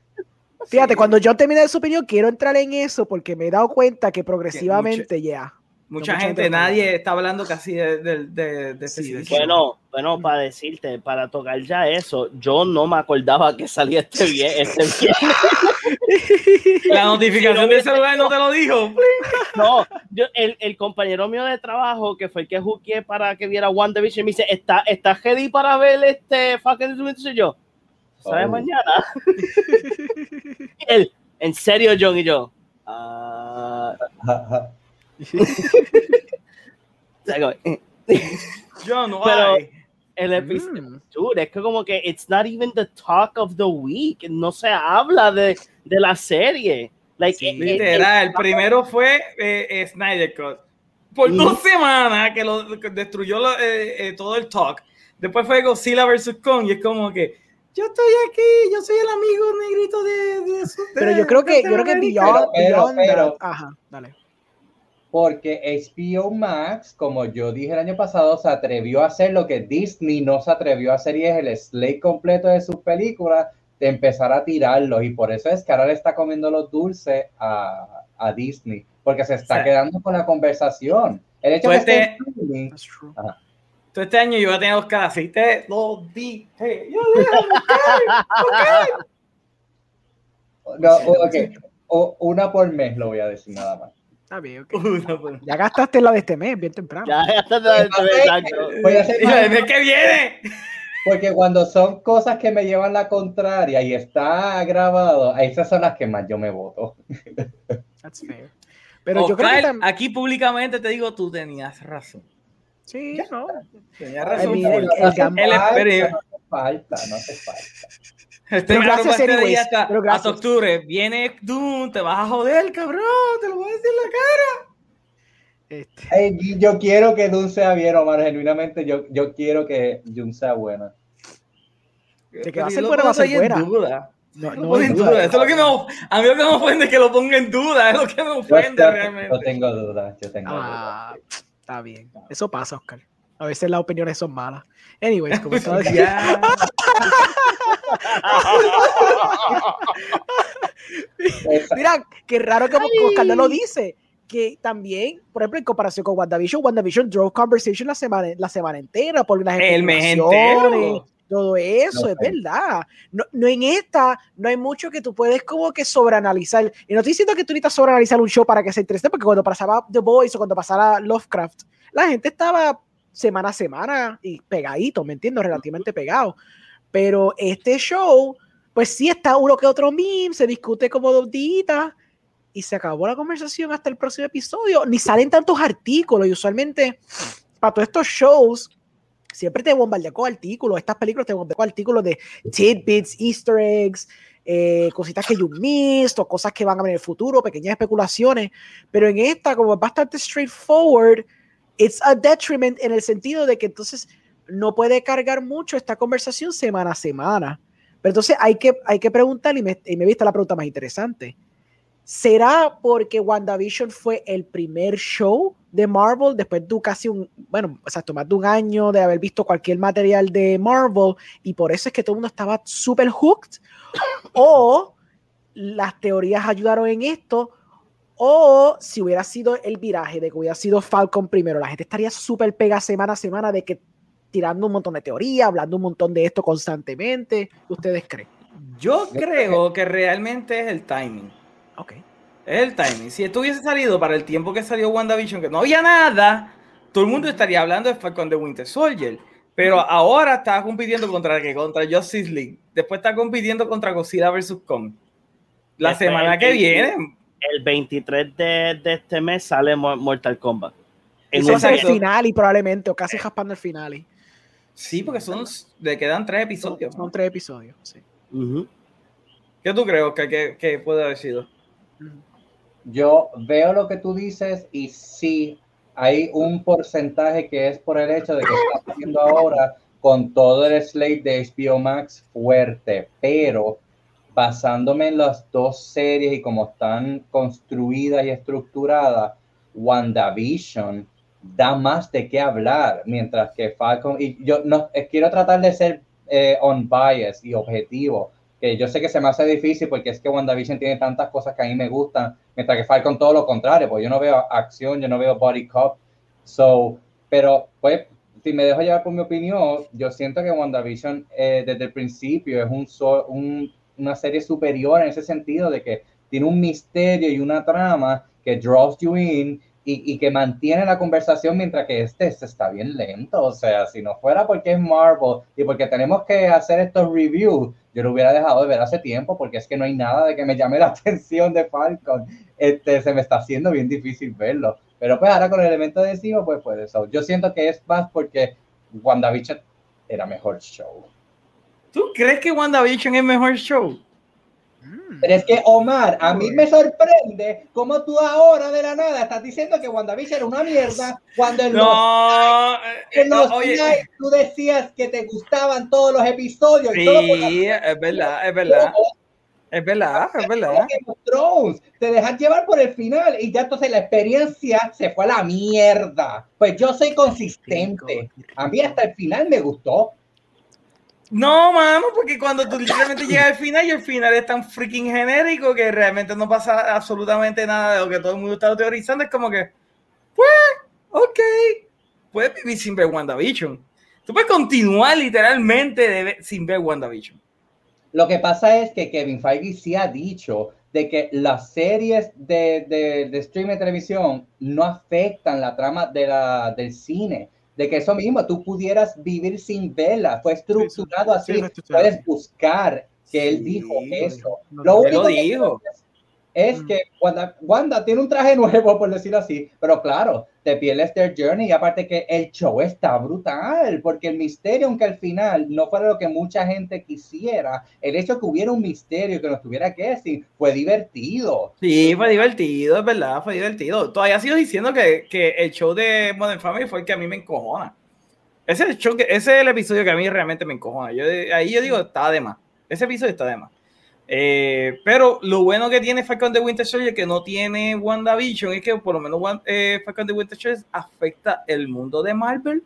Fíjate, cuando yo termine de su opinión, quiero entrar en eso porque me he dado cuenta que progresivamente ya. Mucha No, mucha gente, nadie está hablando casi de, de, de, de Sí, sitio. Bueno, bueno, para decirte, para tocar ya eso, yo no me acordaba que salía este bien, este viernes. La notificación del celular no te lo dijo. No, yo, el, el compañero mío de trabajo, que fue el que juqué para que viera One Division, me dice, ¿está, está ready para ver este fucking Winter?" Y yo, ¿sabes Oh. mañana? Él, ¿en serio, John? Y yo, ah... Pero- hay. el episodio, Mm. dude, es que como que it's not even the talk of the week, no se habla de, de la serie. Like, Sí. eh, Literal, el primero fue eh, eh, Snyder Cut. Por Ujú. dos semanas que lo que destruyó lo- eh, eh, todo el talk. Después fue Godzilla vs. Kong y es como que yo estoy aquí, yo soy el amigo negrito de, de, su- Pero de yo creo que, yo creo que Beyond, Pero, Beyond pero- that- Ajá, dale. Porque HBO Max, como yo dije el año pasado, se atrevió a hacer lo que Disney no se atrevió a hacer y es el slate completo de sus películas, de empezar a tirarlos. Y por eso es que ahora le está comiendo los dulces a, a Disney, porque se está sea, quedando con la conversación. El hecho pues de que te- Todo este año yo voy a tener Oscar así. Te lo dije. Yo dije, No, ok. O, una por mes lo voy a decir nada más. Está bien, ok. Una por- Ya gastaste la de este mes, bien temprano. Ya, ya está todo exacto. Voy a hacer Y la vez que viene. Porque cuando son cosas que me llevan la contraria y está grabado, esas son las que más yo me voto. That's fair. Pero yo creo que aquí públicamente te digo, tú tenías razón. Sí, no. Tenías Ay, razón. mira, el- el El experimento. no hace falta, no hace falta. Este Pero gracias, anyways, hasta, pero gracias. hasta octubre. Viene Doom, te vas a joder, cabrón. Te lo voy a decir en la cara. Este, yo quiero que Dune sea bien, Omar. Genuinamente, yo, yo quiero que Dune sea buena. De que va a ser buena, va a ser buena. duda. no, no en duda. duda. Eso es lo que me, a mí lo que me ofende es que lo ponga en duda. Es lo que me ofende yo- realmente. yo tengo dudas, yo tengo dudas. Está bien. Eso pasa, Oscar. A veces las opiniones son malas. Anyways, como estaba diciendo. Mira, qué raro que Oscar no lo dice. Que también, por ejemplo, en comparación con WandaVision, WandaVision drove conversation la semana, la semana entera por las El mes entero. Todo eso, No es verdad. No, no en esta, no hay mucho que tú puedes como que sobreanalizar. Y no estoy diciendo que tú necesitas sobreanalizar un show para que sea interesante, porque cuando pasaba The Boys o cuando pasara Lovecraft, la gente estaba semana a semana y pegadito, ¿me entiendo? Relativamente pegado. Pero este show, pues sí está uno que otro meme, se discute como dos días y se acabó la conversación hasta el próximo episodio. Ni salen tantos artículos y usualmente para todos estos shows siempre te bombardean con artículos. Estas películas te bombardean con artículos de tidbits, easter eggs, eh, cositas que you missed o cosas que van a venir en el futuro, pequeñas especulaciones. Pero en esta, como es bastante straightforward, it's a detriment en el sentido de que entonces no puede cargar mucho esta conversación semana a semana. Pero entonces hay que, hay que preguntar, y me, y me viste la pregunta más interesante. ¿Será porque WandaVision fue el primer show de Marvel después de casi un, bueno, exacto, más de un año de haber visto cualquier material de Marvel y por eso es que todo el mundo estaba súper hooked? ¿O las teorías ayudaron en esto? ¿O si hubiera sido el viraje de que hubiera sido Falcon primero, la gente estaría súper pega semana a semana de que tirando un montón de teorías, hablando un montón de esto constantemente? ¿Qué ¿Ustedes creen? Yo creo que realmente es el timing. Ok. Es el timing. Si esto hubiese salido para el tiempo que salió WandaVision, que no había nada, todo el mundo estaría hablando de Falcon de Winter Soldier. Pero ahora está compitiendo contra que contra Justice League. Después está compitiendo contra Godzilla vs. Kong. La semana que 20 viene. El 23 de, de este mes sale Mo- Mortal Kombat. Eso va a un ser el final y probablemente, o casi raspando el final. Sí, porque son, le quedan tres episodios. Son tres episodios. Sí. ¿Qué tú crees que, que, que puede haber sido? Yo veo lo que tú dices y sí, hay un porcentaje que es por el hecho de que está haciendo ahora con todo el slate de HBO Max fuerte, pero basándome en las dos series y cómo están construidas y estructuradas, WandaVision da más de qué hablar, mientras que Falcon, y yo no eh, quiero tratar de ser eh, unbiased y objetivo, que yo sé que se me hace difícil porque es que WandaVision tiene tantas cosas que a mí me gustan, mientras que Falcon todo lo contrario, porque yo no veo acción, yo no veo body cop, so, pero pues si me dejo llevar por mi opinión, yo siento que WandaVision eh, desde el principio es un, un- una serie superior en ese sentido de que tiene un misterio y una trama que draws you in y, y que mantiene la conversación mientras que este, este está bien lento. O sea, si no fuera porque es Marvel y porque tenemos que hacer estos reviews, yo lo hubiera dejado de ver hace tiempo porque es que no hay nada de que me llame la atención de Falcon. Este, se me está haciendo bien difícil verlo. Pero pues ahora con el elemento encima, pues puede ser. Yo siento que es más porque WandaVision era mejor show. ¿Tú crees que WandaVision es mejor show? Pero es que, Omar, a mí me sorprende cómo tú ahora de la nada estás diciendo que WandaVision era una mierda cuando en los, No, eh, en los oye, tú decías que te gustaban todos los episodios. y todo la- sí, es verdad, es verdad, es verdad, es verdad. Te dejas llevar por el final y ya entonces la experiencia se fue a la mierda. Pues yo soy consistente. A mí hasta el final me gustó. No, mano, porque cuando tú literalmente llegas al final y el final es tan freaking genérico que realmente no pasa absolutamente nada de lo que todo el mundo está teorizando, es como que, pues, ok, puedes vivir sin ver WandaVision. Tú puedes continuar literalmente sin ver WandaVision. Lo que pasa es que Kevin Feige sí ha dicho de que las series de, de, de streaming de televisión no afectan la trama de la, del cine. De que eso mismo, tú pudieras vivir sin vela. Fue estructurado así. Puedes buscar que él dijo eso. Lo único que dijo es Mm. que Wanda, Wanda tiene un traje nuevo, por decirlo así, pero claro, te pierdes their journey y aparte que el show está brutal, porque el misterio, aunque al final no fuera lo que mucha gente quisiera, el hecho que hubiera un misterio que nos tuviera que decir fue divertido. Sí, fue divertido, es verdad, fue divertido. Todavía sigo diciendo que, que el show de Modern Family fue el que a mí me encojona. Ese es el, show que, ese es el episodio que a mí realmente me encojona. Yo, ahí yo digo, está de más. Ese episodio está de más. Eh, pero lo bueno que tiene Falcon de Winter Soldier que no tiene WandaVision es que por lo menos eh, Falcon de Winter Soldier afecta el mundo de Marvel,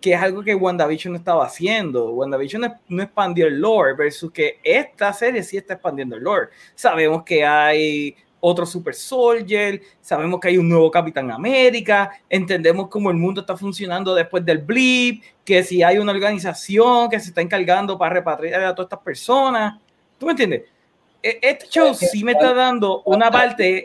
que es algo que WandaVision no estaba haciendo. WandaVision no, no expandió el lore versus que esta serie sí está expandiendo el lore. Sabemos que hay otro Super Soldier, sabemos que hay un nuevo Capitán América, entendemos cómo el mundo está funcionando después del blip, que si hay una organización que se está encargando para repatriar a todas estas personas. ¿Tú me entiendes? E- Este show sí me está dando una parte.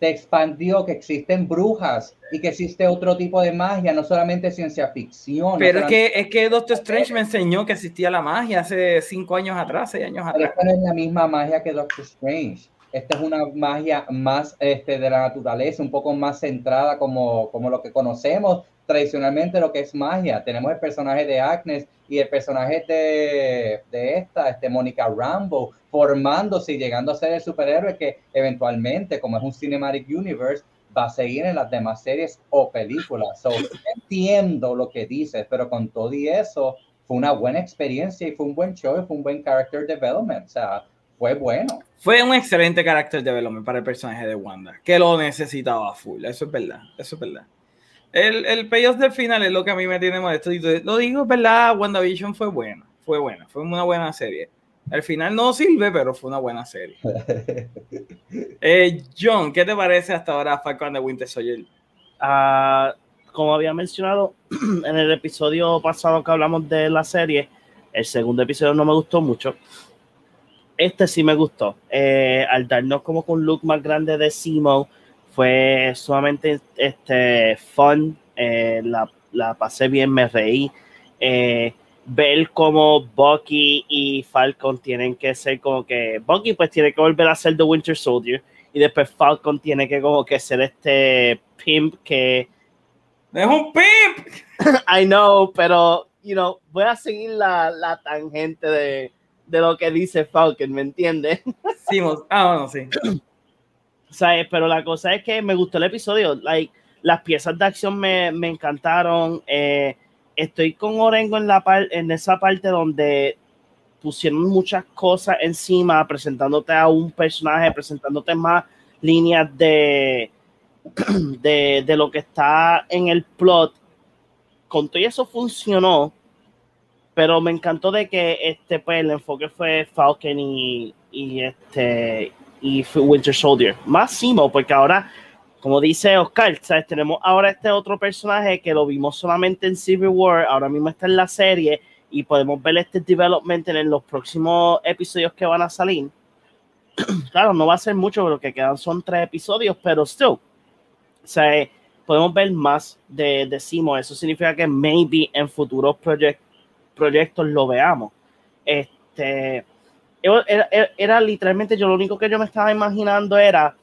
Te expandió que existen brujas y que existe otro tipo de magia, no solamente ciencia ficción. no Pero es solamente- que, es que Doctor Strange me enseñó que existía la magia hace cinco años atrás, seis años Pero atrás. esta no es la misma magia que Doctor Strange. Esta es una magia más este, de la naturaleza, un poco más centrada como, como lo que conocemos tradicionalmente lo que es magia. Tenemos el personaje de Agnes y el personaje de, de esta, este Mónica Rambo, formándose y llegando a ser el superhéroe que eventualmente, como es un cinematic universe, va a seguir en las demás series o películas. So, entiendo lo que dices, pero con todo y eso, fue una buena experiencia y fue un buen show y fue un buen character development. O sea, fue bueno. Fue un excelente carácter development para el personaje de Wanda, que lo necesitaba full. Eso es verdad, eso es verdad. El, el payoff del final es lo que a mí me tiene molesto. Y lo digo, es verdad, WandaVision fue buena, fue buena, fue una buena serie. Al final no sirve, pero fue una buena serie. Eh, John, ¿qué te parece hasta ahora Falcon de Winter Soldier? Ah, como había mencionado en el episodio pasado que hablamos de la serie, el segundo episodio no me gustó mucho. Este sí me gustó. Eh, al darnos como con un look más grande de Simo, fue sumamente este, fun. eh, la, la pasé bien, me reí. Eh, ver cómo Bucky y Falcon tienen que ser como que Bucky pues tiene que volver a ser The Winter Soldier y después Falcon tiene que como que ser este pimp que ¡Es un pimp! I know, pero you know, voy a seguir la, la tangente de, de lo que dice Falcon, ¿me entiendes? Simos. Ah, bueno, sí. ¿Sabes? Pero la cosa es que me gustó el episodio. Like, las piezas de acción me, me encantaron. Eh, estoy con Orengo en, la en esa parte donde pusieron muchas cosas encima, presentándote a un personaje, presentándote más líneas de, de, lo que está en el plot. Con todo eso funcionó, pero me encantó de que este, pues, el enfoque fue Falcon y este y Winter Soldier. Más Simo, porque ahora, como dice Oscar, ¿sabes? tenemos ahora este otro personaje que lo vimos solamente en Civil War, ahora mismo está en la serie y podemos ver este development en los próximos episodios que van a salir. claro, no va a ser mucho, lo que quedan son tres episodios, pero still, o sea, podemos ver más de, de Simo. Eso significa que maybe en futuros proyec- proyectos lo veamos. Este, era, era- era literalmente yo lo único que yo me estaba imaginando era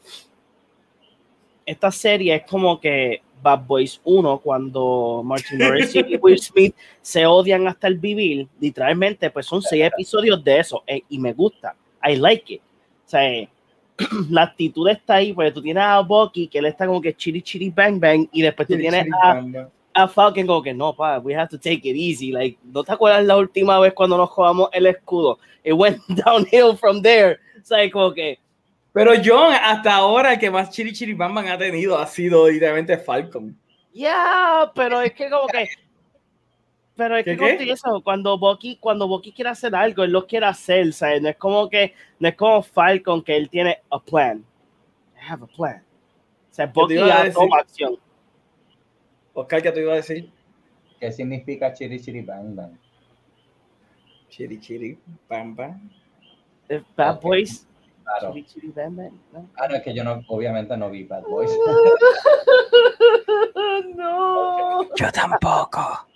esta serie es como que Bad Boys 1 cuando Martin Lawrence y Will Smith se odian hasta el vivir literalmente pues son seis episodios de eso eh, y me gusta I like it. O sea eh, la actitud está ahí porque tú tienes a Bucky que él está como que chiri chiri bang bang y después tú tienes a, a Falcon como que no, pa, we have to take it easy. Like, ¿no te acuerdas la última vez cuando nos jugamos el escudo? It went downhill from there. O sea, como que, Pero John, hasta ahora el que más chiri chiri bam bam ha tenido ha sido literalmente Falcon. yeah, pero es que como que, pero es ¿Qué, que como te eso, cuando Bucky, cuando Bucky quiere hacer algo, él lo quiere hacer, ¿sabes? No es como que, no es como Falcon que él tiene a plan. I have a plan. O sea, Bucky ya toma acción. Oscar, ¿qué te iba a decir? ¿Qué significa chiri chiri bang bang? Chiri Chiri, Bam Bam. Eh, Bad. Boys. Claro. Chiri, chiri, bam, bam, ¿no? Ah, no, es que yo no, obviamente no vi Bad Boys. no. Yo tampoco.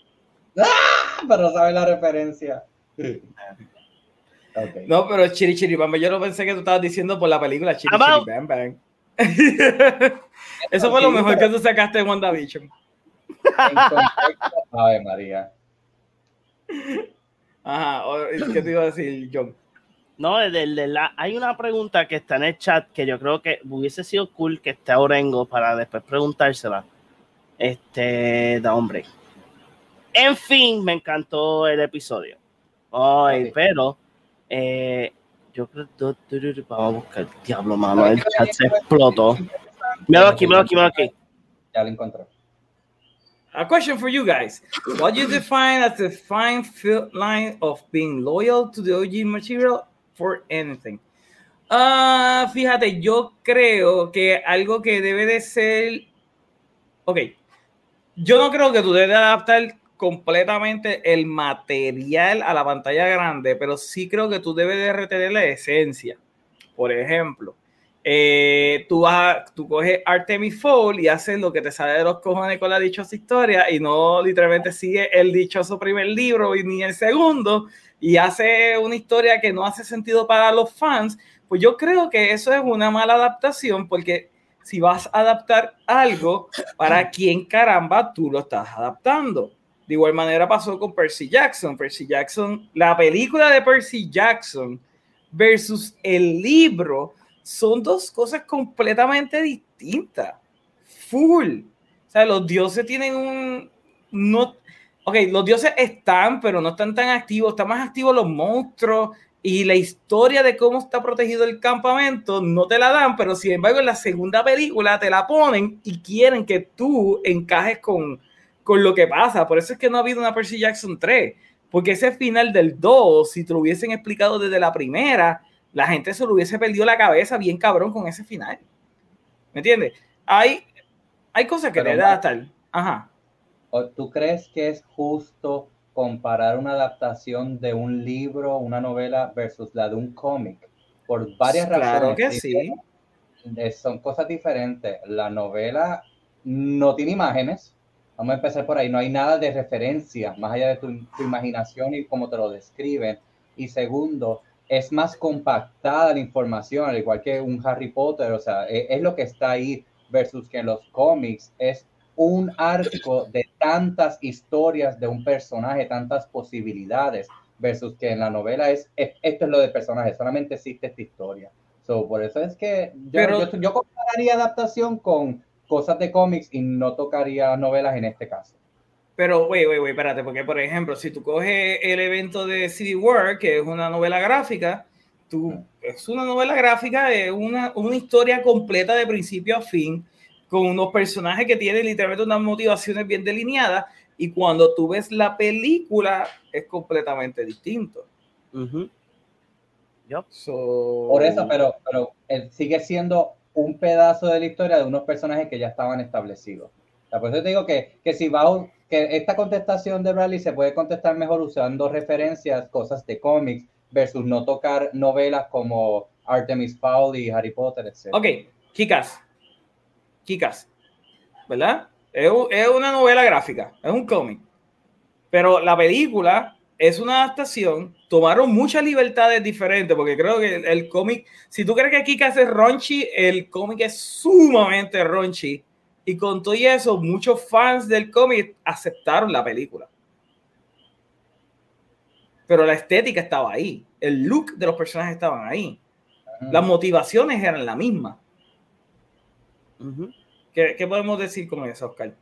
pero sabe la referencia. Ok. No, pero Chiri Chiri Bam Bam, yo lo pensé que tú estabas diciendo por la película Chiri Chiri Bam Bam. Eso fue lo mejor que tú sacaste de WandaVision. En contexto, Ave María. Ajá, ¿qué te iba a decir, John? No, el de- el de la- hay una pregunta que está en el chat que yo creo que hubiese sido cool que esté Orengo para después preguntársela. Este, da hombre. En fin, me encantó el episodio. Ay, pero eh, yo creo du- vamos a buscar diablo, mano. ¿Sabes El chat se explotó. Míralo aquí, míralo aquí, míralo aquí. Ya lo encontré. A question for you guys. What do you define as the fine line of being loyal to the OG material for anything? Ah, fíjate, yo creo que algo que debe de ser. Ok. Yo no creo que tú debes de adaptar completamente el material a la pantalla grande, pero sí creo que tú debes de retener la esencia. Por ejemplo, eh, tú, vas, a- tú coges Artemis Fowl y haces lo que te sale de los cojones con la dichosa historia y no literalmente sigue el dichoso primer libro y ni el segundo y hace una historia que no hace sentido para los fans, pues yo creo que eso es una mala adaptación porque si vas a adaptar algo, ¿para quién caramba tú lo estás adaptando? De igual manera pasó con Percy Jackson. Percy Jackson, la película de Percy Jackson versus el libro son dos cosas completamente distintas. Full. O sea, los dioses tienen un... No, ok, los dioses están, pero no están tan activos. Están más activos los monstruos y la historia de cómo está protegido el campamento no te la dan, pero sin embargo en la segunda película te la ponen y quieren que tú encajes con, con lo que pasa. Por eso es que no ha habido una Percy Jackson 3, porque ese final del 2, si te lo hubiesen explicado desde la primera, la gente se lo hubiese perdido la cabeza bien cabrón con ese final. ¿Me entiendes? Hay, hay cosas que Pero te da estar. Ajá. ¿O ¿Tú crees que es justo comparar una adaptación de un libro, una novela, versus la de un cómic? Por varias Claro razones. que sí. Son cosas diferentes. La novela no tiene imágenes. Vamos a empezar por ahí. No hay nada de referencia, más allá de tu, tu imaginación y cómo te lo describen. Y segundo, es más compactada la información, al igual que un Harry Potter. O sea, e- es, lo que está ahí versus que en los cómics es un arco de tantas historias de un personaje, tantas posibilidades, versus que en la novela es, es- esto es lo del personaje, solamente existe esta historia. So, por eso es que yo, Pero- yo, yo compararía adaptación con cosas de cómics y no tocaría novelas en este caso. Pero, güey, güey, güey, espérate, porque por ejemplo, si tú coges el evento de City War, que es una novela gráfica, tú, es una novela gráfica, es una, una historia completa de principio a fin, con unos personajes que tienen literalmente unas motivaciones bien delineadas, y cuando tú ves la película, es completamente distinto. Ujú. Yup. So- Por eso, pero, pero eh, sigue siendo un pedazo de la historia de unos personajes que ya estaban establecidos. O sea, por eso te digo que, que si va a- que esta contestación de Bradley se puede contestar mejor usando referencias, cosas de cómics, versus no tocar novelas como Artemis Fowl y Harry Potter, etc. Ok, Kikas. Kikas. ¿Verdad? Es, es una novela gráfica, es un cómic. Pero la película es una adaptación. Tomaron muchas libertades diferentes, porque creo que el, el cómic, si tú crees que Kikas es raunchy, el cómic es sumamente raunchy. Y con todo y eso, muchos fans del cómic aceptaron la película. Pero la estética estaba ahí. El look de los personajes estaban ahí. Las motivaciones eran las mismas. ¿Qué, qué podemos decir con eso, Oscar?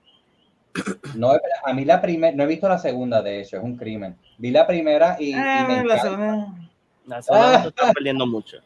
No, a mí la primera, no he visto la segunda, de hecho, es un crimen. Vi la primera y, y Ah, me la encanta. segunda. La segunda Ah. se está perdiendo mucho.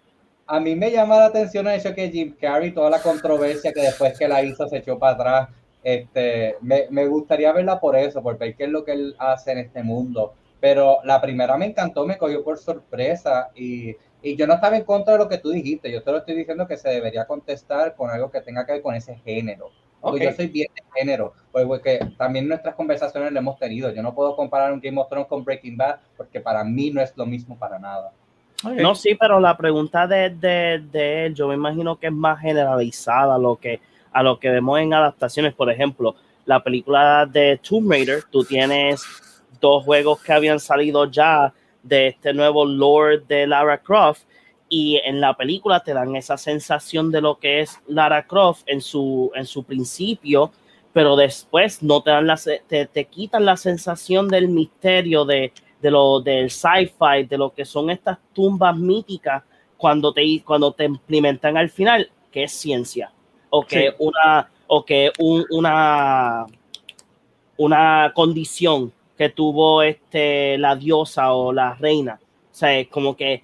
A mí me llama la atención el hecho que Jim Carrey, toda la controversia que después que la hizo se echó para atrás. Este, me, me gustaría verla por eso, por ver qué es lo que él hace en este mundo. Pero la primera me encantó, me cogió por sorpresa y, y yo no estaba en contra de lo que tú dijiste. Yo te lo estoy diciendo que se debería contestar con algo que tenga que ver con ese género. Porque Ok. yo soy bien de género, pues porque también nuestras conversaciones lo hemos tenido. Yo no puedo comparar un Game of Thrones con Breaking Bad porque para mí no es lo mismo para nada. No, sí, pero la pregunta de, de, de él, yo me imagino que es más generalizada a lo que, a lo que vemos en adaptaciones. Por ejemplo, la película de Tomb Raider, tú tienes dos juegos que habían salido ya de este nuevo Lord de Lara Croft y en la película te dan esa sensación de lo que es Lara Croft en su, en su principio, pero después no te dan la, te, te quitan la sensación del misterio de, de lo del sci-fi, de lo que son estas tumbas míticas cuando te, cuando te implementan al final, que es ciencia, o que Sí. una, o que un- una, una condición que tuvo este, la diosa o la reina. O sea, es como que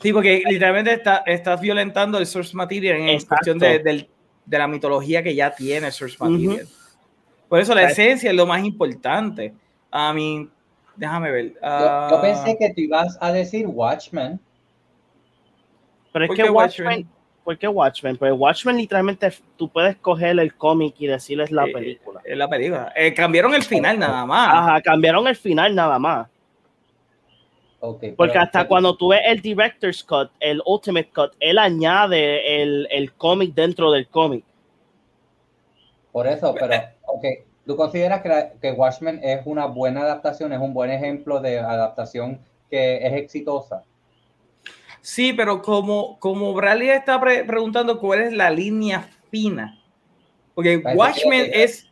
Sí, porque literalmente está, estás violentando el source material en Exacto. cuestión de, del- de la mitología que ya tiene el source material. Por eso la esencia es lo más importante. A mí, déjame ver. Yo, ah, yo pensé que tú ibas a decir Watchmen. Pero es ¿Por que qué Watchmen, Watchmen? ¿por qué Watchmen? Pues Watchmen literalmente tú puedes coger el cómic y decirles la eh, película. Es la película. Eh, cambiaron el final nada más. Ajá, cambiaron el final nada más. Ok, Porque pero- hasta cuando tú ves el Director's Cut, el Ultimate Cut, él añade el, el cómic dentro del cómic. Por eso, pero, ok, ¿tú consideras que, la- que Watchmen es una buena adaptación, es un buen ejemplo de adaptación que es exitosa? Sí, pero como, como Bradley está pre- preguntando cuál es la línea fina. Porque Parece Watchmen que- es.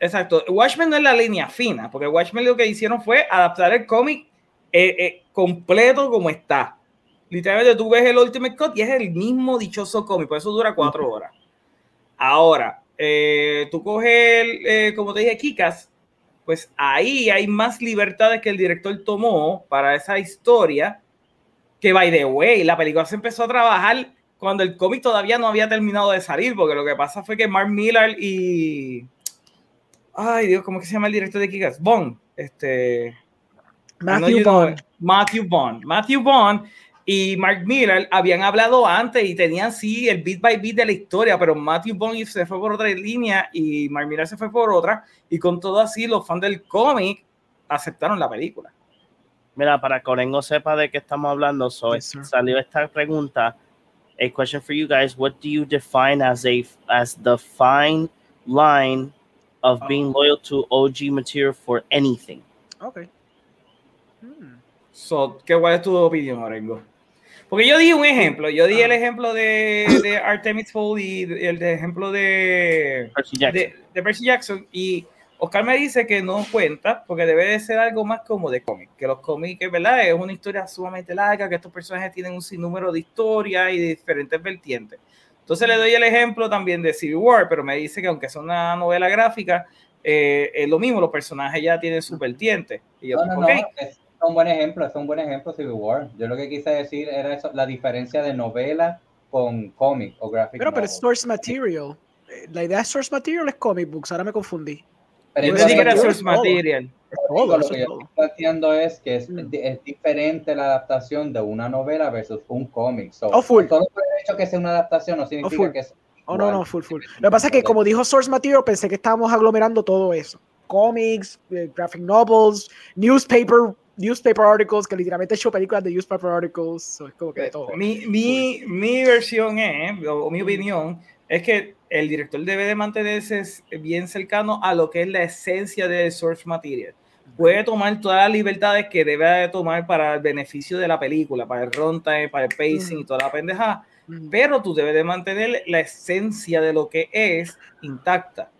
Exacto. Watchmen no es la línea fina. Porque Watchmen lo que hicieron fue adaptar el cómic eh, eh, completo como está. Literalmente tú ves el Ultimate Cut y es el mismo dichoso cómic. Por eso dura cuatro horas. Ahora, eh, tú coges, eh, como te dije, Kikas. Pues ahí hay más libertades que el director tomó para esa historia que by the way, la película se empezó a trabajar cuando el cómic todavía no había terminado de salir, porque lo que pasa fue que Mark Millar y ay Dios, ¿cómo que se llama el director de Kikas? Bond, este Matthew no, know Bond. Matthew Bond, Matthew Bond y Mark Millar habían hablado antes y tenían sí el beat by beat de la historia, pero Matthew Bond se fue por otra línea y Mark Millar se fue por otra y con todo así los fans del cómic aceptaron la película. Mira, para que Orengo sepa de qué estamos hablando, so, Yes, salió esta pregunta. A question for you guys: What do you define as a as the fine line of being loyal to OG material for anything? Ok. Hmm. So, ¿qué, ¿Cuál es tu opinión, Orengo? Porque yo di un ejemplo, yo di Ah. el ejemplo de, de Artemis Fowl y el de ejemplo de, Percy Jackson. de, de Percy Jackson y Oscar me dice que no cuenta porque debe de ser algo más como de cómic, que los cómics, ¿verdad? Es una historia sumamente larga, que estos personajes tienen un sinnúmero de historias y de diferentes vertientes. Entonces le doy el ejemplo también de Civil War, pero me dice que aunque es una novela gráfica, eh, es lo mismo, los personajes ya tienen sus vertientes. Y yo, No, no, ok, no, es un buen ejemplo, es un buen ejemplo Civil War. Yo lo que quise decir era eso, la diferencia de novela con cómic o graphic Pero, pero es source material. Eh, La idea de source material es comic books, ahora me confundí. Pero yo que era source es todo. material. Es todo, lo que es yo todo. estoy planteando es que es, Mm. es diferente la adaptación de una novela versus un cómic. So, Oh, full. Por el hecho que sea una adaptación no significa full. que es Oh, no, no, full, full. Lo que pasa es que, como dijo Source Material, pensé que estábamos aglomerando todo eso. Cómics, eh, graphic novels, newspaper, newspaper articles, que literalmente he hecho películas de newspaper articles. so es como que de todo. Mi, mi, mi versión es, o mi opinión, es que el director debe de mantenerse bien cercano a lo que es la esencia del source material. Puede tomar todas las libertades que debe de tomar para el beneficio de la película, para el runtime, para el pacing y toda la pendejada, pero tú debes de mantener la esencia de lo que es intacta.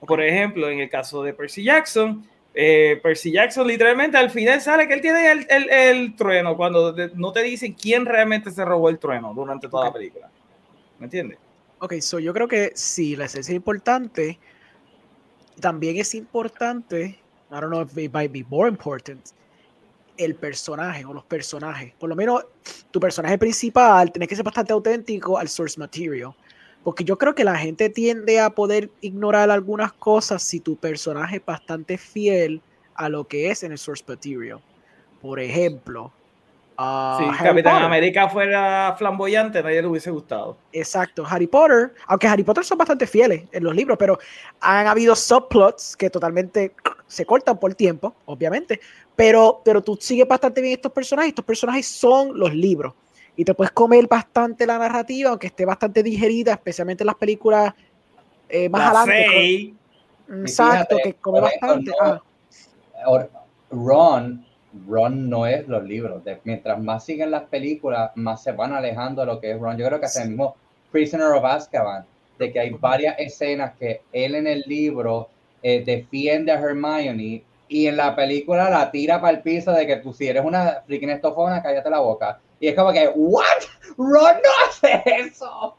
Por ejemplo, en el caso de Percy Jackson, eh, Percy Jackson literalmente al final sale que él tiene el, el- el trueno cuando no te dicen quién realmente se robó el trueno durante toda la Ok. película. ¿Me entiendes? Ok, so yo creo que sí, la esencia es importante. También es importante, I don't know if it might be more important, el personaje o los personajes. Por lo menos tu personaje principal tiene que ser bastante auténtico al source material. Porque yo creo que la gente tiende a poder ignorar algunas cosas si tu personaje es bastante fiel a lo que es en el source material. Por ejemplo, Si Harry Capitán Potter. América fuera flamboyante, nadie le hubiese gustado. Exacto, Harry Potter, aunque Harry Potter son bastante fieles en los libros, pero han habido subplots que totalmente se cortan por tiempo, obviamente, pero, pero tú sigues bastante bien estos personajes, estos personajes son los libros, y te puedes comer bastante la narrativa, aunque esté bastante digerida, especialmente en las películas eh, más La adelante. Exacto, fíjate, que come bastante. no- ah, Ron, Ron no es los libros. De- mientras más siguen las películas, más se van alejando de lo que es Ron. Yo creo que hasta el mismo Prisoner of Azkaban, de que hay varias escenas que él en el libro eh, defiende a Hermione y en la película la tira para el piso de que tú si eres una freaking estofona, cállate la boca. Y es como que, ¿what? Ron no hace eso.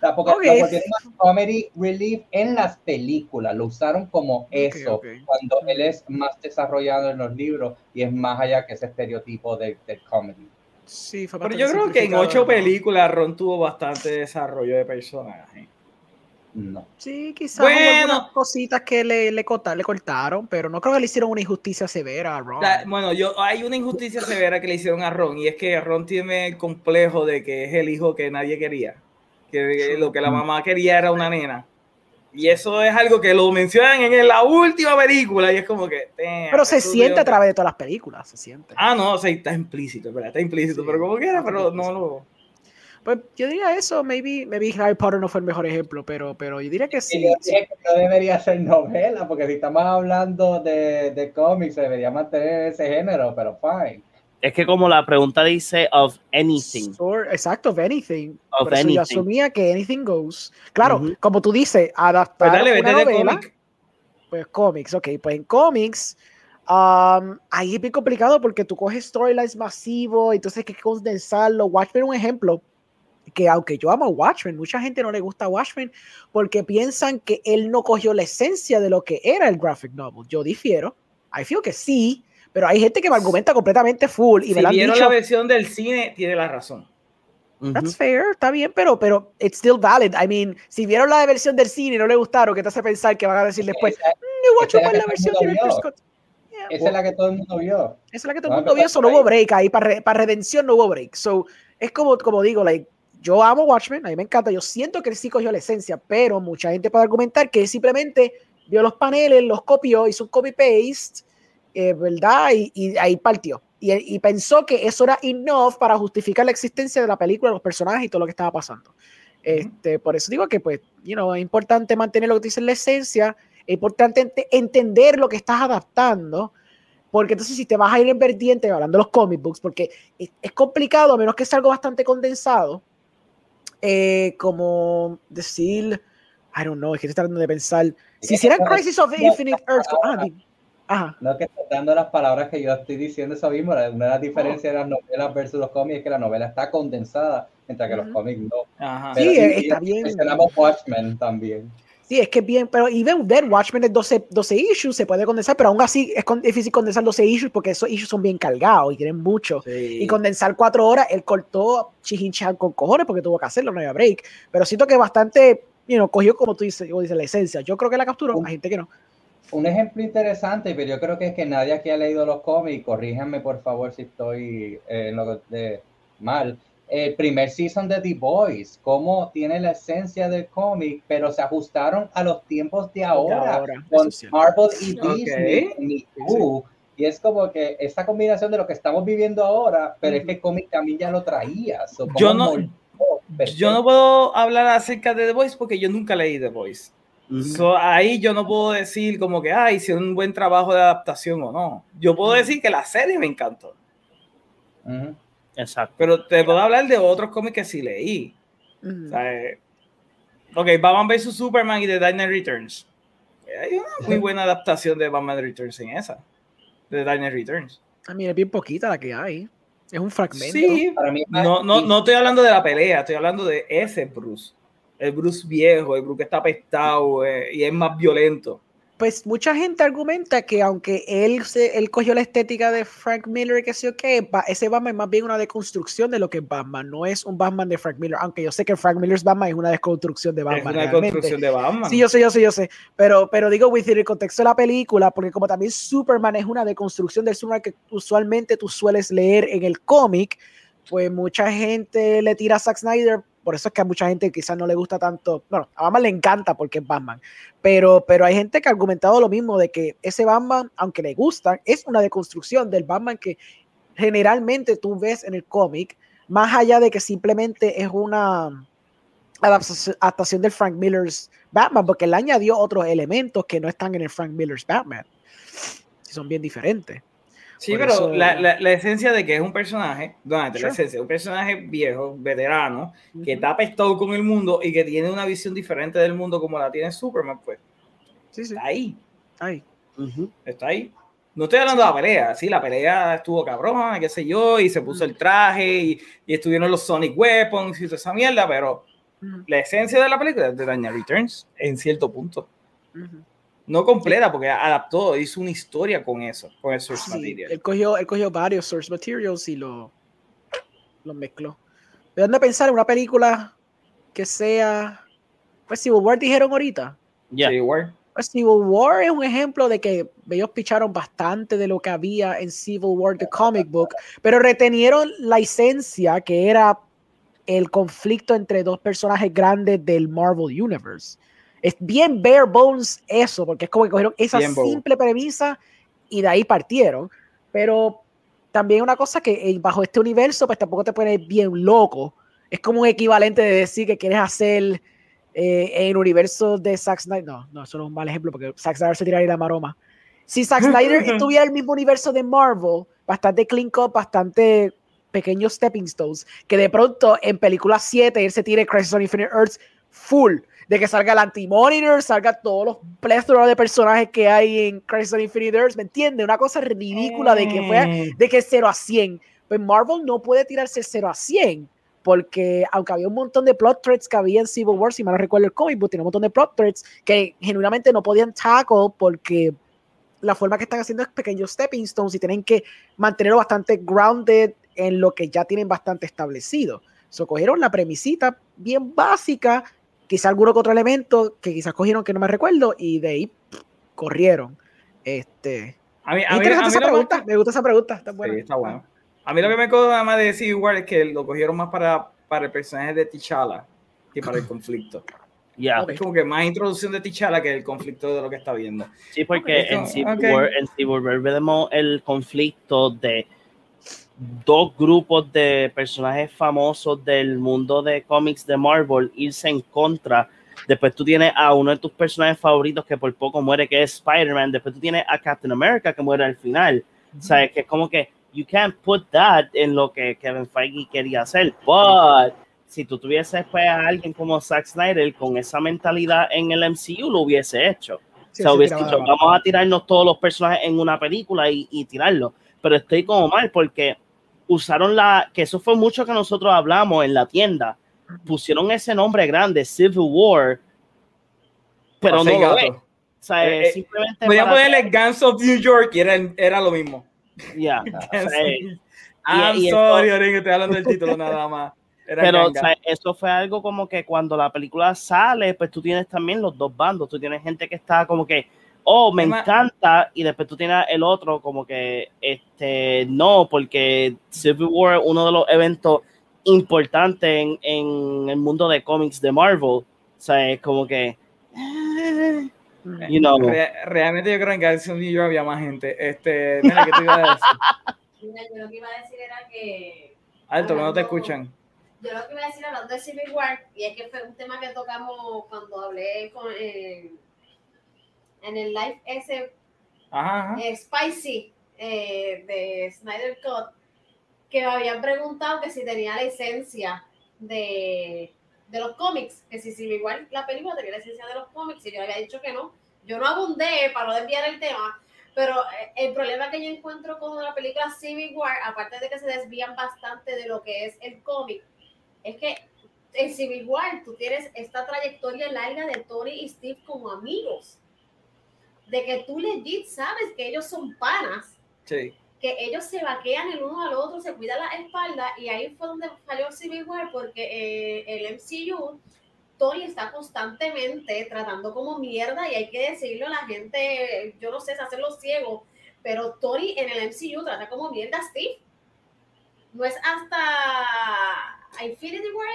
Sea, porque Ok. lo volvieron más comedy relief en las películas, lo usaron como eso, cuando él es más desarrollado en los libros y es más allá que ese estereotipo de, de comedy. sí, fue Pero yo creo que en ocho películas Ron tuvo bastante desarrollo de personaje. No. Sí, quizás Bueno. algunas cositas que le, le, corta- le cortaron, pero no creo que le hicieron una injusticia severa a Ron. La- bueno, yo hay una injusticia severa que le hicieron a Ron y es que Ron tiene el complejo de que es el hijo que nadie quería, que lo que la mamá quería era una nena. Y eso es algo que lo mencionan en la última película y es como que... pero se siente a través de todas las películas, se siente. Ah, no, o sea, está implícito, ¿verdad? Está implícito, Sí, pero como quiera, pero no lo... Pues yo diría eso, maybe, maybe Harry Potter no fue el mejor ejemplo, pero, pero yo diría que sí. yo dije que no debería ser novela, porque si estamos hablando de, de cómics, se debería mantener ese género, pero fine. Es que como la pregunta dice of anything. Or- exacto, of anything. Of Por eso yo anything. asumía que anything goes. Claro, Ujú. como tú dices, adaptar Pues dale, una novela, pues cómics, ok, pues en cómics, um, ahí es bien complicado porque tú coges storylines masivos, entonces hay que condensarlo. Watchmen un ejemplo que aunque yo amo a Watchmen, mucha gente no le gusta Watchmen porque piensan que él no cogió la esencia de lo que era el graphic novel. Yo difiero, I feel que sí, pero hay gente que me argumenta completamente full y Si me lo han vieron dicho. la versión del cine, tiene la razón. That's fair, está bien, pero, pero it's still valid. I mean, si vieron la versión del cine y no le gustaron, ¿qué te hace pensar que van a decir después? "Mm, watch esa es la la versión todo el mundo director's vio. cut". Yeah, esa es la que todo el mundo vio. esa es la que todo el No, mundo vio, eso no hubo break ahí, para, re- para redención no hubo break. So, es como, como digo, like, yo amo Watchmen, a mí me encanta, yo siento que él sí cogió la esencia, pero mucha gente puede argumentar que él simplemente vio los paneles, los copió, hizo un copy-paste, eh, ¿verdad? Y, y ahí partió. Y, y pensó que eso era enough para justificar la existencia de la película, los personajes y todo lo que estaba pasando. Este, por eso digo que, pues, you know, es importante mantener lo que dice la esencia, es importante ente- entender lo que estás adaptando, porque entonces si te vas a ir en vertiente, hablando de los comic books, porque es, es complicado, a menos que sea algo bastante condensado, eh, como decir, I don't know, es que estoy tratando de pensar, si hicieran Crisis of Infinite Earths, ah, ajá, No que estás dando las palabras que yo estoy diciendo eso mismo. Una de las diferencias de las novelas versus los cómics es que la novela está condensada, mientras que los Ujú. cómics no. Ajá. Sí, Pero eh, y- está y bien. Mencionamos Watchmen también. Sí, es que es bien, pero even then, Watchmen es 12, 12 issues, se puede condensar, pero aún así es difícil condensar 12 issues porque esos issues son bien cargados y tienen mucho. Sí. Y condensar 4 horas, él cortó chihinchan con cojones porque tuvo que hacerlo, no había break. Pero siento que bastante, you know, cogió como tú dices, como dices, la esencia. Yo creo que la capturó, hay gente que no. Un ejemplo interesante, pero yo creo que es que nadie aquí ha leído los cómics, corríjanme por favor si estoy eh, en lo de mal. El primer season de The Boys, cómo tiene la esencia del cómic, pero se ajustaron a los tiempos de ahora, ahora, eso con. Marvel y. Disney, y Me Too. Y es como que esa combinación de lo que estamos viviendo ahora, pero es que el cómic también ya lo traía. so, Yo no- Yo no puedo hablar acerca de The Voice porque yo nunca leí The Voice. Ujú. So, ahí yo no puedo decir como que, ah, hicieron un buen trabajo de adaptación o no. Yo puedo decir que la serie me encantó. Exacto. pero te puedo hablar de otros cómics que sí leí. Mm. O sea, eh, ok, Batman vs Superman y The Dark Knight Returns. Hay una muy buena adaptación de Batman Returns en esa. De The Dark Knight Returns. A mí es bien poquita la que hay. Es un fragmento. Sí, Para mí, no, no, no estoy hablando de la pelea, estoy hablando de ese Bruce. El Bruce viejo, el Bruce que está apestado eh, y es más violento. Pues mucha gente argumenta que aunque él, se, él cogió la estética de Frank Miller, que sé yo qué, ese Batman es más bien una deconstrucción de lo que es Batman, no es un Batman de Frank Miller, aunque yo sé que Frank Miller's Batman es una deconstrucción de Batman. Es una deconstrucción de Batman. Sí, yo sé, yo sé, yo sé, pero, pero digo, within el contexto de la película, porque como también Superman es una deconstrucción del Superman que usualmente tú sueles leer en el cómic, pues mucha gente le tira a Zack Snyder por eso es que a mucha gente quizás no le gusta tanto. Bueno, a Batman le encanta porque es Batman. Pero, pero hay gente que ha argumentado lo mismo de que ese Batman, aunque le gusta, es una deconstrucción del Batman que generalmente tú ves en el cómic, más allá de que simplemente es una adaptación del Frank Miller's Batman, porque él añadió otros elementos que no están en el Frank Miller's Batman. Son bien diferentes. Sí, pero la, la, esencia de que es un personaje, la esencia, un personaje viejo, veterano, que está apestado con el mundo y que tiene una visión diferente del mundo como la tiene Superman, pues. Sí, sí. Está ahí. ahí. Está ahí. No estoy hablando de la pelea, sí, la pelea estuvo cabrón, qué sé yo, y se puso el traje y, y, estuvieron los Sonic Weapons y toda esa mierda, pero la esencia de la película es de Daniel Returns en cierto punto. No completa, porque adaptó, hizo una historia con eso, con el source material. Él cogió, él cogió varios source materials y lo, lo mezcló. ¿De dónde pensar en una película que sea. Pues Civil War dijeron ahorita. Civil War. Pues Civil War es un ejemplo de que ellos picharon bastante de lo que había en Civil War, the comic book, pero retenieron la esencia que era el conflicto entre dos personajes grandes del Marvel Universe. Es bien bare bones eso, porque es como que cogieron esa simple premisa y de ahí partieron. Pero también una cosa que eh, bajo este universo, pues tampoco te pones bien loco. Es como un equivalente de decir que quieres hacer eh, en el universo de Zack Snyder. No, no, eso no es un mal ejemplo porque Zack Snyder se tiraría la maroma. Si Zack Snyder estuviera en el mismo universo de Marvel, bastante clean cut, bastante pequeños stepping stones, que de pronto en película 7 él se tire Crisis on Infinite Earths full de que salga el Anti-Monitor, salga todos los plethora de personajes que hay en Crisis on Infinite Earths, ¿me entiendes? Una cosa ridícula de que fue mm. de que 0 a 100. Pues Marvel no puede tirarse 0 a 100, porque aunque había un montón de plot threads que había en Civil War, si mal no recuerdo el cómic, tiene un montón de plot threads que genuinamente no podían tackle porque la forma que están haciendo es pequeños stepping stones y tienen que mantenerlo bastante grounded en lo que ya tienen bastante establecido. So, cogieron la premisita bien básica quizá alguno que otro elemento que quizás cogieron que no me recuerdo y de ahí corrieron. Este, a mí, a mí, esa pregunta, me gusta esa pregunta, está buena. Sí, está bueno. A mí lo que me acuerdo más de decir igual es que lo cogieron más para, para el personaje de T'Challa que para el conflicto. Ya. Es como que más introducción de T'Challa que el conflicto de lo que está viendo. Sí, porque en Civil, War, en Civil War vemos el conflicto de dos grupos de personajes famosos del mundo de cómics de Marvel irse en contra. Después tú tienes a uno de tus personajes favoritos que por poco muere, que es Spider-Man. Después tú tienes a Captain America que muere al final. O sea, que es como que you can't put that en lo que Kevin Feige quería hacer. But si tú tuvieses pues, a alguien como Zack Snyder con esa mentalidad en el MCU, lo hubiese hecho. o sea, hubiese dicho, vamos a tirarnos todos los personajes en una película y, y tirarlo. Pero estoy como mal porque usaron la, que eso fue mucho que nosotros hablamos en la tienda, pusieron ese nombre grande, Civil War, pero no lo es. O sea, eh, eh, simplemente voy a ponerle Guns of New York y era, era lo mismo. Ya. Yeah. I'm sorry, que estoy hablando del título nada más. pero o sea, eso fue algo como que cuando la película sale, pues tú tienes también los dos bandos. Tú tienes gente que está como que, oh, me encanta, y después tú tienes el otro como que, este, no, porque Civil War es uno de los eventos importantes en, en el mundo de cómics de Marvel, o sea, es como que, eh, you know. realmente yo creo que en of New York había más gente, este, mira, ¿qué te iba a decir? Mira, yo lo que iba a decir era que... Alto, que no te escuchan. Yo lo que iba a decir hablando de Civil War, y es que fue un tema que tocamos cuando hablé con... Eh, en el live ese eh, spicy eh, de Snyder Cut, que me habían preguntado que si tenía licencia de, de los cómics, que si, si igual la película tenía licencia de los cómics, y yo le había dicho que no. Yo no abundé para no desviar el tema, pero eh, el problema que yo encuentro con la película Civil War, aparte de que se desvían bastante de lo que es el cómic, es que en Civil War tú tienes esta trayectoria larga de Tony y Steve como amigos de que tú legit sabes que ellos son panas, Sí. que ellos se vaquean el uno al otro, se cuidan la espalda, y ahí fue donde falló Civil War, porque eh, el MCU, Tony está constantemente tratando como mierda, y hay que decirlo, la gente, yo no sé, es hacerlo ciego, pero Tony en el MCU trata como mierda a Steve. No es hasta Infinity War,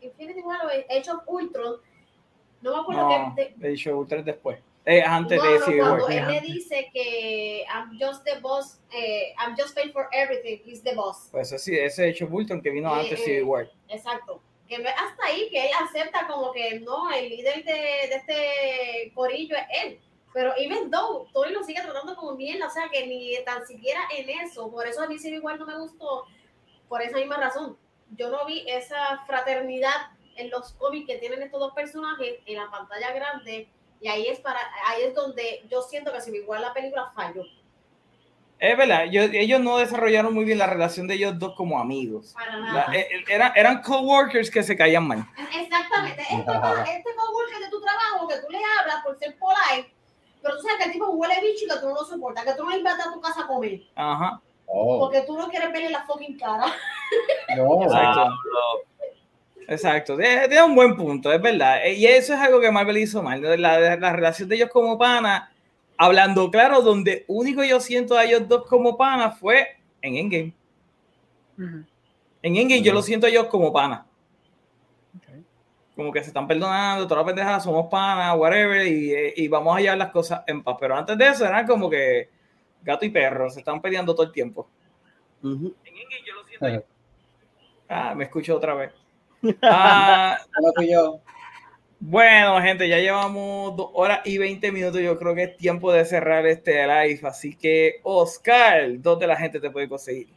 Infinity War o Age of Ultron, no me acuerdo No, que... de- hecho, Ultra después. Eh, antes no, de no, cuando él le dice que I'm just the boss, eh, I'm just paid for everything, he's the boss. Pues sí, ese hecho Bulton que vino Eh, antes de Civil War. Exacto. Que no es hasta ahí que él acepta como que no, el líder de, de este corillo es él. Pero even though, Tony lo sigue tratando como mierda, o sea que ni tan siquiera en eso, por eso a mí Civil War no me gustó, por esa misma razón. Yo no vi esa fraternidad en los cómics que tienen estos dos personajes en la pantalla grande y ahí es para ahí es donde yo siento que Civil War la película falló. Es verdad, yo- ellos no desarrollaron muy bien la relación de ellos dos como amigos. Para La- nada. eh, eh, eran, eran coworkers que se caían mal. Exactamente. Este, este coworker de tu trabajo que tú le hablas por ser polite, pero tú sabes que el tipo huele bicho y que tú no lo soportas, que tú no le invitas a tu casa a comer, Ajá. Oh, porque tú no quieres verle la fucking cara. no. Exacto. Exacto, tiene un buen punto, es verdad. Eh, Y eso es algo que Marvel hizo mal. ¿no? La, la relación de ellos como pana, hablando claro, donde único yo siento a ellos dos como pana fue en Endgame. En Endgame yo lo siento a ellos como pana. Como que se están perdonando, todas las pendejadas, somos panas, whatever, y, eh, y vamos a llevar las cosas en paz. Pero antes de eso eran como que gato y perro, se están peleando todo el tiempo. En Endgame yo lo siento a ellos. Ah, me escucho otra vez. Ah, No fui yo. Bueno, gente, ya llevamos dos horas y 20 minutos. Yo creo que es tiempo de cerrar este live. Así que, Oscar, ¿dónde la gente te puede conseguir?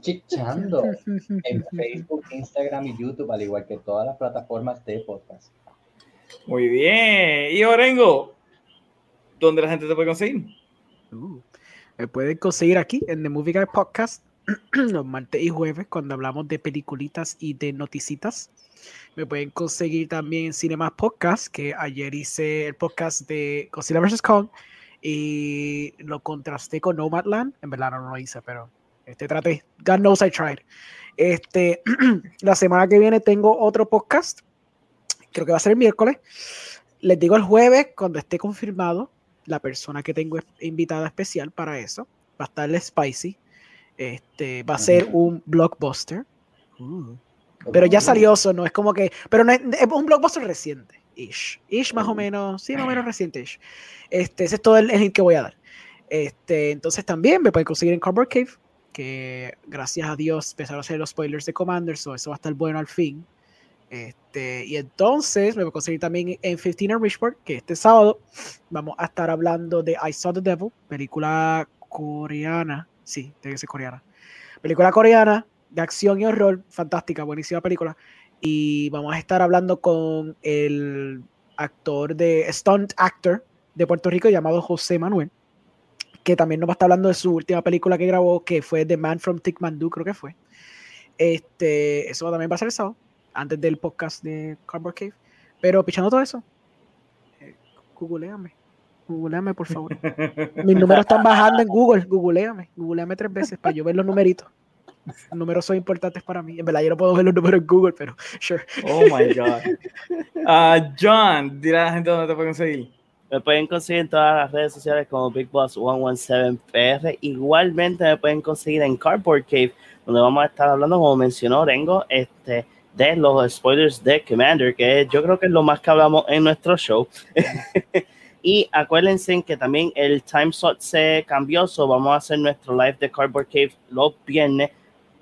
Chichando en Facebook, Instagram y YouTube, al igual que todas las plataformas de podcast. Muy bien. Y Orengo, ¿dónde la gente te puede conseguir? Uh, me pueden conseguir aquí en The Movie Guy Podcast los martes y jueves cuando hablamos de peliculitas y de noticitas. Me pueden conseguir también en Cinemas Podcast, que ayer hice el podcast de Godzilla vs. Kong y lo contrasté con Nomadland. En verdad no lo hice, pero este traté. God knows I tried. Este, la semana que viene tengo otro podcast. Creo que va a ser el miércoles. Les digo el jueves cuando esté confirmado la persona que tengo invitada especial para eso. Va a estar el Spicy. Este, va a ser un blockbuster. Uh. Pero ya salió eso, no es como que. Pero no es, es un blockbuster reciente. Ish. Ish más o menos. Sí, más o menos reciente. Ish. Este, ese es todo el, el hint que voy a dar. Este, entonces también me pueden conseguir en Cardboard Cave. Que gracias a Dios empezaron a hacer los spoilers de Commander. So eso va a estar bueno al fin. Este, y entonces me voy a conseguir también en 15 and Richport, que este sábado vamos a estar hablando de I Saw the Devil, película coreana. Sí, debe ser coreana. Película coreana de acción y horror, fantástica, buenísima película. Y vamos a estar hablando con el actor de stunt actor de Puerto Rico llamado José Manuel, que también nos va a estar hablando de su última película que grabó, que fue The Man from Tikmandu, creo que fue. Este, eso también va a ser el sábado, antes del podcast de Cardboard Cave. Pero pichando todo eso, eh, googleame, googleame por favor. Mis números están bajando en Google, googleame, googleame tres veces para yo ver los numeritos. Los números son importantes para mí. En verdad, yo no puedo ver los números en Google, pero sure. Oh my God. Ah, John, dile a la gente dónde te puede conseguir. Me pueden conseguir en todas las redes sociales como Big Boss 117PR. Igualmente me pueden conseguir en Cardboard Cave, donde vamos a estar hablando, como mencionó Rengo, este, de los spoilers de Commander, que yo creo que es lo más que hablamos en nuestro show. y acuérdense que también el time slot se cambió, so vamos a hacer nuestro live de Cardboard Cave los viernes.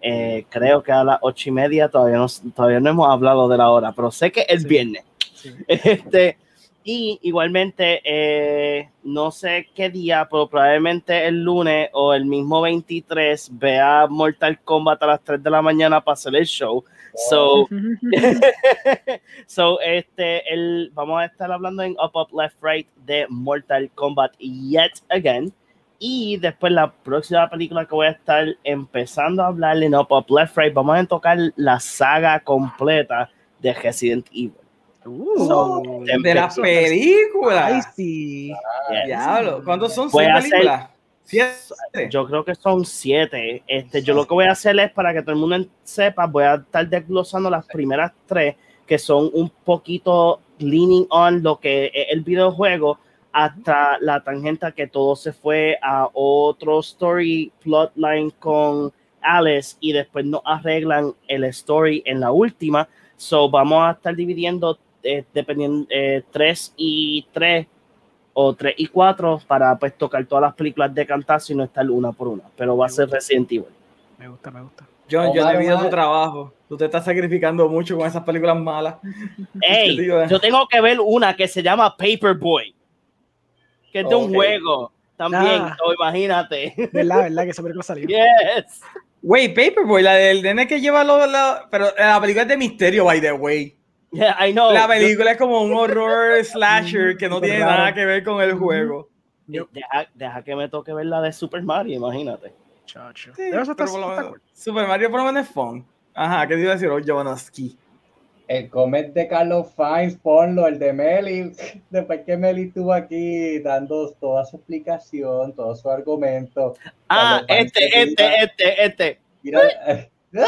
eh, creo que a las ocho y media todavía no, todavía no hemos hablado de la hora, pero sé que es Sí. viernes. Sí. Este, y igualmente, eh, no sé qué día, pero probablemente el lunes o el mismo 23 vea Mortal Kombat a las 3 de la mañana para hacer el show. So, so este, el, vamos a estar hablando en Up Up Left Right de Mortal Kombat yet again. Y después la próxima película que voy a estar empezando a hablar en Up Up Left Right, vamos a tocar la saga completa de Resident Evil. Uh, de las películas. Ay, sí. Yes. Diablo, ¿cuántos son? Voy ¿Seis hacer- películas? ¿Siete? Yo creo que son siete. Este, yo lo que voy a hacer es para que todo el mundo sepa, voy a estar desglosando las primeras tres que son un poquito leaning on lo que es el videojuego hasta la tangente que todo se fue a otro story plotline con Alice y después no arreglan el story en la última. So vamos a estar dividiendo eh, dependiendo eh, tres y tres o 3 y 4 para pues tocar todas las películas de cantazo y no estar una por una, pero va a ser Resident Evil. Me gusta, me gusta. John, yo debido a tu trabajo. Tú te estás sacrificando mucho con esas películas malas. Ey, Te eh. yo tengo que ver una que se llama Paperboy, que es de un juego también, Ah. imagínate. ¿Verdad, verdad? Que esa película salió. Yes. Wey, Paperboy, la del nene que lleva los... los- pero la película es de misterio, by the way. Yeah, I know. La película es como un horror slasher que no tiene nada que ver con el juego. Yo- deja, deja que me toque ver la de Super Mario, imagínate. Chacho. Sí, Pero eso está- pero por lo está menos- cool. Super Mario por lo menos es fun. Ajá, ¿qué te iba a decir? Oh, Jovanovski. El comet de Carlos Fiennes, ponlo, el de Meli. Después que Meli estuvo aquí dando toda su explicación, todo su argumento. Ah, Carlos este, este, este, este. tira- eh, Yo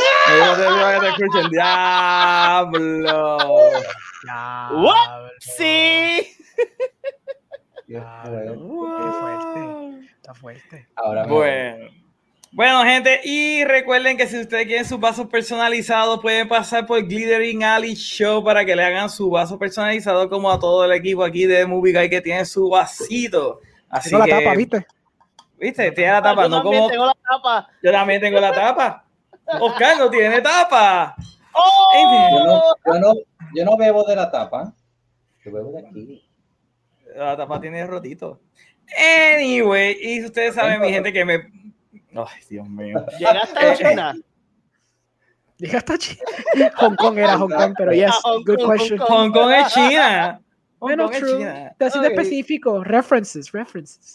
te digo que te escuchen. ¡Diablo! Sí. Diablo. mío. Qué fuerte. Está fuerte. Ahora Bueno. Bueno, gente, y recuerden que si ustedes quieren sus vasos personalizados, pueden pasar por Glittering Alley Show para que le hagan su vaso personalizado, como a todo el equipo aquí de Movie Guy que tiene su vasito. Así Tengo la que, tapa, ¿viste? ¿viste? Tiene la tapa, Yo no también como tengo la tapa. yo también tengo la tapa. Oscar no tiene tapa. Yo no, ¡Oh! yo, no, yo no bebo de la tapa. Yo bebo de aquí. La tapa tiene rotito. Anyway, y ustedes saben, mi gente, que me. Ay, Dios mío. Llegaste a China. Llegaste a China. Hong Kong era Hong Kong, pero yes, Ah, good question. Hong Kong. Es China. Bueno, true. China. Está siendo Ok. específico. References, references.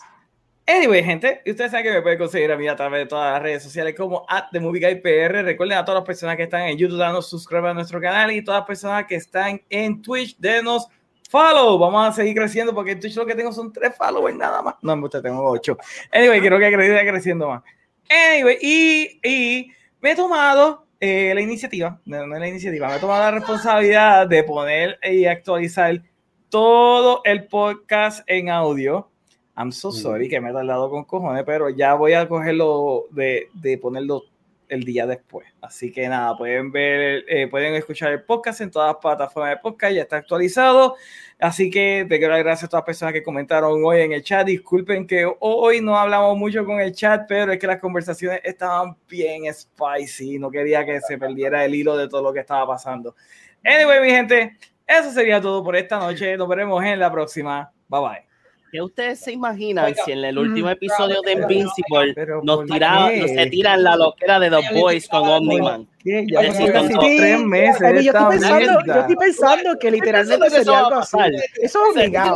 Anyway, gente, ustedes saben que me pueden conseguir a mí a través de todas las redes sociales como at The Movie Guy PR. Recuerden a todas las personas que están en YouTube, danos suscribir a nuestro canal y todas las personas que están en Twitch, denos follow. Vamos a seguir creciendo porque en Twitch lo que tengo son tres followers nada más. No, usted tengo ocho. Anyway, quiero que crezca creciendo más. Anyway, y, y me he tomado eh, la iniciativa, no, no la iniciativa, me he tomado la responsabilidad de poner y actualizar todo el podcast en audio. I'm so sorry que me he tardado con cojones, pero ya voy a cogerlo de, de ponerlo el día después. Así que nada, pueden ver, eh, pueden escuchar el podcast en todas las plataformas de podcast, ya está actualizado. Así que te quiero dar gracias a todas las personas que comentaron hoy en el chat. Disculpen que hoy no hablamos mucho con el chat, pero es que las conversaciones estaban bien spicy. No quería que se perdiera el hilo de todo lo que estaba pasando. Anyway, mi gente, eso sería todo por esta noche. Nos veremos en la próxima. Bye bye. ¿Qué ustedes se imaginan Oiga, si en el último mm, episodio de Invincible Pero nos ¿por tiraban, qué? nos se tiran la loquera de The Boys con Omniman? Sí, tres meses. Yo, estoy pensando, yo estoy pensando que literalmente sería va a algo así. pasar. Eso es ¿Se obligado.